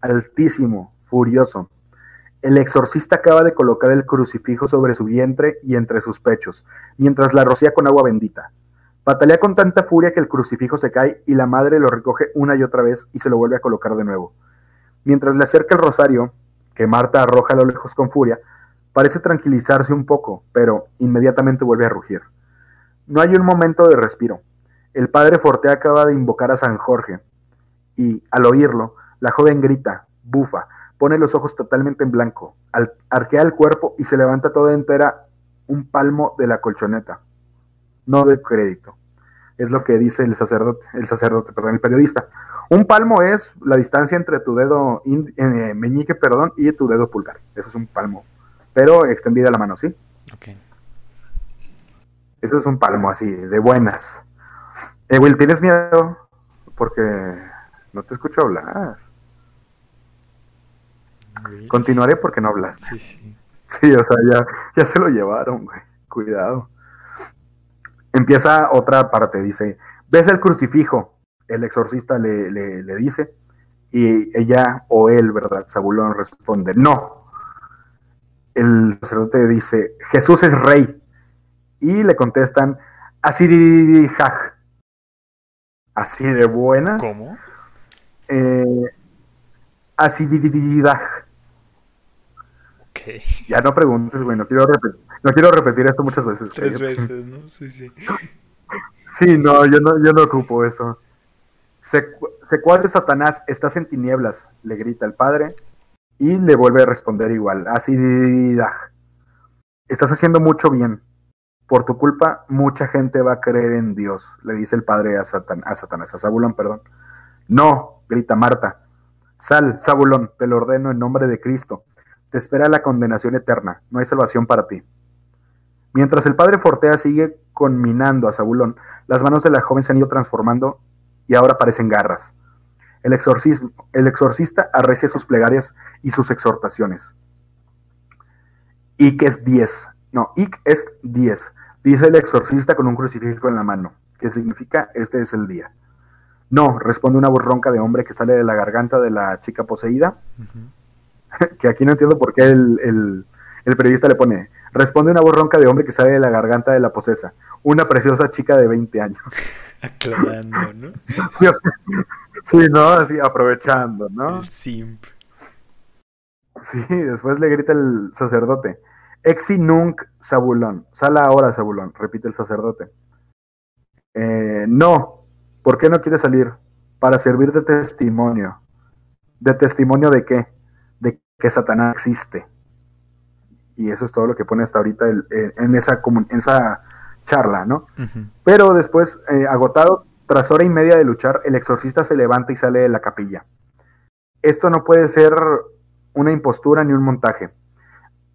altísimo, furioso. El exorcista acaba de colocar el crucifijo sobre su vientre y entre sus pechos, mientras la rocía con agua bendita. Batalea con tanta furia que el crucifijo se cae y la madre lo recoge una y otra vez y se lo vuelve a colocar de nuevo. Mientras le acerca el rosario, que Marta arroja a lo lejos con furia, parece tranquilizarse un poco, pero inmediatamente vuelve a rugir. No hay un momento de respiro. El padre Forte acaba de invocar a San Jorge, y, al oírlo, la joven grita, bufa, pone los ojos totalmente en blanco, arquea el cuerpo y se levanta toda entera un palmo de la colchoneta no de crédito. Es lo que dice el sacerdote, el sacerdote, perdón, el periodista. Un palmo es la distancia entre tu dedo eh, meñique, perdón, y tu dedo pulgar. Eso es un palmo. Pero extendida la mano, ¿sí? Ok. Eso es un palmo así, de buenas. Eh, Will, ¿tienes miedo? Porque no te escucho hablar. Continuaré porque no hablaste. Sí, sí. Sí, o sea, ya, ya se lo llevaron, güey. Cuidado. Empieza otra parte, dice, ¿ves el crucifijo? El exorcista le, le, le dice, y ella o él, ¿verdad? Zabulón responde, no. El sacerdote dice, Jesús es rey. Y le contestan, así jaj. Así de buenas. ¿Cómo? Eh, así Ok. Ya no preguntes, güey, no quiero, repetir, no quiero repetir esto muchas veces. Tres veces, ¿no? Sí, sí. Sí, no, yo no, yo no ocupo eso. Secu- Secuaz de Satanás, estás en tinieblas, le grita el padre y le vuelve a responder igual. Así, "Daj. estás haciendo mucho bien. Por tu culpa, mucha gente va a creer en Dios, le dice el padre a, a Satanás, a Zabulón, perdón. No, grita Marta. Sal, Zabulón, te lo ordeno en nombre de Cristo. Te espera la condenación eterna, no hay salvación para ti. Mientras el padre Fortea sigue conminando a Zabulón, las manos de la joven se han ido transformando y ahora parecen garras. El, exorcismo, el exorcista arrecia sus plegarias y sus exhortaciones. Ic es 10. No, Ic es 10. Dice el exorcista con un crucifijo en la mano, que significa este es el día. No, responde una voz ronca de hombre que sale de la garganta de la chica poseída, *laughs* que aquí no entiendo por qué el, el- el periodista le pone, responde una voz ronca de hombre que sale de la garganta de la posesa, una preciosa chica de 20 años. *laughs* Aclarando, ¿no? Sí, ¿no? Así aprovechando, ¿no? El simp. Sí, después le grita el sacerdote, Exi nunc Zabulón, sala ahora Zabulón, repite el sacerdote. Eh, no, ¿por qué no quiere salir? Para servir de testimonio. ¿De testimonio de qué? De que Satanás existe. Y eso es todo lo que pone hasta ahorita el- en, esa, en esa charla, ¿no? Pero después, eh, agotado, tras hora y media de luchar, el exorcista se levanta y sale de la capilla. Esto no puede ser una impostura ni un montaje.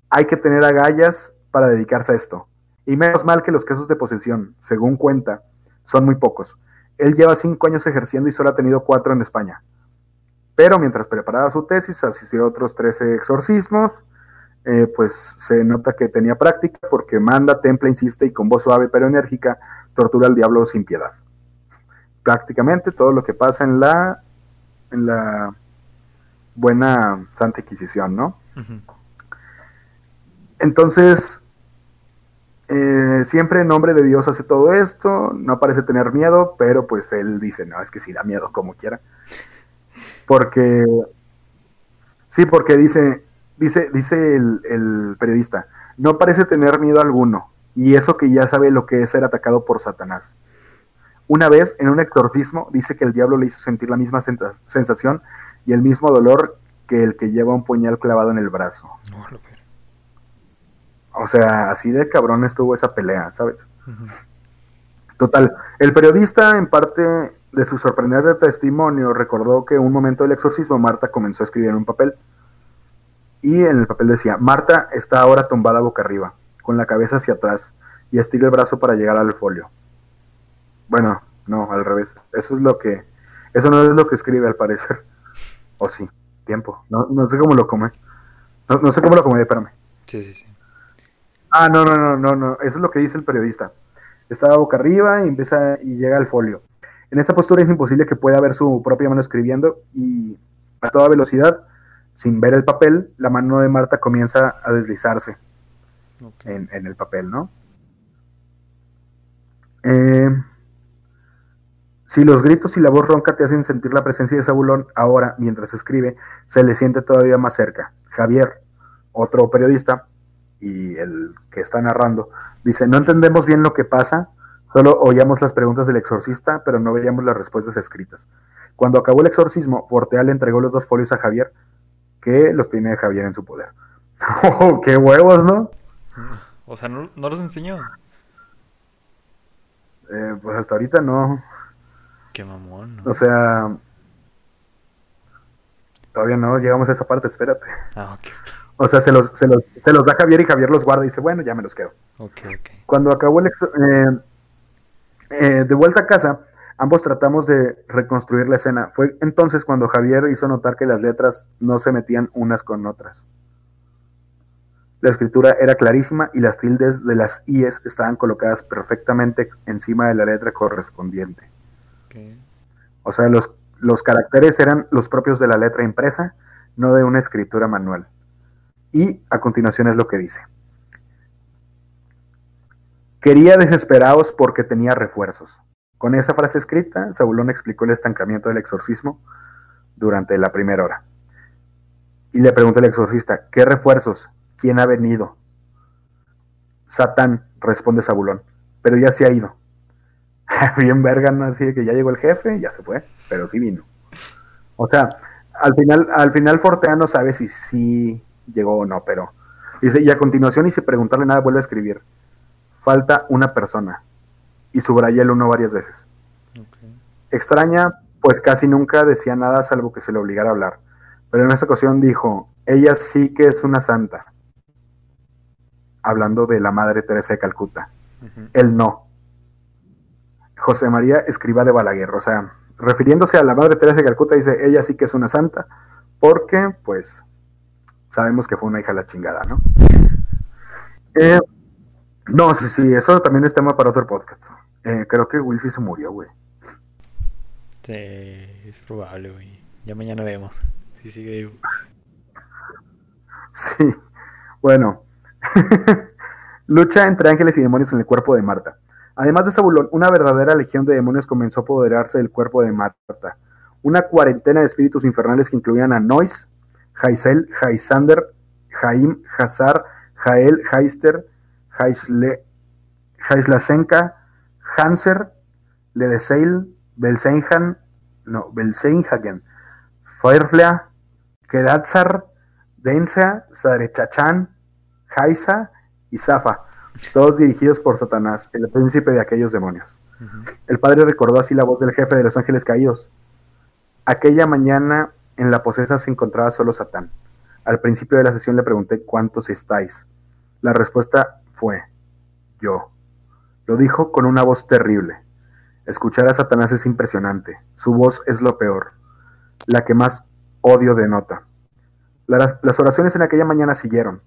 Hay que tener agallas para dedicarse a esto. Y menos mal que los casos de posesión, según cuenta, son muy pocos. Él lleva cinco años ejerciendo y solo ha tenido cuatro en España. Pero mientras preparaba su tesis, asistió a otros 13 exorcismos. eh, pues se nota que tenía práctica porque manda, templa, insiste y con voz suave pero enérgica tortura al diablo sin piedad. Prácticamente todo lo que pasa en la en la buena Santa Inquisición, ¿no? Entonces, eh, siempre en nombre de Dios hace todo esto, no parece tener miedo, pero pues él dice, no, es que sí da miedo como quiera. Porque, sí, porque dice, dice, dice el, el periodista, no parece tener miedo alguno, y eso que ya sabe lo que es ser atacado por Satanás. Una vez, en un exorcismo, dice que el diablo le hizo sentir la misma sensación y el mismo dolor que el que lleva un puñal clavado en el brazo. No, lo. O sea, así de cabrón estuvo esa pelea, ¿sabes? Total, el periodista, en parte de su sorprendente testimonio, recordó que un momento del exorcismo Marta comenzó a escribir en un papel. Y en el papel decía, Marta está ahora tumbada boca arriba, con la cabeza hacia atrás, y estira el brazo para llegar al folio. Bueno, no, al revés. Eso es lo que... Eso no es lo que escribe al parecer. O sí, tiempo. No, no sé cómo lo come. No, no sé cómo lo come, espérame. Sí, sí, sí. Ah, no, no, no, no, no. Eso es lo que dice el periodista. Estaba boca arriba y empieza y llega al folio. En esta postura es imposible que pueda ver su propia mano escribiendo y a toda velocidad, sin ver el papel, la mano de Marta comienza a deslizarse en, en el papel, ¿no? Eh, si los gritos y la voz ronca te hacen sentir la presencia de Zabulón, ahora, mientras escribe, se le siente todavía más cerca. Javier, otro periodista, y el que está narrando, dice, no entendemos bien lo que pasa, solo oíamos las preguntas del exorcista, pero no veíamos las respuestas escritas. Cuando acabó el exorcismo, Fortea le entregó los dos folios a Javier, que los tiene Javier en su poder. *laughs* ¡Oh, qué huevos, ¿no? O sea, no, no los enseñó. Eh, pues hasta ahorita no. Qué mamón, ¿no? O sea, todavía no llegamos a esa parte, espérate. Ah, ok, ok. O sea, se los, se los, se los da Javier y Javier los guarda y dice, bueno, ya me los quedo. Ok, ok. Cuando acabó el eh, eh, de vuelta a casa, ambos tratamos de reconstruir la escena. Fue entonces cuando Javier hizo notar que las letras no se metían unas con otras. La escritura era clarísima y las tildes de las IES estaban colocadas perfectamente encima de la letra correspondiente. O sea, los, los caracteres eran los propios de la letra impresa, no de una escritura manual. Y a continuación es lo que dice. Quería desesperados porque tenía refuerzos. Con esa frase escrita, Zabulón explicó el estancamiento del exorcismo durante la primera hora. Y le preguntó al exorcista, ¿qué refuerzos? ¿Quién ha venido? Satán, responde Zabulón, pero ya se ha ido. *laughs* Bien verga, ¿no? Así de que ya llegó el jefe, ya se fue, pero sí vino. O sea, al final, al final Fortea no sabe si sí llegó o no, pero dice, y a continuación, y sin preguntarle nada, vuelve a escribir. Falta una persona. Y subraya el uno varias veces. Extraña, pues casi nunca decía nada salvo que se le obligara a hablar. Pero en esta ocasión dijo, ella sí que es una santa. Hablando de la Madre Teresa de Calcuta. Él no. José María Escriba de Balaguer, o sea, refiriéndose a la Madre Teresa de Calcuta, dice, ella sí que es una santa, porque, pues, sabemos que fue una hija de la chingada, ¿no? Eh, no, sí, sí, eso también es tema para otro podcast. Eh, creo que Will sí se murió, güey. Sí, es probable, güey. Ya mañana vemos. Si sigue vivo. Sí, bueno. *laughs* Lucha entre ángeles y demonios en el cuerpo de Marta. Además de Zabulón, una verdadera legión de demonios comenzó a apoderarse del cuerpo de Marta. Una cuarentena de espíritus infernales que incluían a Nois, Jaisel, Jaisander, Jaim, Hazar, Jael, Jaister, Jaisle, Jaislashenka, Hanser, Ledeseil, Belsenhan, no, Belsenhagen, Feuerflea, Kedatzar, Densa, Sarechachán, Jaisa y Zafa, todos dirigidos por Satanás, el príncipe de aquellos demonios. El padre recordó así la voz del jefe de los ángeles caídos. Aquella mañana en la posesa se encontraba solo Satán. Al principio de la sesión le pregunté cuántos estáis. La respuesta fue yo. Lo dijo con una voz terrible. Escuchar a Satanás es impresionante. Su voz es lo peor, la que más odio denota. Las, las oraciones en aquella mañana siguieron.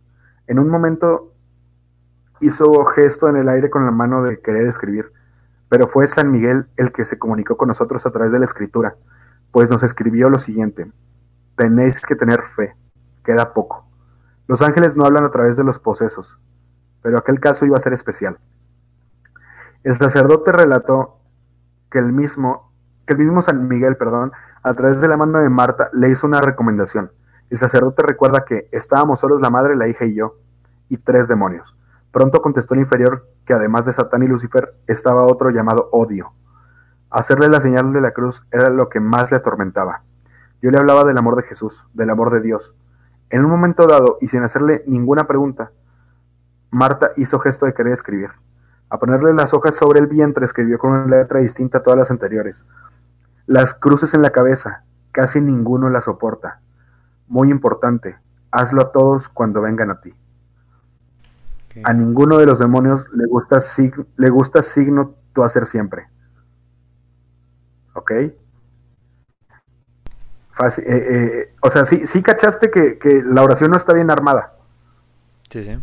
En un momento hizo gesto en el aire con la mano de querer escribir, pero fue San Miguel el que se comunicó con nosotros a través de la escritura, pues nos escribió lo siguiente, tenéis que tener fe, queda poco. Los ángeles no hablan a través de los posesos, pero aquel caso iba a ser especial. El sacerdote relató que el mismo, que el mismo San Miguel, perdón, a través de la mano de Marta le hizo una recomendación. El sacerdote recuerda que estábamos solos la madre, la hija y yo, y tres demonios. Pronto contestó el inferior que además de Satán y Lucifer estaba otro llamado odio. Hacerle la señal de la cruz era lo que más le atormentaba. Yo le hablaba del amor de Jesús, del amor de Dios. En un momento dado, y sin hacerle ninguna pregunta, Marta hizo gesto de querer escribir. A ponerle las hojas sobre el vientre escribió con una letra distinta a todas las anteriores. Las cruces en la cabeza, casi ninguno las soporta. Muy importante, hazlo a todos cuando vengan a ti. A ninguno de los demonios le gusta, sig- le gusta signo tu hacer siempre. ¿Ok? Fácil, eh, eh, o sea, sí, sí cachaste que, que la oración no está bien armada. Sí, sí.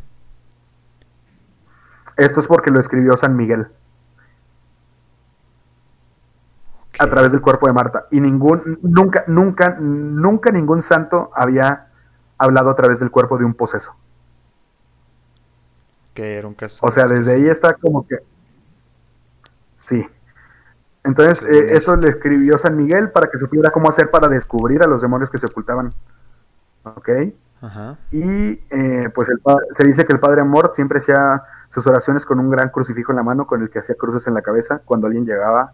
Esto es porque lo escribió San Miguel a través del cuerpo de Marta. Y ningún, nunca, nunca, nunca ningún santo había hablado a través del cuerpo de un poseso. Que era un caso. O sea, desde ahí está como que. Sí. Entonces, eh, eso le escribió San Miguel para que supiera cómo hacer para descubrir a los demonios que se ocultaban. ¿Ok? Ajá. Y eh, pues el se dice que el Padre Amor siempre hacía sus oraciones con un gran crucifijo en la mano con el que hacía cruces en la cabeza cuando alguien llegaba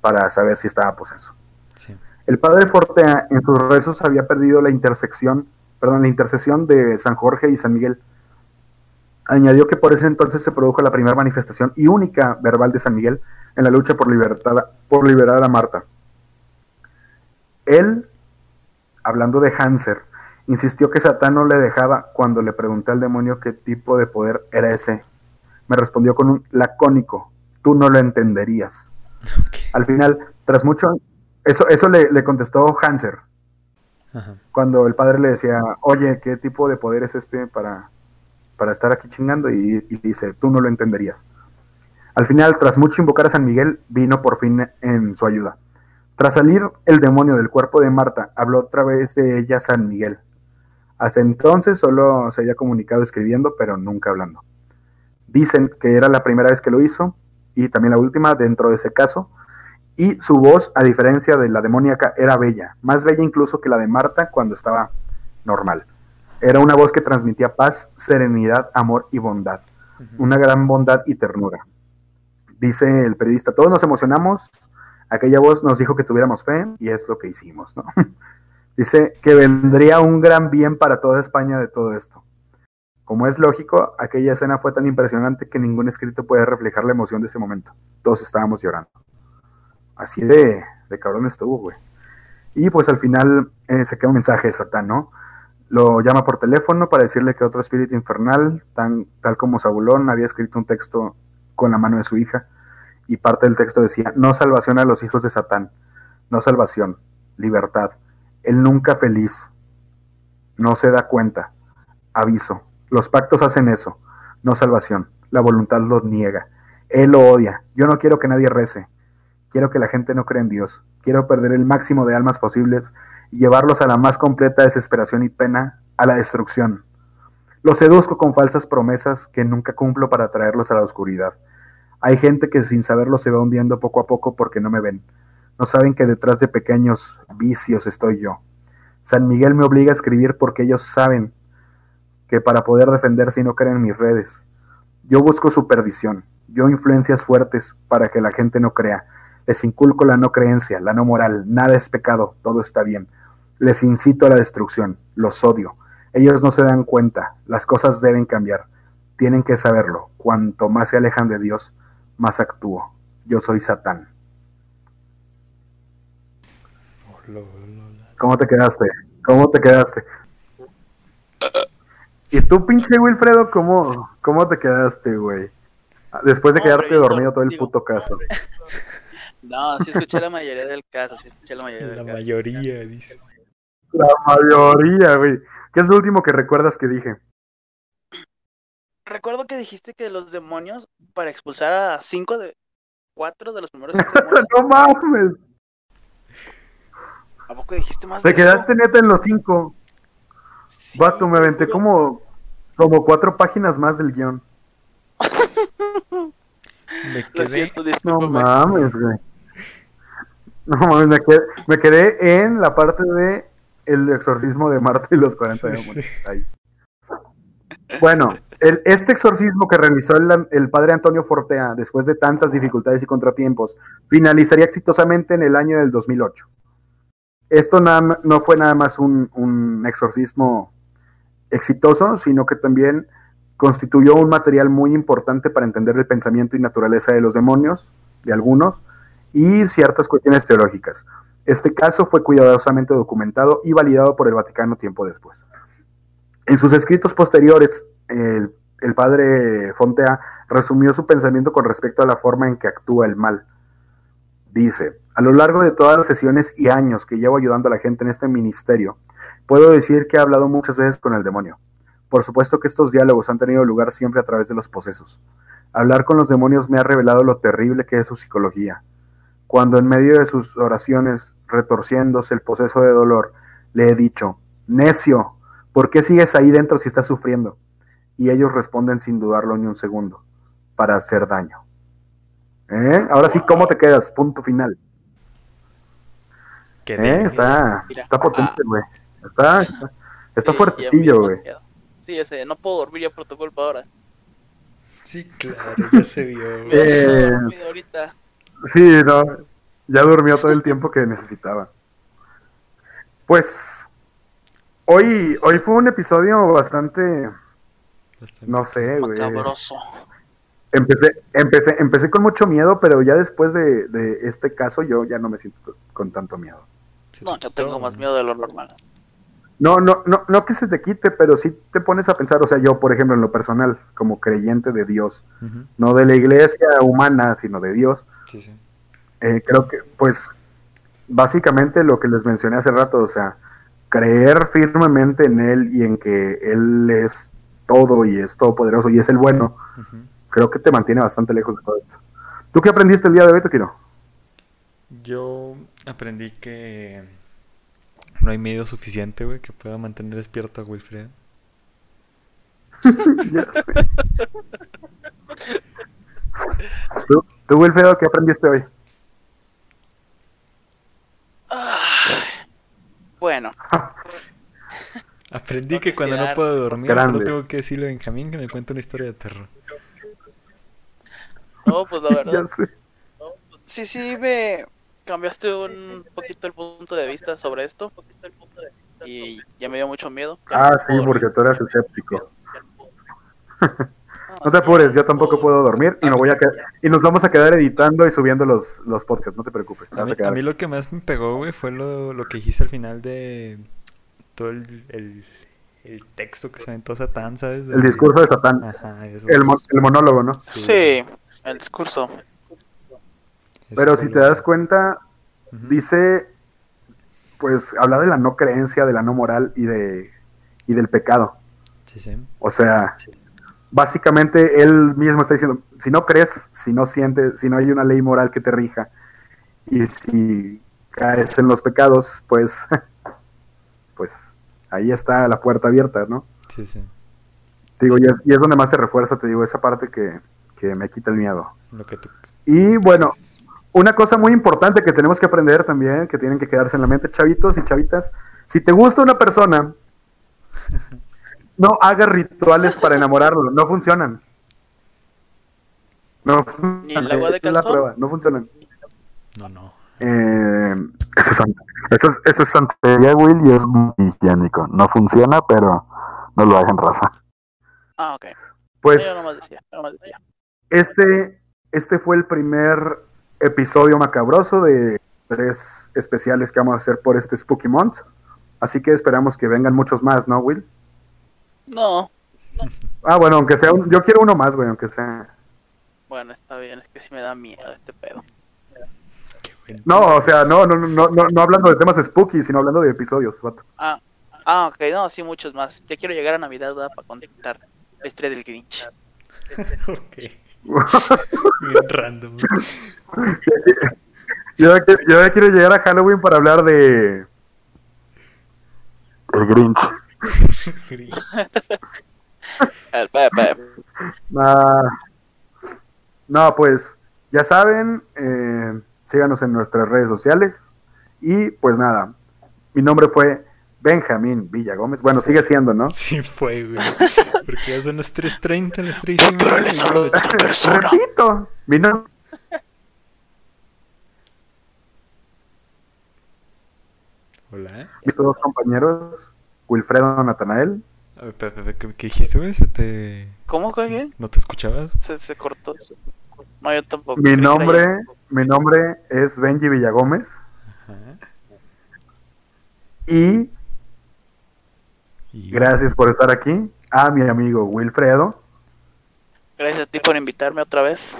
para saber si estaba poseso. Sí. El Padre Fortea en sus rezos había perdido la intersección, perdón, la intercesión de San Jorge y San Miguel. Añadió que por ese entonces se produjo la primera manifestación y única verbal de San Miguel en la lucha por, libertad, por liberar a Marta. Él, hablando de Hanser, Insistió que Satán no le dejaba cuando le pregunté al demonio qué tipo de poder era ese. Me respondió con un lacónico, tú no lo entenderías. Al final, tras mucho, eso, eso le, le contestó Hanser, Ajá. cuando el padre le decía, oye, ¿qué tipo de poder es este para, para estar aquí chingando? Y, dice, tú no lo entenderías. Al final, tras mucho invocar a San Miguel, vino por fin en su ayuda. Tras salir el demonio del cuerpo de Marta, habló otra vez de ella San Miguel. Hasta entonces solo se había comunicado escribiendo, pero nunca hablando. Dicen que era la primera vez que lo hizo y también la última dentro de ese caso. Y su voz, a diferencia de la demoníaca, era bella, más bella incluso que la de Marta cuando estaba normal. Era una voz que transmitía paz, serenidad, amor y bondad. Una gran bondad y ternura. Dice el periodista, todos nos emocionamos, aquella voz nos dijo que tuviéramos fe y es lo que hicimos, ¿no? *laughs* Dice que vendría un gran bien para toda España de todo esto. Como es lógico, aquella escena fue tan impresionante que ningún escrito puede reflejar la emoción de ese momento. Todos estábamos llorando. Así de, de cabrón estuvo, güey. Y pues al final eh, se queda un mensaje de Satán, ¿no? Lo llama por teléfono para decirle que otro espíritu infernal, tan, tal como Zabulón, había escrito un texto con la mano de su hija. Y parte del texto decía, no salvación a los hijos de Satán, no salvación, libertad. Él nunca feliz, no se da cuenta. Aviso, los pactos hacen eso, no salvación. La voluntad los niega. Él lo odia. Yo no quiero que nadie rece. Quiero que la gente no crea en Dios. Quiero perder el máximo de almas posibles y llevarlos a la más completa desesperación y pena, a la destrucción. Los seduzco con falsas promesas que nunca cumplo para traerlos a la oscuridad. Hay gente que sin saberlo se va hundiendo poco a poco porque no me ven. No saben que detrás de pequeños vicios estoy yo. San Miguel me obliga a escribir porque ellos saben que para poder defenderse y no creen en mis redes. Yo busco su perdición, yo influencias fuertes para que la gente no crea. Les inculco la no creencia, la no moral, nada es pecado, todo está bien. Les incito a la destrucción, los odio. Ellos no se dan cuenta, las cosas deben cambiar. Tienen que saberlo. Cuanto más se alejan de Dios, más actúo. Yo soy Satán. ¿Cómo te quedaste? ¿Cómo te quedaste? ¿Y tú, pinche Wilfredo, cómo, cómo te quedaste, güey? Después de quedarte dormido todo el puto caso. No, sí escuché la mayoría del caso, sí escuché la mayoría *laughs* del La caso. mayoría, dice. La mayoría, güey. ¿Qué es lo último que recuerdas que dije? Recuerdo que dijiste que los demonios, para expulsar a cinco de cuatro de los primeros cinco demonios, *laughs* no mames. ¿a poco dijiste más Te de quedaste neta en los cinco. Sí, Vato, me aventé como, como cuatro páginas más del guion. *laughs* Me Lo quedé. siento, No mames, güey. *laughs* No mames, me quedé, me quedé en la parte de el exorcismo de Marta y los 40 Sí. Bueno, el- este exorcismo que realizó el, el padre Antonio Fortea, después de tantas dificultades y contratiempos, finalizaría exitosamente en el año del 2008. Esto nada no fue nada más un, un exorcismo exitoso, sino que también constituyó un material muy importante para entender el pensamiento y naturaleza de los demonios, de algunos, y ciertas cuestiones teológicas. Este caso fue cuidadosamente documentado y validado por el Vaticano tiempo después. En sus escritos posteriores, el, padre Fontea resumió su pensamiento con respecto a la forma en que actúa el mal. Dice, a lo largo de todas las sesiones y años que llevo ayudando a la gente en este ministerio, puedo decir que he hablado muchas veces con el demonio. Por supuesto que estos diálogos han tenido lugar siempre a través de los posesos. Hablar con los demonios me ha revelado lo terrible que es su psicología. Cuando en medio de sus oraciones, retorciéndose el poseso de dolor, le he dicho, necio, ¿por qué sigues ahí dentro si estás sufriendo? Y ellos responden sin dudarlo ni un segundo, para hacer daño. ¿Eh? Ahora sí, ¿cómo te quedas? Punto final. ¿Eh? Está, Mira. está potente, güey. Está, está, está Sí, fuertillo, güey. Sí, ese, no puedo dormir ya por tu culpa ahora. Sí, claro, ya se vio. Eh. ahorita. Sí, no. Ya durmió todo el tiempo que necesitaba. Pues hoy, hoy fue un episodio bastante, Bastante. no sé, güey. Macabroso. Empecé, empecé, empecé con mucho miedo, pero ya después de, de este caso yo ya no me siento con tanto miedo. No, yo tengo más ¿no? miedo de lo normal. No, no, no, no que se te quite, pero sí te pones a pensar, o sea, yo, por ejemplo, en lo personal, como creyente de Dios, no de la iglesia humana, sino de Dios, Sí, sí. eh, creo que, pues, básicamente lo que les mencioné hace rato, o sea, creer firmemente en Él y en que Él es todo y es todopoderoso y es el bueno, creo que te mantiene bastante lejos de todo esto. ¿Tú qué aprendiste el día de hoy, Tokiro? Yo aprendí que no hay medio suficiente, güey, que pueda mantener despierto a Wilfred. *laughs* Ya sé. *laughs* ¿Tú, tú, Wilfredo, qué aprendiste hoy? Ah, bueno, Aprendí que cuando no puedo dormir, grande. solo tengo que decirle a Benjamín que me cuente una historia de terror. no, pues la verdad, Ya sé. sí, sí, me cambiaste un poquito el punto de vista sobre esto y ya me dio mucho miedo. Ya Ah, sí, porque tú eras escéptico. No te apures, yo tampoco puedo dormir y me voy a quedar- y nos vamos a quedar editando y subiendo los, los podcasts, no te preocupes. te A mí, a quedar a mí lo que más me pegó, güey, fue lo, lo que dijiste al final de todo el, el, el texto que se aventó Satán, ¿sabes? el discurso de Satán, Ajá, eso. el, mo- el monólogo, ¿no? Sí, el discurso. Pero si te das cuenta, dice, pues habla de la no creencia, de la no moral y de y del pecado. Sí, sí. O sea, básicamente él mismo está diciendo, si no crees, si no sientes, si no hay una ley moral que te rija, y si caes en los pecados, pues, *laughs* pues ahí está la puerta abierta, ¿no? Sí, sí. Digo, y es, y es donde más se refuerza, te digo, esa parte que, que me quita el miedo. Lo que tú... Y bueno, una cosa muy importante que tenemos que aprender también, que tienen que quedarse en la mente, chavitos y chavitas, si te gusta una persona, no hagas rituales para enamorarlo, no funcionan. No ¿Ni el funcionan, agua de esa es la prueba, no funcionan. No, no. Eh, eso, es, sant- eso, es, eso es santería, Will, y es muy higiénico. No funciona, pero no lo hagan raza. Ah, ok. Pues Yo nomás decía, yo nomás decía. este, este fue el primer episodio macabroso de tres especiales que vamos a hacer por este Spooky Month. Así que esperamos que vengan muchos más, ¿no, Will? No, Ah, bueno, aunque sea un, yo quiero uno más, güey, aunque sea. bueno, está bien, es que sí me da miedo este pedo. No, o sea, no, no, no, no, no hablando de temas spooky, sino hablando de episodios, vato. Ah, ah, ok, no, sí, muchos más. Ya quiero llegar a Navidad ¿verdad? para contar la historia del Grinch. *laughs* ok. *laughs* Bien random. *laughs* yo, yo ya quiero llegar a Halloween para hablar de. El Grinch. Ah, no, pues ya saben, eh, síganos en nuestras redes sociales. Y pues nada, mi nombre fue Benjamín Villagómez. Bueno, sigue siendo, ¿no? Sí fue, güey. Porque ya son las 3.30, las 3 y media, les hablo de otra persona. Repito, mi nombre. Hola. Mis dos compañeros, Wilfredo Natanael. ¿Qué, qué dijiste, güey? ¿Se te... ¿Cómo ¿No te escuchabas? se, se cortó? No, yo tampoco. Mi nombre, yo. mi nombre es Benji Villagómez. Ajá. Y Y... gracias por estar aquí. A mi amigo Wilfredo. Gracias a ti por invitarme otra vez.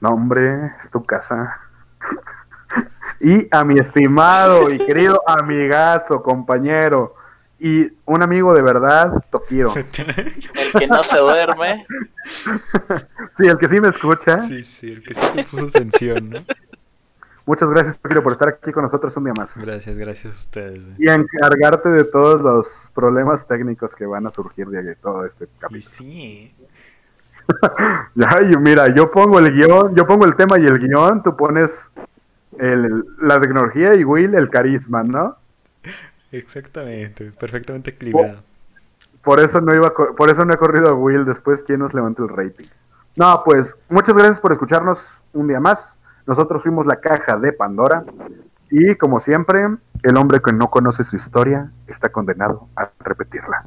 No, hombre, es tu casa. *laughs* y a mi estimado y querido amigazo, compañero y un amigo de verdad, Tokiro. *laughs* El que no se duerme. *laughs* Sí, el que sí me escucha. sí, sí, el que sí te puso atención, ¿no? Muchas gracias, Tokiro, por estar aquí con nosotros un día más. Gracias, gracias a ustedes, güey. Y encargarte de todos los problemas técnicos que van a surgir de todo este Y capítulo. sí. *laughs* Ay, mira, yo pongo el guion, yo pongo el tema y el guion, tú pones el- la tecnología y Will el carisma, ¿no? Exactamente, perfectamente equilibrado. Por eso no iba, por eso no he corrido a Will después quién nos levantó el rating. No, pues muchas gracias por escucharnos un día más. Nosotros fuimos la caja de Pandora y como siempre, el hombre que no conoce su historia está condenado a repetirla.